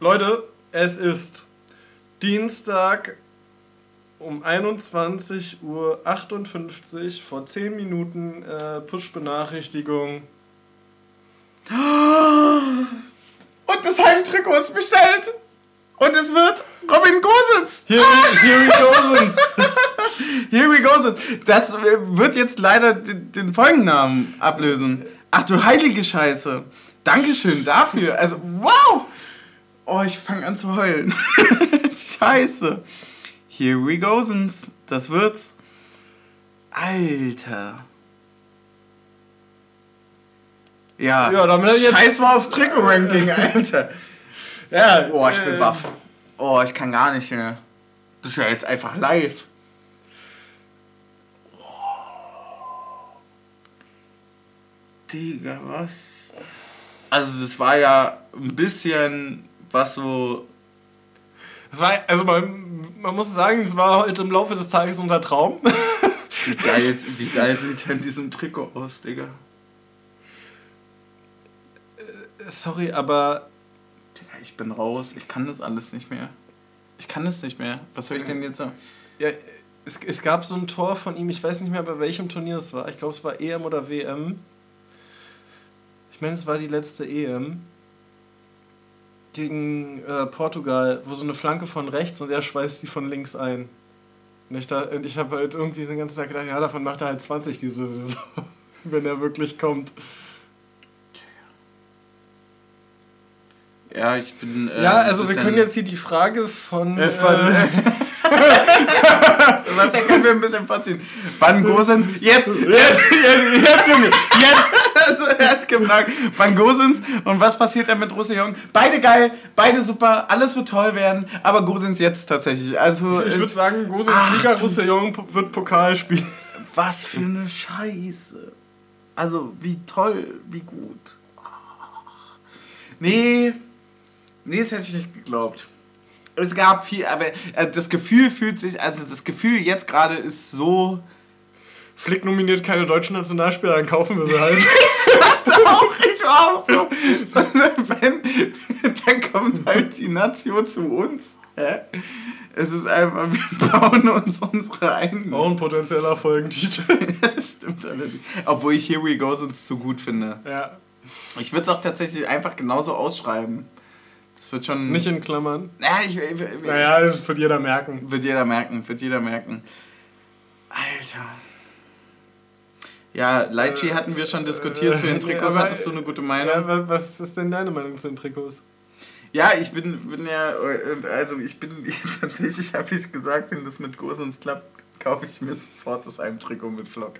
Leute, es ist Dienstag um 21.58 Uhr, vor 10 Minuten äh, Push-Benachrichtigung. Und das Heimtrikot ist bestellt. Und es wird Robin Gosens. Here, here we go sind's. Here we go. Das äh, wird jetzt leider den, den Folgennamen ablösen. Ach du heilige Scheiße. Dankeschön dafür. Also, wow. Oh, ich fange an zu heulen. Scheiße. Here we go. Das wird's. Alter. Ja, Ja, damit jetzt- scheiß mal auf Trikot-Ranking, Alter. Ja, Boah, ich bin äh, baff. Oh, ich kann gar nicht mehr. Das ist ja jetzt einfach live. Digga, was? Also das war ja ein bisschen was so... Es war, also man, man muss sagen, es war heute im Laufe des Tages unser Traum. Wie geil, wie geil sieht denn diesem Trikot aus, Digga? Sorry, aber Digga, ich bin raus. Ich kann das alles nicht mehr. Ich kann das nicht mehr. Was soll ich denn jetzt sagen? ja, es, es gab so ein Tor von ihm, ich weiß nicht mehr, bei welchem Turnier es war. Ich glaube, es war EM oder WM. Ich meine, es war die letzte EM. Gegen äh, Portugal, wo so eine Flanke von rechts und er schweißt die von links ein. Und ich, da, und ich habe halt irgendwie den ganzen Tag gedacht, ja, davon macht er halt 20 diese Saison, wenn er wirklich kommt. Ja, ich bin... äh, ja, also wir können jetzt hier die Frage von... Äh, von äh, Was können wir ein bisschen vorziehen. Wann Gosens. Jetzt, jetzt, jetzt, jetzt, Junge, jetzt. Also, er hat gefragt, wann Gosens und was passiert dann mit Roussillon? Beide geil, beide super, alles wird toll werden, aber Gosens jetzt tatsächlich. Also, ich äh, würde sagen, Gosens Ach, Liga Roussillon wird Pokal spielen. was für eine Scheiße. Also, wie toll, wie gut. Nee, nee, das hätte ich nicht geglaubt. Es gab viel, aber äh, das Gefühl fühlt sich, also das Gefühl jetzt gerade ist so. Flick nominiert keine deutschen Nationalspieler, dann kaufen wir sie halt. auch, ich war auch so. Wenn, dann kommt halt die Nation zu uns. Hä? Es ist einfach, wir bauen uns unsere eigenen. Auch ein potenzieller Folgentitel. das stimmt allerdings. Obwohl ich Here We Go sonst zu gut finde. ja. Ich würde es auch tatsächlich einfach genauso ausschreiben. Das wird schon. Nicht in Klammern. Ja, ich, ich, ich, Naja, das wird jeder merken. Wird jeder merken, wird jeder merken. Alter. Ja, Lighttree hatten wir schon diskutiert zu den äh, Trikots. aber- Hattest du eine gute Meinung? Ja, wa- was ist denn deine Meinung zu den Trikots? Ja, ich bin, bin ja, äh, also ich bin tatsächlich, habe ich gesagt, wenn das mit Gosens klappt, kaufe ich mir sofort das Heimtrikot mit Flock.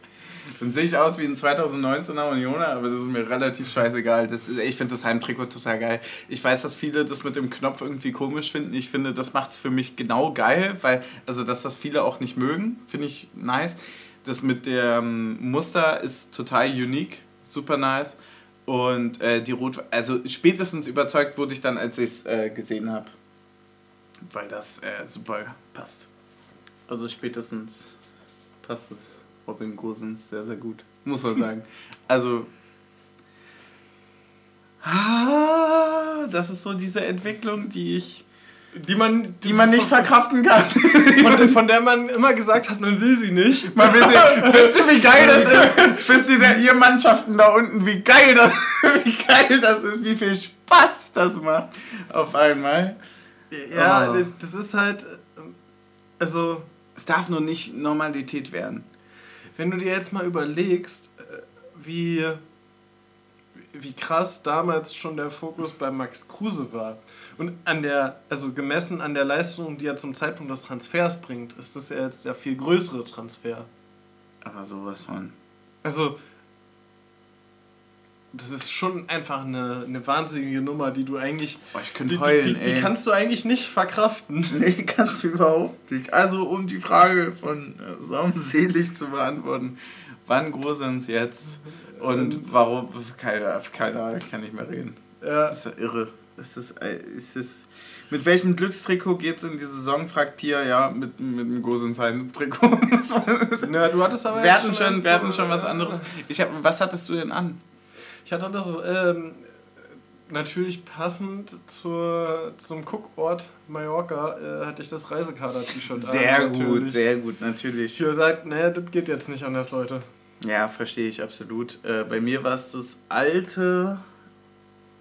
Dann sehe ich aus wie ein 2019er Unioner, aber das ist mir relativ scheißegal. Das, ich finde das Heimtrikot total geil. Ich weiß, dass viele das mit dem Knopf irgendwie komisch finden. Ich finde, das macht es für mich genau geil, weil, also dass das viele auch nicht mögen, finde ich nice. Das mit dem Muster ist total unique, super nice. Und äh, die Rot, also spätestens überzeugt wurde ich dann, als ich es äh, gesehen habe. Weil das äh, super passt. Also spätestens passt es Robin Gosens sehr, sehr gut. Muss man sagen. also. Ah, das ist so diese Entwicklung, die ich. Die man, die man nicht verkraften kann. von, von der man immer gesagt hat, man will sie nicht. Man will sehen, wisst ihr, wie geil das ist? Wisst ihr, ihr Mannschaften da unten, wie geil das, wie geil das ist, wie viel Spaß das macht auf einmal. Ja, Oh. das, das ist halt. Also, Es darf nur nicht Normalität werden. Wenn du dir jetzt mal überlegst, äh, wie, wie krass damals schon der Fokus bei Max Kruse war. Und an der, also gemessen an der Leistung, die er zum Zeitpunkt des Transfers bringt, ist das ja jetzt der viel größere Transfer. Aber sowas von. Also, das ist schon einfach eine, eine wahnsinnige Nummer, die du eigentlich. Boah, ich könnte die, heulen, die, die, die kannst du eigentlich nicht verkraften. Nee, kannst du überhaupt nicht. Also, um die Frage von äh, saumselig zu beantworten, wann gruseln sie jetzt und warum? Keiner, keiner kann nicht mehr reden. Ja. Das ist ja irre. Das ist, äh, ist es, mit welchem Glückstrikot geht's in die Saison, fragt Pia. Ja, mit, mit dem Gosensheim-Trikot. Ja, du hattest aber wir hatten schon schon, wir hatten äh, schon was anderes. Ich hab, was hattest du denn an? Ich hatte das ähm, natürlich passend zur, zum Cookort Mallorca, äh, hatte ich das Reisekader-T-Shirt an. Sehr gut, natürlich. sehr gut, natürlich. Ich habe gesagt, naja, das geht jetzt nicht anders, Leute. Ja, verstehe ich absolut. Äh, bei mir war es das alte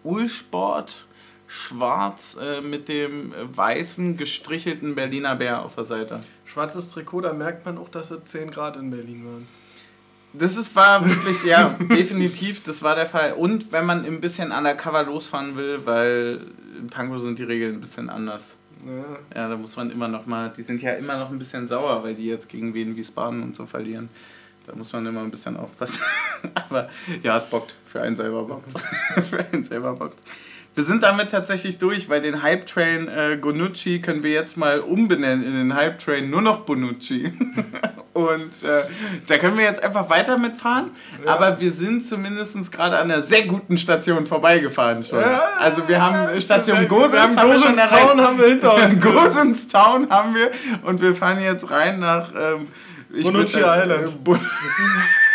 Ulsport schwarz äh, mit dem weißen gestrichelten Berliner Bär auf der Seite. Schwarzes Trikot, da merkt man auch, dass es 10 Grad in Berlin waren. Das ist, war wirklich, ja, definitiv, das war der Fall. Und wenn man ein bisschen undercover losfahren will, weil in Pankow sind die Regeln ein bisschen anders. Ja. Ja, da muss man immer noch mal, die sind ja immer noch ein bisschen sauer, weil die jetzt gegen Wien Wiesbaden und so verlieren. Da muss man immer ein bisschen aufpassen. Aber ja, es bockt. Für einen selber bockt. Für einen selber bockt. Wir sind damit tatsächlich durch, weil den Hype Train äh, Gonucci können wir jetzt mal umbenennen in den Hype Train nur noch Bonucci. Und äh, da können wir jetzt einfach weiter mitfahren. Ja. Aber wir sind zumindest gerade an einer sehr guten Station vorbeigefahren schon. Ja, also wir haben Station Gosens haben wir schon. Town haben wir hinter uns. Gosens Town haben wir und wir fahren jetzt rein nach ähm, Bonucci würd sagen, Island. äh,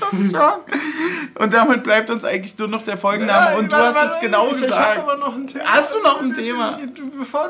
Bon- Ist das schon? Und damit bleibt uns eigentlich nur noch der Folgenname und du warte, hast warte, es genau ich, Ich gesagt. hab aber noch ein Thema. Hast du noch ein Thema?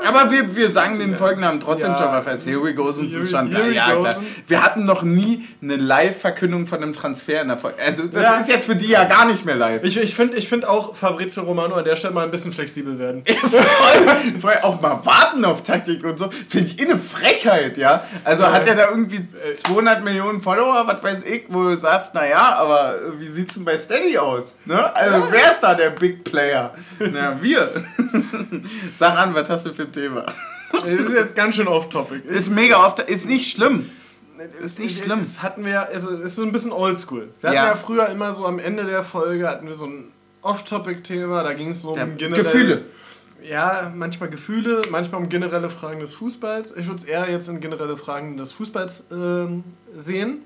Aber wir, wir sagen den Folgennamen trotzdem Ja. schon mal fest. Here we go, ist we- schon here Ja, klar. Wir hatten noch nie eine Live-Verkündung von einem Transfer in der Folge. Also das Ja. ist jetzt für die ja gar nicht mehr live. Ich, ich finde ich find auch Fabrizio Romano an der Stelle mal ein bisschen flexibel werden. voll, voll auch mal warten auf Taktik und so. Finde ich eh eine Frechheit, ja. Also Ja. hat er da irgendwie 200 Millionen Follower, was weiß ich, wo du sagst, naja, aber wie sieht's denn bei Steady aus? Ne? Also wer ist da der Big Player? Na, wir. Sag an, was hast du für ein Thema? Das ist jetzt ganz schön off-topic. Ist mega oft, ist nicht schlimm. Ist nicht schlimm. Das hatten wir, also es ist ein bisschen oldschool. Wir hatten Ja. ja. früher immer so am Ende der Folge hatten wir so ein Off-Topic-Thema, da ging es so Der um generell, Gefühle. Ja, manchmal Gefühle, manchmal um generelle Fragen des Fußballs. Ich würde es eher jetzt in generelle Fragen des Fußballs ähm, sehen.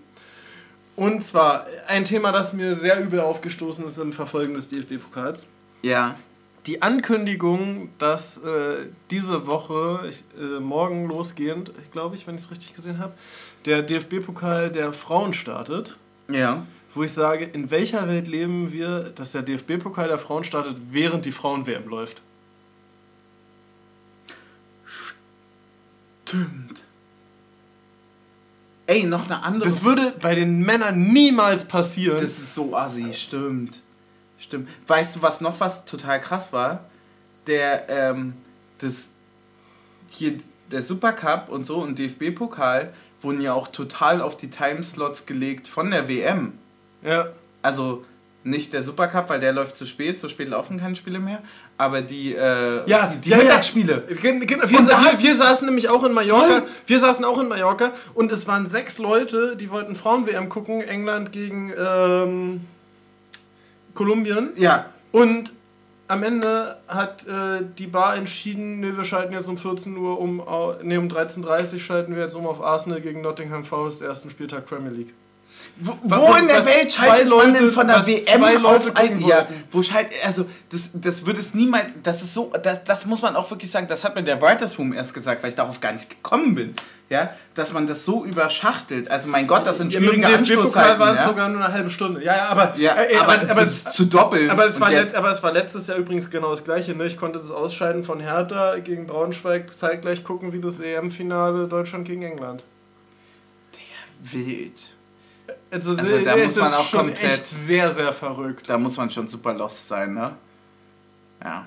Und zwar ein Thema, das mir sehr übel aufgestoßen ist im Verfolgen des DFB-Pokals. Ja. Die Ankündigung, dass äh, diese Woche, ich, äh, morgen losgehend, ich glaube ich, wenn ich es richtig gesehen habe, der DFB-Pokal der Frauen startet, Ja. wo ich sage, in welcher Welt leben wir, dass der DFB-Pokal der Frauen startet, während die Frauen-WM läuft? Stimmt. Ey, noch eine andere. Das würde bei den Männern niemals passieren. Das ist so assi, stimmt. Stimmt. Weißt du, was noch was total krass war? Der, ähm, das, hier, der Supercup und so und DFB-Pokal wurden ja auch total auf die Timeslots gelegt von der WM. ja. Also nicht der Supercup, weil der läuft zu spät, so spät laufen keine Spiele mehr, aber die, äh, Ja, die, die ja, ja. Mittagsspiele. Gen- Wir, wir, wir saßen nämlich auch in Mallorca. Voll. Wir saßen auch in Mallorca und es waren sechs Leute, die wollten Frauen-WM gucken. England gegen ähm, Kolumbien. Ja, Und am Ende hat äh, die Bar entschieden, nee, wir schalten jetzt um 14 Uhr um, nee, um 13.30 Uhr schalten wir jetzt um auf Arsenal gegen Nottingham Forest, ersten Spieltag Premier League. Wo, wo in der Welt schaltet man denn Leute- von der WM Leute auf ein ja, wollten? wo schalt also das das würde es niemals das ist so das, das muss man auch wirklich sagen das hat mir der Writers Room erst gesagt weil ich darauf gar nicht gekommen bin ja dass man das so überschachtelt also mein Gott das sind Ja, schwierige DFB-Pokal Anstoßzeiten waren es ja? sogar nur eine halbe Stunde. Ja, ja, aber, ja, äh, äh, aber, aber, aber, es, ist zu doppeln aber, es war letzt, aber es war letztes Jahr übrigens genau das gleiche. Ne? Ich konnte das Ausscheiden von Hertha gegen Braunschweig zeitgleich gucken wie das EM-Finale Deutschland gegen England. wild Also, Also da muss man auch schon komplett- echt sehr, sehr verrückt. da muss man schon super lost sein ne ja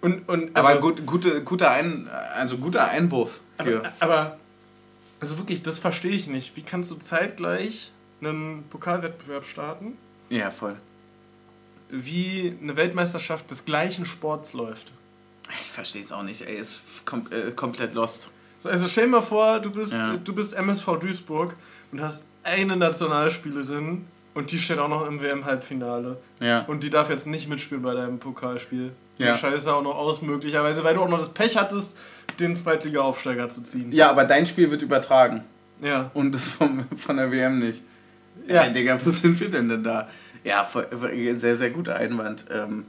Und, und aber also- gut gute guter ein also guter Einwurf für Aber, aber also wirklich, das verstehe ich nicht. Wie kannst du zeitgleich einen Pokalwettbewerb starten, ja voll wie eine Weltmeisterschaft des gleichen Sports läuft? ich verstehe es auch nicht ey ist kom äh, komplett lost So, also stell dir mal vor, du bist, Ja. du bist MSV Duisburg und hast eine Nationalspielerin, Und die steht auch noch im WM-Halbfinale. Ja. Und die darf jetzt nicht mitspielen bei deinem Pokalspiel. Die Ja. scheiße auch noch aus, möglicherweise, weil du auch noch das Pech hattest, den Zweitliga-Aufsteiger zu ziehen. Ja, aber dein Spiel wird übertragen. Ja. Und das vom, von der WM nicht. Ja. Ja, Digga, wo sind wir denn denn da? Ja, voll, sehr, sehr guter Einwand. Ähm,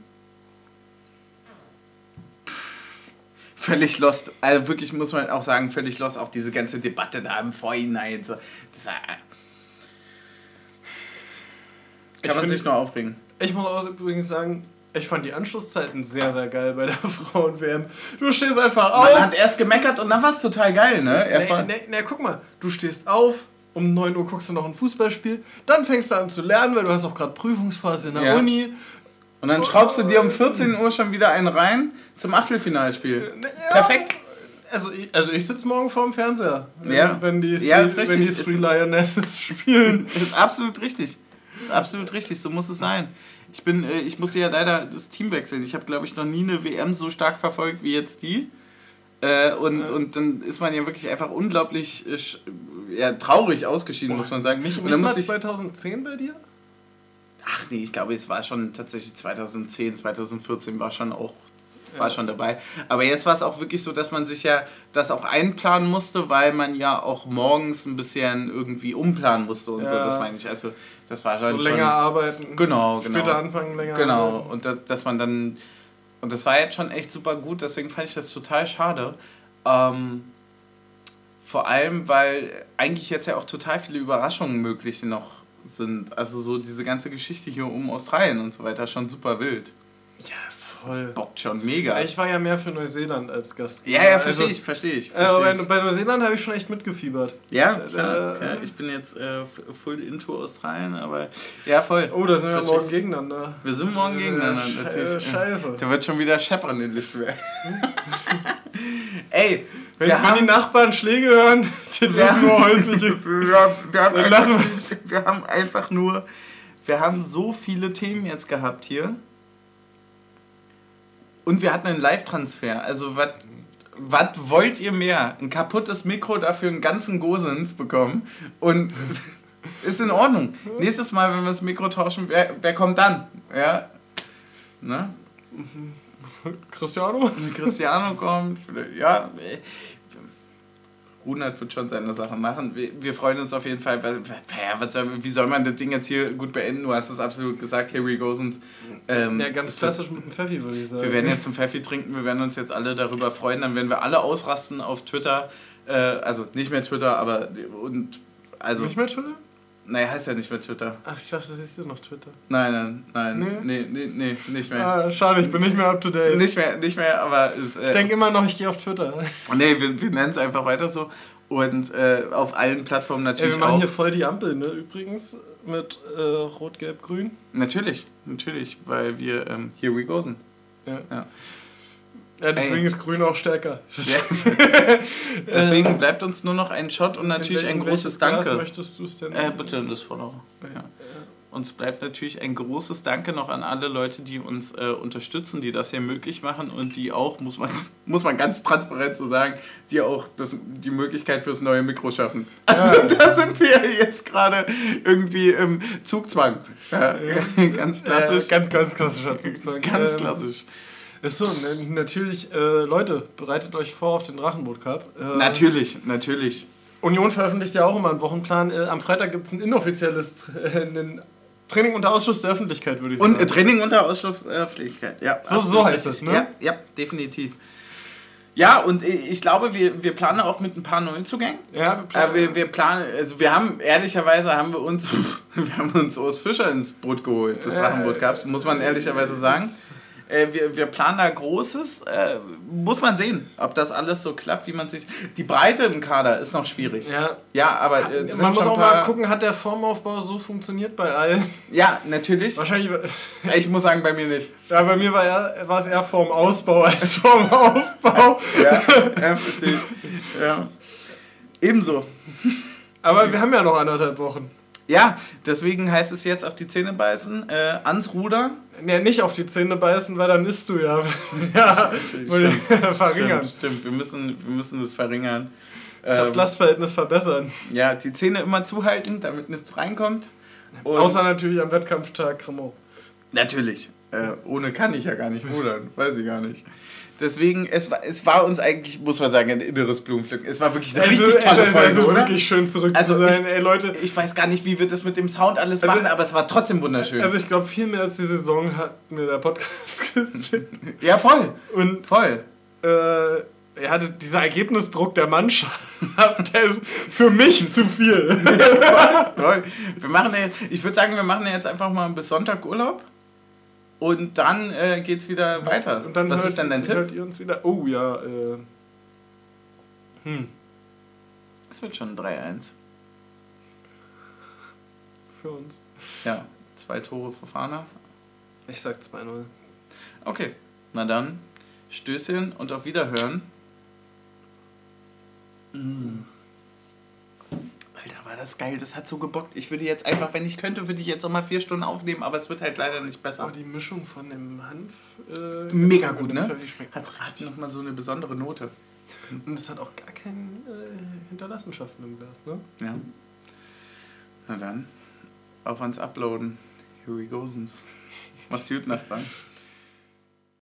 völlig lost. Also wirklich muss man auch sagen, völlig lost. Auch diese ganze Debatte da im Vorhinein. So, das war, kann man find- sich nur aufregen. Ich muss auch übrigens sagen, ich fand die Anschlusszeiten sehr, sehr geil bei der Frauen-WM. Du stehst einfach auf. Man hat erst gemeckert und dann war es total geil, ne? Er Nee, fand- nee, nee, guck mal, du stehst auf, um 9 Uhr guckst du noch ein Fußballspiel, dann fängst du an zu lernen, weil du hast auch gerade Prüfungsphase in der Ja. Uni. Und dann schraubst du dir um 14 Uhr schon wieder einen rein zum Achtelfinalspiel. Ja, Perfekt. Also ich, also ich sitze morgen vorm Fernseher, Ja. wenn die, Ja, ist wenn die. Three Lionesses spielen. Das ist absolut richtig. Das ist absolut richtig, so muss es sein. Ich bin, äh, ich muss ja leider das Team wechseln. Ich habe, glaube ich, noch nie eine WM so stark verfolgt wie jetzt die. Äh, und, Ja. und dann ist man ja wirklich einfach unglaublich äh, ja, traurig ausgeschieden, muss man sagen. Nicht, und dann muss ich, 2010 bei dir? ach nee, ich glaube, es war schon tatsächlich 2010, 2014 war schon auch war schon dabei. Aber jetzt war es auch wirklich so, dass man sich ja das auch einplanen musste, weil man ja auch morgens ein bisschen irgendwie umplanen musste und so. Ja. Das meine ich. Also das war schon So schon- länger arbeiten. Genau, genau. Später anfangen, länger Genau, arbeiten. und da, dass man dann. Und das war jetzt schon echt super gut, deswegen fand ich das total schade. Ähm, vor allem, weil eigentlich jetzt ja auch total viele Überraschungen möglich noch sind. Also so diese ganze Geschichte hier um Australien und so weiter schon super wild. Ja, voll. Bockt schon mega. Ich war ja mehr für Neuseeland als Gast. ja, ja, Also, verstehe ich, verstehe ich. Äh, Versteh aber ich. bei, bei Neuseeland habe ich schon echt mitgefiebert. Ja, Äh, klar, äh, klar. Ich bin jetzt äh, full into Australien, aber ja, voll. Oh, da sind wir morgen gegeneinander. Wir sind morgen gegeneinander, Äh, natürlich. Sche- Scheiße. Da wird schon wieder scheppern in Lichtwehr. Ey, Wenn, wir wenn die Nachbarn Schläge hören, sind wir das nur häusliche. wir, wir, haben einfach, wir haben einfach nur, wir haben so viele Themen jetzt gehabt hier. Und wir hatten einen Live-Transfer. Also, was was wollt ihr mehr? Ein kaputtes Mikro dafür einen ganzen Gosens bekommen. Und ist in Ordnung. Nächstes Mal, wenn wir das Mikro tauschen, wer, wer kommt dann? Ja? Ne? Cristiano? Cristiano kommt, ja. Äh, Runert wird schon seine Sache machen. Wir, wir freuen uns auf jeden Fall. Weil, ja, soll, wie soll man das Ding jetzt hier gut beenden? Du hast es absolut gesagt, here we go. Sonst, ähm, Ja, ganz klassisch mit dem Pfeffi, würde ich sagen. wir werden jetzt einen Pfeffi trinken, wir werden uns jetzt alle darüber freuen, dann werden wir alle ausrasten auf Twitter. Äh, also nicht mehr Twitter, aber und also. Nicht mehr Twitter? Naja, heißt ja nicht mehr Twitter. Ach, ich dachte, das ist jetzt noch Twitter. Nein, nein, nein. Nee? Nee, nee, nee, nicht mehr. Ah, schade, ich bin nicht mehr up to date. Nicht mehr, nicht mehr, aber es, äh, Ich denke immer noch, ich gehe auf Twitter. Nee, wir, wir nennen es einfach weiter so. Und äh, auf allen Plattformen Ey, natürlich wir machen auch. hier voll die Ampel, ne, übrigens. Mit äh, Rot, Gelb, Grün. Natürlich, natürlich, weil wir ähm, Here We Go sind. Ja. Ja. Ja, deswegen Ey. ist Grün auch stärker. Deswegen bleibt uns nur noch ein Shot und natürlich In ein großes Glas Danke. möchtest du es denn? Äh, bitte das Follower. Ja. Ja. Uns bleibt natürlich ein großes Danke noch an alle Leute, die uns äh, unterstützen, die das hier möglich machen und die auch, muss man, muss man ganz transparent so sagen, die auch das, die Möglichkeit fürs neue Mikro schaffen. Also da sind wir jetzt gerade irgendwie im Zugzwang. Ja, ganz klassisch. Äh, ganz, ganz klassischer Zugzwang. Ganz Ähm, klassisch. So, ne, natürlich, äh, Leute, bereitet euch vor auf den Drachenboot Cup. Äh, Natürlich, natürlich. Union veröffentlicht ja auch immer einen Wochenplan. Äh, am Freitag gibt es ein inoffizielles äh, ein Training unter Ausschluss der Öffentlichkeit, würde ich Und sagen. äh, Training unter Ausschluss der Öffentlichkeit. Ja, So- so heißt es, ne? Ja, ja, definitiv. Ja, und ich glaube, wir, wir planen auch mit ein paar Neuzugängen. ja, wir planen, Äh, wir, wir planen, also wir haben, ehrlicherweise haben wir uns, wir haben uns Urs Fischer ins Boot geholt, des Äh, Drachenboot Cups, muss man ehrlicherweise sagen. Äh, wir, wir planen da Großes, äh, muss man sehen, ob das alles so klappt, wie man sich, die Breite im Kader ist noch schwierig. Ja. Ja, aber äh, Man muss auch mal gucken, hat der Formaufbau so funktioniert bei allen? Ja, natürlich. Wahrscheinlich, Ich muss sagen, bei mir nicht. ja, bei mir war, er, war es eher vorm Ausbau als vorm Aufbau. Ja, ja verstehe ich. Ja. Ebenso. Aber wir haben ja noch anderthalb Wochen. Ja, deswegen heißt es jetzt auf die Zähne beißen, äh, ans Ruder. Ja, nicht auf die Zähne beißen, weil dann isst du ja. ja, verringern. Stimmt, stimmt. Wir, müssen, wir müssen das verringern. Ähm, Kraft-Last-Verhältnis verbessern. ja, die Zähne immer zuhalten, damit nichts reinkommt. Und Außer natürlich am Wettkampftag Cremant. Natürlich. Äh, ohne kann ich ja gar nicht rudern. Weiß ich gar nicht. Deswegen, es war, es war uns eigentlich, muss man sagen, ein inneres Blumenpflücken. Es war wirklich eine Also, richtig tolle es ist Folge, also oder? wirklich schön zurück Also zu sein. ich- Ey, Leute, Ich weiß gar nicht, wie wir das mit dem Sound alles Also- machen, aber es war trotzdem wunderschön. also ich glaube, viel mehr als die Saison hat mir der Podcast gefehlt. ja, voll. Und Voll. äh, ja, dieser Ergebnisdruck der Mannschaft, der ist für mich zu viel. voll. Wir machen ich würde sagen, wir machen ja jetzt einfach mal bis Sonntag Urlaub. Und dann äh, geht's wieder weiter. Und dann Was hört, ist denn dein Tipp? Hört ihr uns wieder? Oh ja, äh. Hm, Es wird schon 3-1. für uns. Ja, zwei Tore für Fahner. Ich sag 2-0. Okay, na dann, Stößchen und auf Wiederhören. Mm. Alter, war das geil, das hat so gebockt. Ich würde jetzt einfach, wenn ich könnte, würde ich jetzt noch mal vier Stunden aufnehmen, aber es wird halt leider nicht besser. Aber die Mischung von dem Hanf. Äh, Mega gut, ne? Hat, hat nochmal so eine besondere Note. Und es hat auch gar keine äh, Hinterlassenschaften im Glas, ne? Ja. Na dann, auf ans Uploaden. Here we go. Mach's gut, Nachbarn.